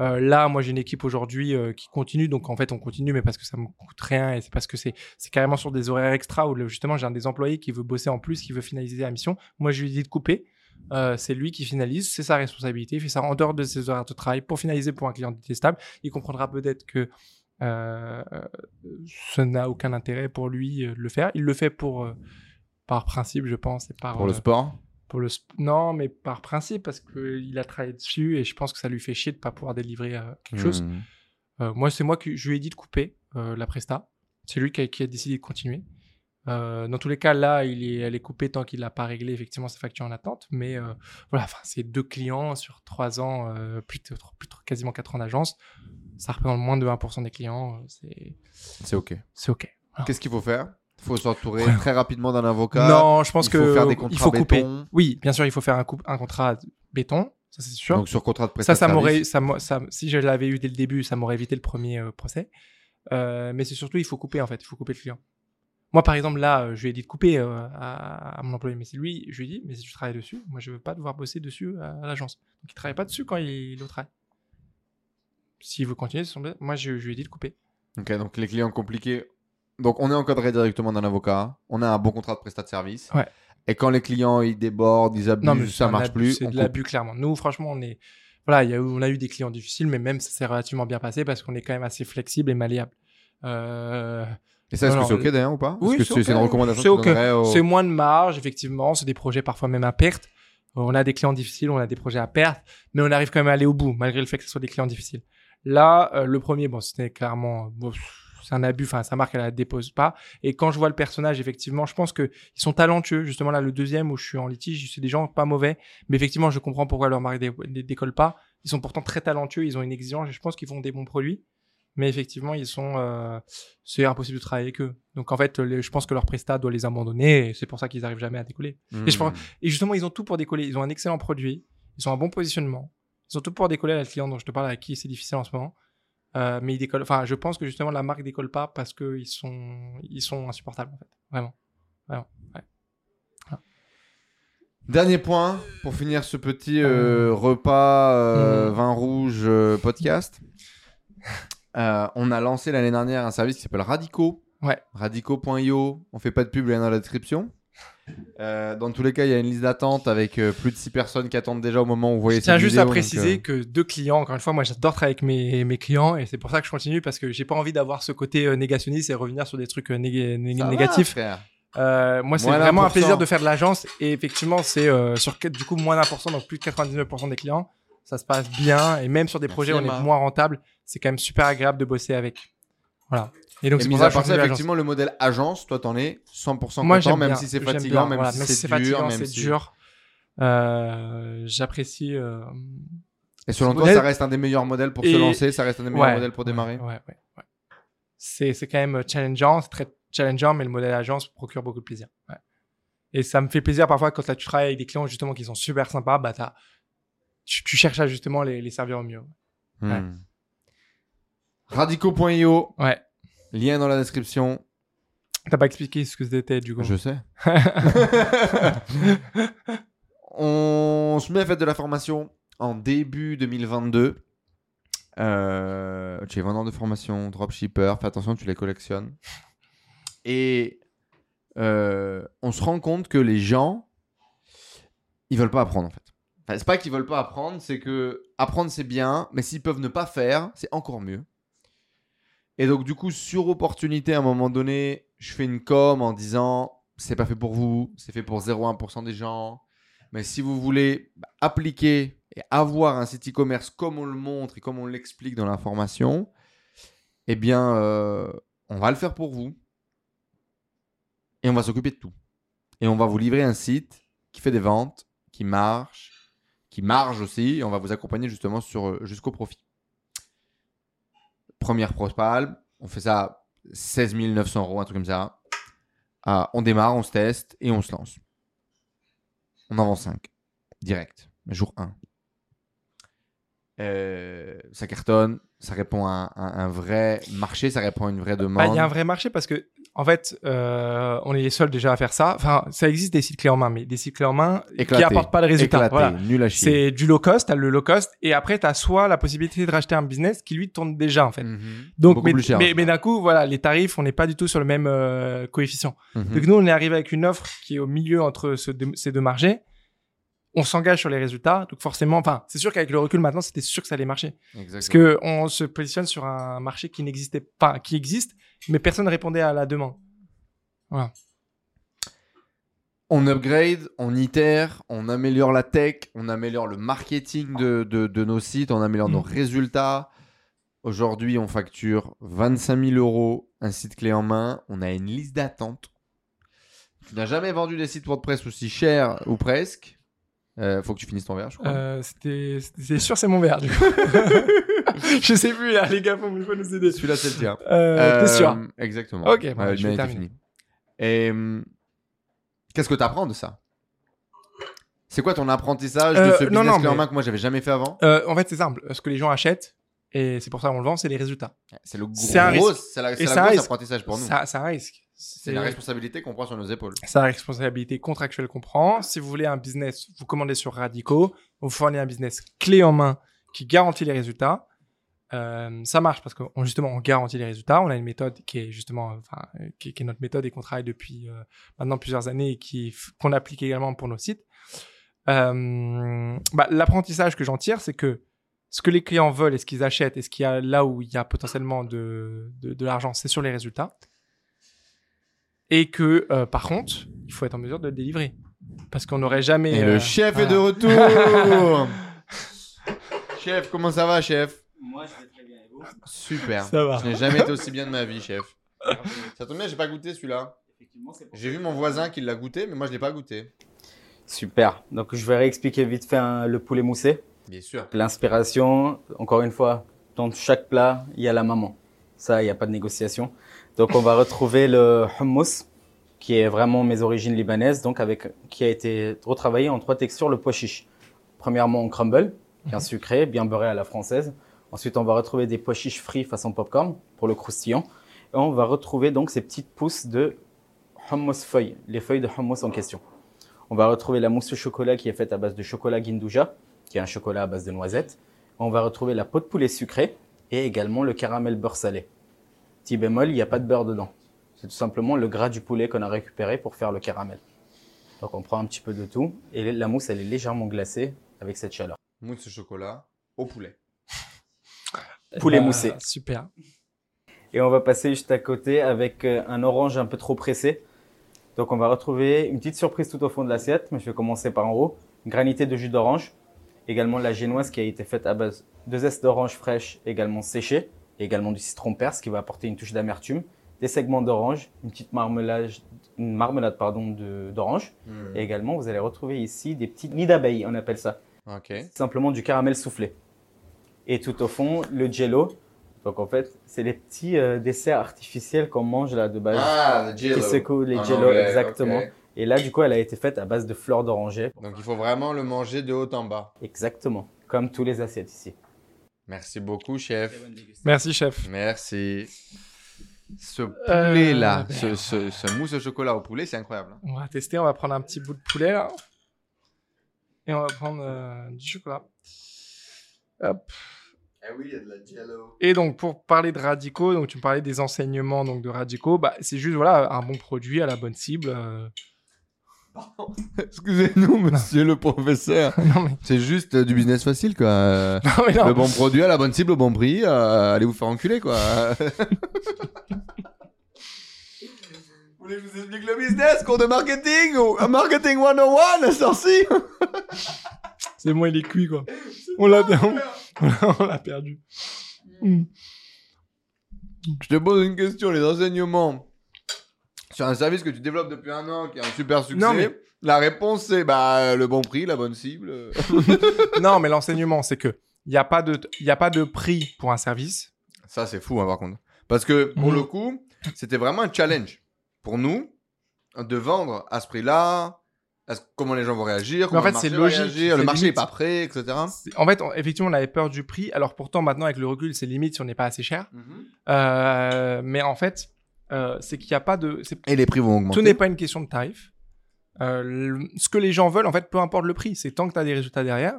Euh, là, moi, j'ai une équipe aujourd'hui euh, qui continue. Donc, en fait, on continue, mais parce que ça me coûte rien et c'est parce que c'est carrément sur des horaires extra où justement j'ai un des employés qui veut bosser en plus, qui veut finaliser la mission. Moi, je lui dit de couper. Euh, c'est lui qui finalise, c'est sa responsabilité. Il fait ça en dehors de ses horaires de travail pour finaliser pour un client détestable. Il comprendra peut-être que ça n'a aucun intérêt pour lui de le faire. Il le fait pour par principe, je pense, et par Pour le sport. Pour le sp- non, mais par principe parce que il a travaillé dessus et je pense que ça lui fait chier de pas pouvoir délivrer euh, quelque chose. Hmm. Euh, moi, c'est moi qui je lui ai dit de couper euh, la presta. C'est lui qui a, qui a décidé de continuer. Dans tous les cas, là, il est, elle est coupée tant qu'il n'a pas réglé effectivement sa facture en attente. Mais voilà, c'est deux clients sur trois ans, plus, de, plus de quasiment quatre ans d'agence. Ça représente moins de 1% des clients. C'est, C'est ok. c'est OK. Qu'est-ce qu'il faut faire? Il faut s'entourer Ouais. très rapidement d'un avocat. non, je pense il que faut faire des il contrats faut couper. béton. Oui, bien sûr, il faut faire un, coup- un contrat béton. Ça, c'est sûr. Donc sur contrat de ça, prestation. ça m'aurait, ça, ça- si je l'avais eu dès le début, ça m'aurait évité le premier euh, procès. Euh, mais c'est surtout, il faut couper en fait, il faut couper le client. Moi, par exemple, là, euh, je lui ai dit de couper euh, à, à mon employé, mais c'est lui, je lui ai dit, mais si tu travailles dessus, moi, je veux pas devoir bosser dessus à, à l'agence. Donc, il travaille pas dessus quand il, il est au travail. S'il veut continuer, moi, je, je lui ai dit de couper. Ok, donc les clients compliqués. Donc on est encadré directement d'un avocat. On a un bon contrat de prestat de service. Ouais. Et quand les clients ils débordent, ils abusent, Non, mais ça marche abus, plus. C'est on de l'abus, clairement. Nous, franchement, on est. Voilà, y a eu- on a eu des clients difficiles, mais même ça s'est relativement bien passé parce qu'on est quand même assez flexible et malléable. Euh, Et ça, est-ce que c'est ok d'ailleurs ou pas? Oui, c'est une recommandation C'est au- moins de marge, effectivement. C'est des projets parfois même à perte. On a des clients difficiles, on a des projets à perte, mais on arrive quand même à aller au bout, malgré le fait que ce soit des clients difficiles. Là, euh, le premier, bon, c'était clairement, bon, pff, c'est un abus. Enfin, sa marque, elle la dépose pas. Et quand je vois le personnage, effectivement, je pense que ils sont talentueux. Justement, là, le deuxième où je suis en litige, c'est des gens pas mauvais, mais effectivement, je comprends pourquoi leur marque dé- décolle pas. Ils sont pourtant très talentueux, ils ont une exigence. et Je pense qu'ils font des bons produits, mais effectivement, ils sont, euh, c'est impossible de travailler avec eux. Donc en fait, les- je pense que leur prestat doit les abandonner. Et c'est pour ça qu'ils arrivent jamais à décoller. Et je Hmm. pense- Et justement, ils ont tout pour décoller. Ils ont un excellent produit. Ils ont un bon positionnement. Ils ont tout pour décoller. Là, le client dont je te parle, avec qui c'est difficile en ce moment. Euh, mais ils décollent. Enfin, je pense que justement, la marque décolle pas parce qu'ils sont, ils sont insupportables, en fait. Vraiment. Dernier point pour finir ce petit euh, repas euh, Mm. vin rouge euh, podcast. [LAUGHS] Euh, on a lancé l'année dernière un service qui s'appelle Radico. Ouais. Radico.io. On fait pas de pub, il y en a dans la description. Euh, dans tous les cas, il y a une liste d'attente avec euh, plus de 6 personnes qui attendent déjà au moment où vous voyez Je tiens cette juste vidéo, à donc, préciser euh, que deux clients, encore une fois, moi j'adore travailler avec mes, mes clients et c'est pour ça que je continue parce que j'ai pas envie d'avoir ce côté négationniste et revenir sur des trucs va, négatifs. frère. Moi, c'est vraiment un plaisir de faire de l'agence et effectivement, c'est sur du coup moins d'un pour cent, donc plus de 99% des clients, ça se passe bien et même sur des Merci, projets où on est moins rentable, c'est quand même super agréable de bosser avec. Voilà. Et donc Et mis à part ça, effectivement, le modèle agence, toi, t'en es 100% Moi, content, même bien, si c'est fatigant, bien, même voilà, si même c'est si c'est dur, fatigant, même c'est si... dur. Euh, J'apprécie. euh, Et selon toi, modèle- ça reste un des meilleurs modèles pour se lancer, ça reste un des meilleurs Ouais, modèles pour démarrer. Ouais, ouais, ouais. C'est, quand même challengeant, c'est très challengeant, mais le modèle agence procure beaucoup de plaisir. Ouais. Et ça me fait plaisir parfois quand là, tu travailles avec des clients justement qui sont super sympas, bah tu, tu cherches à justement les, les servir au mieux. Hmm. Radico.io, Ouais. lien dans la description. T'as pas expliqué ce que c'était du coup. Je sais. [LAUGHS] on se met à faire de la formation en début 2022. Euh, tu es vendeur de formation, dropshipper, fais attention, tu les collectionnes. Et euh, on se rend compte que les gens, ils veulent pas apprendre en fait. Enfin, c'est pas qu'ils veulent pas apprendre, c'est que apprendre c'est bien, mais s'ils peuvent ne pas faire, c'est encore mieux. Et donc du coup, sur opportunité, à un moment donné, je fais une com en disant c'est pas fait pour vous, c'est fait pour 0,1% des gens. Mais si vous voulez bah, appliquer et avoir un site e-commerce comme on le montre et comme on l'explique dans l'information, eh bien, euh, on va le faire pour vous. Et on va s'occuper de tout. Et on va vous livrer un site qui fait des ventes, qui marche, qui marge aussi. Et on va vous accompagner justement euh, jusqu'au profit. Première propale, on fait ça 16 900 euros, un truc comme ça. Ah, on démarre, on se teste et on se lance. On en vend 5. Direct. Jour 1. Euh, ça cartonne, ça répond à un, à un vrai marché, ça répond à une vraie Bah, demande. Il y a un vrai marché parce que, en fait, euh, on est les seuls déjà à faire ça. Enfin, ça existe des sites clés en main, mais des sites clés en main Éclaté. qui apportent pas de résultat. Voilà. nul à chier. C'est du low cost, t'as le low cost, et après t'as soit la possibilité de racheter un business qui lui tourne déjà en fait. Mhm. Donc, Beaucoup mais, plus cher. mais, mais d'un coup, voilà, les tarifs, on n'est pas du tout sur le même euh, coefficient. Mhm. Donc nous, on est arrivé avec une offre qui est au milieu entre ce ces deux marchés. On s'engage sur les résultats, donc forcément, enfin, c'est sûr qu'avec le recul maintenant, c'était sûr que ça allait marcher, parce que on se positionne sur un marché qui n'existait pas, qui existe, mais personne ne répondait à la demande. On upgrade, on itère, on améliore la tech, on améliore le marketing de, de- de nos sites, on améliore nos Mm. résultats. Aujourd'hui, on facture 25 000 euros un site clé en main. On a une liste d'attente. Tu n'as jamais vendu des sites WordPress aussi chers ou presque. Euh, faut que tu finisses ton verre, je crois. Euh, c'était, c'est sûr, c'est mon verre. Du coup. [LAUGHS] je sais plus là, les gars, faut, faut nous aider. Celui-là, c'est le tien. Euh, T'es sûr Exactement. Ok, bon, je vais terminer. fini. Et qu'est-ce que tu apprends de ça? C'est quoi ton apprentissage de ce non, business non, clé en mais- main que moi j'avais jamais fait avant? Euh, en fait, c'est simple. Ce que les gens achètent, et c'est pour ça qu'on le vend, c'est les résultats. C'est le C'est un gros, risque. c'est la, Et c'est la c'est un risque. apprentissage pour nous. Ça, ça risque. C'est la responsabilité qu'on prend sur nos épaules. C'est la responsabilité contractuelle qu'on prend. Si vous voulez un business, vous commandez sur Radico, vous fournissez un business clé en main qui garantit les résultats. Euh, ça marche parce qu'on justement on garantit les résultats. On a une méthode qui est justement, enfin, qui, qui est notre méthode et qu'on travaille depuis euh, maintenant plusieurs années et qui qu'on applique également pour nos sites. Euh, bah, L'apprentissage que j'en tire, c'est que ce que les clients veulent et ce qu'ils achètent et ce qu'il y a là où il y a potentiellement de, de, de l'argent, c'est sur les résultats. Et que euh, par contre, il faut être en mesure de le délivrer. Parce qu'on n'aurait jamais. Et euh, le chef est de retour [LAUGHS] Chef, comment ça va, chef? Moi, je vais très bien et vous? Super. Ça va. Je n'ai jamais été aussi bien de ma vie, chef. Ça tombe bien, j'ai pas goûté celui-là. Effectivement, c'est pour J'ai vu mon voisin qui l'a goûté, mais moi je l'ai pas goûté. Super. Donc, je vais réexpliquer vite fait hein, le poulet moussé. Bien sûr. L'inspiration, encore une fois, dans chaque plat, il y a la maman. Ça, il n'y a pas de négociation. Donc, on va retrouver le hummus, qui est vraiment mes origines libanaises, donc avec, qui a été retravaillé en trois textures, le pois chiche. Premièrement, en crumble, bien sucré, bien beurré à la française. Ensuite, on va retrouver des pois chiches frits façon popcorn pour le croustillant. Et on va retrouver donc ces petites pousses de hummus feuilles, les feuilles de hummus en question. On va retrouver la mousse au chocolat qui est faite à base de chocolat Ginduja, qui est un chocolat à base de noisettes. On va retrouver la peau de poulet sucrée et également le caramel beurre salé. Petit bémol, il n'y a pas de beurre dedans. C'est tout simplement le gras du poulet qu'on a récupéré pour faire le caramel. Donc on prend un petit peu de tout et la mousse elle est légèrement glacée avec cette chaleur. Mousse au chocolat au poulet. Poulet Bah, moussé. Super. Et on va passer juste à côté avec euh, un orange un peu trop pressé. Donc on va retrouver une petite surprise tout au fond de l'assiette, mais je vais commencer par en haut. Une granité de jus d'orange. Également la génoise qui a été faite à base de zeste d'orange fraîche, également séchée. Et également du citron perse qui va apporter une touche d'amertume. Des segments d'orange, une petite marmelade, une marmelade pardon, d'orange. Et également vous allez retrouver ici des petites nids d'abeilles, on appelle ça. Ok. Simplement du caramel soufflé. Et tout au fond, le jello. Donc en fait, c'est les petits euh, desserts artificiels qu'on mange là de base. Ah, le jello. qui secouent les jello, exactement. Et là, du coup, elle a été faite à base de fleurs d'oranger. Donc il faut vraiment le manger de haut en bas. Exactement. Comme tous les assiettes ici. Merci beaucoup, chef. Merci, chef. Merci. Ce Euh, poulet-là, ben. ce, ce- ce mousse au chocolat au poulet, c'est incroyable. hein. On va tester, on va prendre un petit bout de poulet là. Et on va prendre euh, du chocolat. Hop. Eh oui, il y a de la jello. Et donc, pour parler de radicaux, donc tu me parlais des enseignements donc de radicaux, bah, c'est juste voilà un bon produit à la bonne cible. euh. Excusez-nous, monsieur le professeur. [LAUGHS] non mais, C'est juste euh, du business facile, quoi. Euh, [LAUGHS] non, mais non. Le bon produit à la bonne cible au bon prix, euh, allez vous faire enculer, quoi. vous voulez que je vous explique le business, cours de marketing ou un marketing 101, sorci [LAUGHS] c'est bon, il est cuit quoi. On l'a on l'a perdu. Mm. Je te pose une question, les enseignements sur un service que tu développes depuis un an, qui a un super succès. Non, mais- La réponse, c'est bah, le bon prix, la bonne cible. [LAUGHS] non, mais l'enseignement, c'est que il n'y a pas de, y a pas de prix pour un service. Ça, c'est fou, hein, par contre. Parce que, pour Mhm. le coup, c'était vraiment un challenge pour nous de vendre à ce prix-là, comment les gens vont réagir, Mais en comment fait, c'est logique, réagir, le marché n'est pas prêt, etc. En fait, on- effectivement, on avait peur du prix. Alors pourtant, maintenant, avec le recul, c'est limite si on n'est pas assez cher. Euh, mais en fait, euh, c'est qu'il n'y a pas de, c'est- Et les prix vont augmenter. tout n'est pas une question de tarif. Euh, le- ce que les gens veulent, en fait, peu importe le prix, c'est tant que tu as des résultats derrière,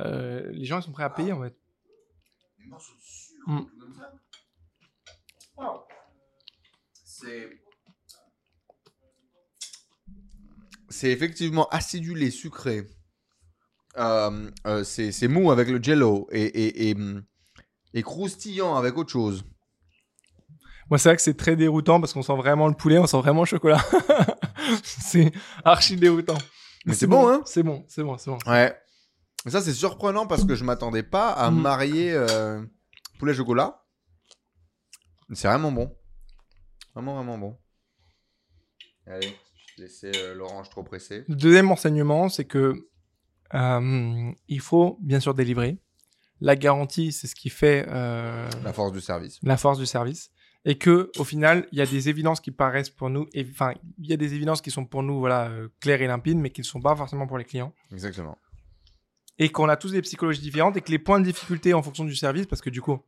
euh, les gens ils sont prêts à payer en fait. Mm. C'est. C'est effectivement acidulé, sucré. Euh, euh, c'est c'est mou avec le jello et, et, et, et croustillant avec autre chose. Moi, c'est vrai que c'est très déroutant parce qu'on sent vraiment le poulet, on sent vraiment le chocolat. [LAUGHS] c'est archi déroutant. Mais c'est bon, hein C'est bon, c'est bon, c'est bon. Ouais. Mais ça, c'est surprenant parce que je m'attendais pas à Mm. marier euh, poulet chocolat. C'est vraiment bon. Vraiment, vraiment bon. Allez, je vais laisser euh, l'orange trop pressé. Le deuxième enseignement, c'est que euh, il faut bien sûr délivrer. La garantie, c'est ce qui fait La force du service. la force du service. Et que au final, il y a des évidences qui paraissent pour nous, enfin, il y a des évidences qui sont pour nous, voilà, euh, claires et limpides, mais qui ne sont pas forcément pour les clients. Exactement. Et qu'on a tous des psychologies différentes et que les points de difficulté en fonction du service, parce que du coup,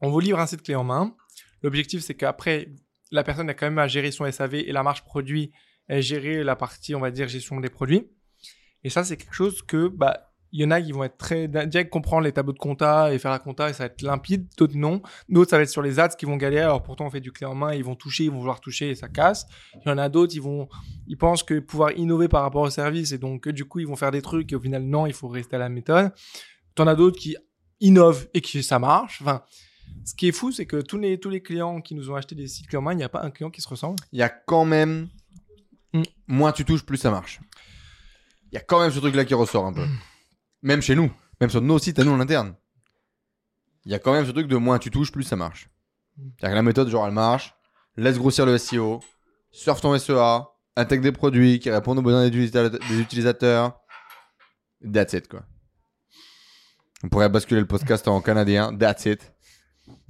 on vous livre un site clé en main. L'objectif, c'est qu'après, la personne a quand même à gérer son SAV et la marge produit, et gérer la partie, on va dire, gestion des produits. Et ça, c'est quelque chose que, bah, il y en a qui vont être très direct comprendre les tableaux de compta et faire la compta et ça va être limpide, d'autres non. D'autres, ça va être sur les ads qui vont galérer. Alors pourtant, on fait du clé en main, ils vont toucher, ils vont vouloir toucher et ça casse. Il y en a d'autres, ils vont, ils pensent que pouvoir innover par rapport au service et donc que du coup, ils vont faire des trucs et au final, non, il faut rester à la méthode. T'en as d'autres qui innovent et qui ça marche. Enfin, ce qui est fou, c'est que tous les, tous les clients qui nous ont acheté des sites clés en main, il n'y a pas un client qui se ressemble. Il y a quand même. Mm. Moins tu touches, plus ça marche. Il y a quand même ce truc-là qui ressort un peu. [CLEARS THROAT] Même chez nous. Même sur nos sites à nous en interne. Il y a quand même ce truc de moins tu touches, plus ça marche. C'est-à-dire que la méthode, genre, elle marche. Laisse grossir le SEO. Surfe ton SEA. Intègre des produits qui répondent aux besoins des utilisa- des utilisateurs. That's it, quoi. On pourrait basculer le podcast en canadien. That's it.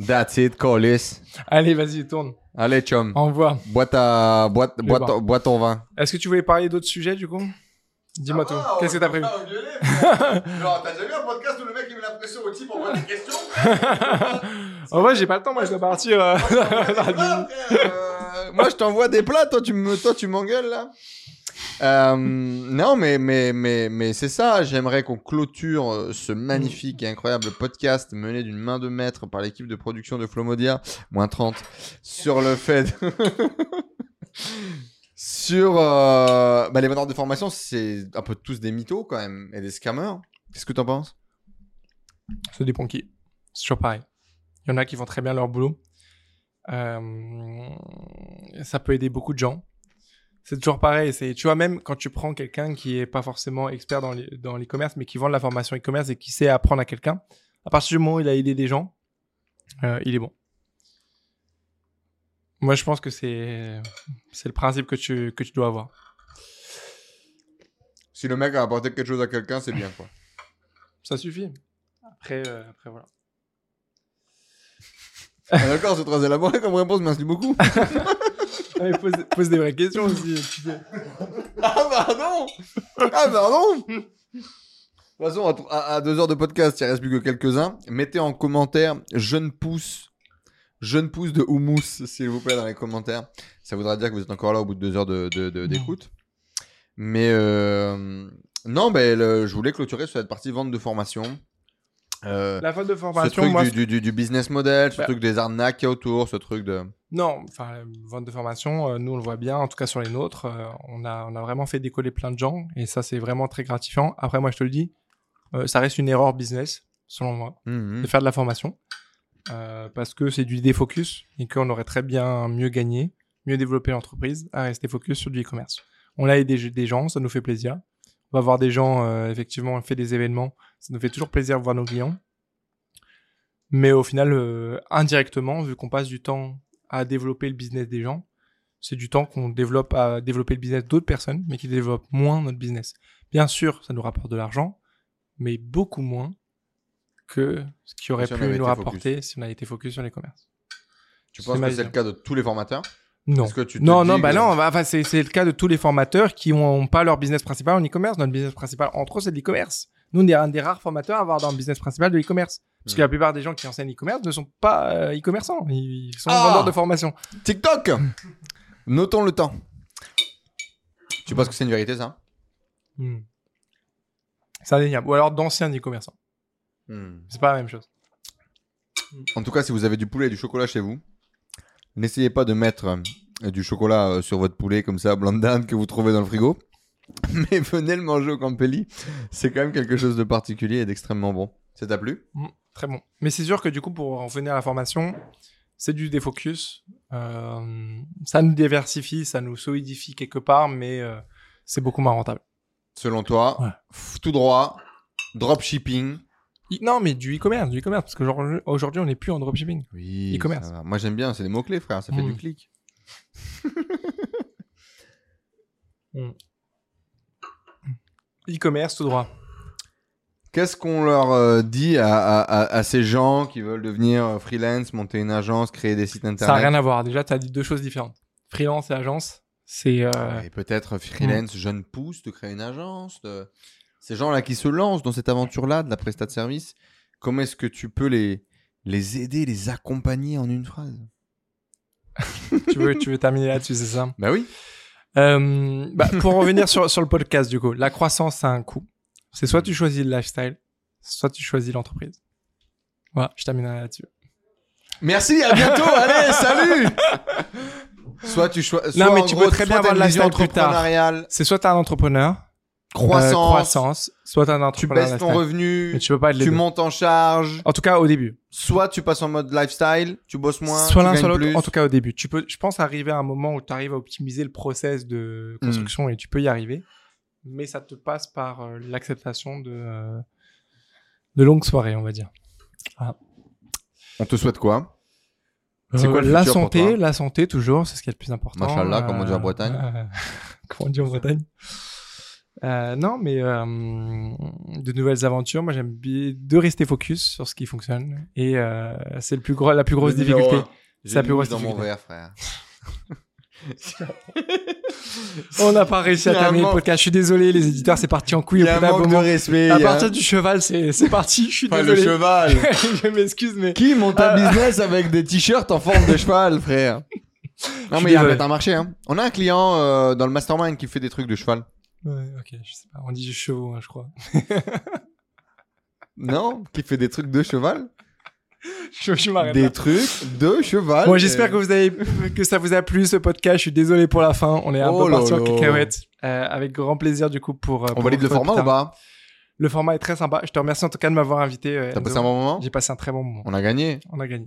That's it, Colis. Allez, vas-y, tourne. Allez, chum. Ta... bois... Le bois bar. ton... bois ton vin. Est-ce que tu voulais parler d'autres sujets du coup? Dis-moi tout. Qu'est-ce que t'as prévu [LAUGHS] Genre, t'as déjà vu un podcast où le mec il met la pression au type pour poser des questions [LAUGHS] En vrai, j'ai pas le temps, moi je dois partir. euh, [LAUGHS] Euh, Moi je t'envoie des plats, toi tu me, toi tu m'engueules là. Euh, non mais mais mais mais c'est ça. J'aimerais qu'on clôture ce magnifique et incroyable podcast mené d'une main de maître par l'équipe de production de Flomodia moins 30 sur le fait. Sur euh, bah, les vendeurs de formation, c'est un peu tous des mythos quand même et des scammers. Qu'est-ce que t'en penses? Ça dépend qui. C'est toujours pareil. Il y en a qui font très bien leur boulot. Euh, ça peut aider beaucoup de gens. C'est toujours pareil. C'est, tu vois, même quand tu prends quelqu'un qui est pas forcément expert dans les, dans l'e-commerce, mais qui vend de la formation e-commerce et qui sait apprendre à quelqu'un, à partir du moment où il a aidé des gens, euh, il est bon. Moi, je pense que c'est, c'est le principe que tu, que tu dois avoir. Si le mec a apporté quelque chose à quelqu'un, c'est bien quoi. Ça suffit. Après, euh, après voilà. Ah, D'accord, c'est très élaboré comme réponse, merci beaucoup. [LAUGHS] Ah, mais pose, pose des vraies questions aussi. Ah pardon Ah pardon De toute façon, à, à- à deux heures de podcast, il ne reste plus que quelques-uns. Mettez en commentaire jeune pouce, jeune pouce de houmous, s'il vous plaît, dans les commentaires. Ça voudra dire que vous êtes encore là au bout de deux heures de- de- de- d'écoute. Mais, euh, Non, ben, je voulais clôturer sur cette partie vente de formation. Euh, La vente de ce formation, truc moi, du, du- du- du business model, ce Bah. truc des arnaques qu'il y a autour, ce truc de. Non, enfin, vente de formation, euh, nous on le voit bien, en tout cas sur les nôtres, on, a, on a vraiment fait décoller plein de gens et ça c'est vraiment très gratifiant. Après, moi je te le dis, ça reste une erreur business, selon moi, Mhm. de faire de la formation euh, parce que c'est du défocus et qu'on aurait très bien mieux gagné, mieux développé l'entreprise à rester focus sur du e-commerce. On a aidé des gens, ça nous fait plaisir. On va voir des gens, euh, effectivement, on fait des événements, ça nous fait toujours plaisir de voir nos clients. Mais au final, euh, indirectement, vu qu'on passe du temps à développer le business des gens, c'est du temps qu'on développe à développer le business d'autres personnes, mais qui développent moins notre business. Bien sûr, ça nous rapporte de l'argent, mais beaucoup moins que ce qui aurait Si pu nous rapporter si on avait été focus sur les commerces. Tu penses que c'est le cas de tous les formateurs? Non. Que tu non, non, bah que- non, enfin, c'est, le cas de tous les formateurs qui ont pas leur business principal en e-commerce. Notre business principal, entre eux, c'est de l'e-commerce. Nous, on est un des rares formateurs à avoir dans le business principal de l'e-commerce. Parce Hmm. que la plupart des gens qui enseignent l'e-commerce ne sont pas euh, e-commerçants. Ils sont Ah vendeurs de formation. TikTok Notons le temps. Tu penses que c'est une vérité, ça? Hmm. C'est indéniable. Ou alors d'anciens e-commerçants. Hmm. C'est pas la même chose. En tout cas, si vous avez du poulet et du chocolat chez vous, n'essayez pas de mettre euh, du chocolat euh, sur votre poulet comme ça, blanc d'âne, que vous trouvez dans le frigo. [LAUGHS] Mais venez le manger au Campelli. C'est quand même quelque chose de particulier et d'extrêmement bon. Ça t'a plu? Mm, très bon. Mais c'est sûr que du coup, pour en venir à la formation, c'est du défocus. Euh, ça nous diversifie, ça nous solidifie quelque part, mais euh, c'est beaucoup moins rentable. Selon toi, Ouais. tout droit, dropshipping. Non, mais du e-commerce, du e-commerce, parce qu'aujourd'hui, on n'est plus en dropshipping. Oui, E-commerce. ça va. Moi, j'aime bien, c'est des mots-clés, frère. Ça fait Mm. du clic. [LAUGHS] E-commerce tout droit. Qu'est-ce qu'on leur euh, dit à, à- à- à ces gens qui veulent devenir euh, freelance, monter une agence, créer des sites Ça n'a internet? rien à voir. Déjà, tu as dit deux choses différentes. Freelance et agence, c'est... euh, Et peut-être freelance, jeune pousse, de créer une agence. de- Ces gens-là qui se lancent dans cette aventure-là de la prestat de service, comment est-ce que tu peux les, les aider, les accompagner en une phrase? [LAUGHS] Tu, veux, tu veux terminer là-dessus, c'est ça? Bah oui. Euh, bah, Pour revenir sur, sur le podcast, du coup, la croissance, ça a un coût. C'est soit tu choisis le lifestyle, soit tu choisis l'entreprise. Voilà, je terminerai là-dessus. Merci, à bientôt, allez, [LAUGHS] salut Soit tu choisis. Non, mais tu peux très bien avoir le lifestyle plus tard. entrepreneuriale, C'est soit tu un entrepreneur, euh, croissance, soit un tu baisses ton revenu, tu peux pas être les tu deux. montes en charge. En tout cas, au début. Soit tu passes en mode lifestyle, tu bosses moins, soit l'un, soit l'autre. En tout cas, au début. Tu peux, je pense, arriver à un moment où tu arrives à optimiser le process de Hmm. construction et tu peux y arriver. Mais ça te passe par euh, l'acceptation de, euh, de longues soirées, on va dire. On te souhaite quoi? C'est quoi le la futur pour santé, toi? la santé toujours, c'est ce qui est le plus important. Machallah, [LAUGHS] comme on dit en Bretagne. euh, comme on dit en Bretagne. Euh, non, mais euh, de nouvelles aventures. Moi, j'aime bien de rester focus sur ce qui fonctionne. Et euh, c'est le plus gros, la plus grosse Le difficulté. C'est la plus grosse dans mon verre, frère. [LAUGHS] On n'a pas réussi à terminer le podcast. Je suis désolé, les éditeurs, c'est parti en couille Il y a un manque de respect. À a- partir du cheval, c'est parti. Je suis Enfin, le désolé. cheval. [LAUGHS] je m'excuse, mais Qui monte un Ah. business avec des t-shirts en forme de cheval, frère Non, mais il y a un marché. Hein. On a un client euh, dans le mastermind qui fait des trucs de cheval. Ouais, ok, je sais pas. On dit chevaux, hein, je crois. [LAUGHS] Non Qui fait des trucs de cheval [LAUGHS] Je, je Des là. trucs de cheval. Bon, j'espère que vous avez que ça vous a plu ce podcast. Je suis désolé pour la fin. On est un Oh peu parti en cacahuète. Euh, avec grand plaisir du coup pour. euh, On pour valide le format ou pas? Le format est très sympa. Je te remercie en tout cas de m'avoir invité. euh, T'as passé un bon moment? J'ai passé un très bon moment. On a gagné. On a gagné.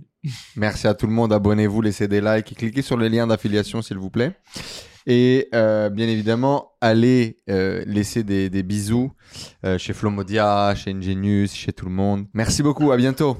Merci à tout le monde. Abonnez-vous, laissez des likes et cliquez sur les liens d'affiliation s'il vous plaît. Et euh, bien évidemment, allez euh, laisser des, bisous euh, chez Flomodia, chez Ingenius, chez tout le monde. Merci beaucoup. À bientôt.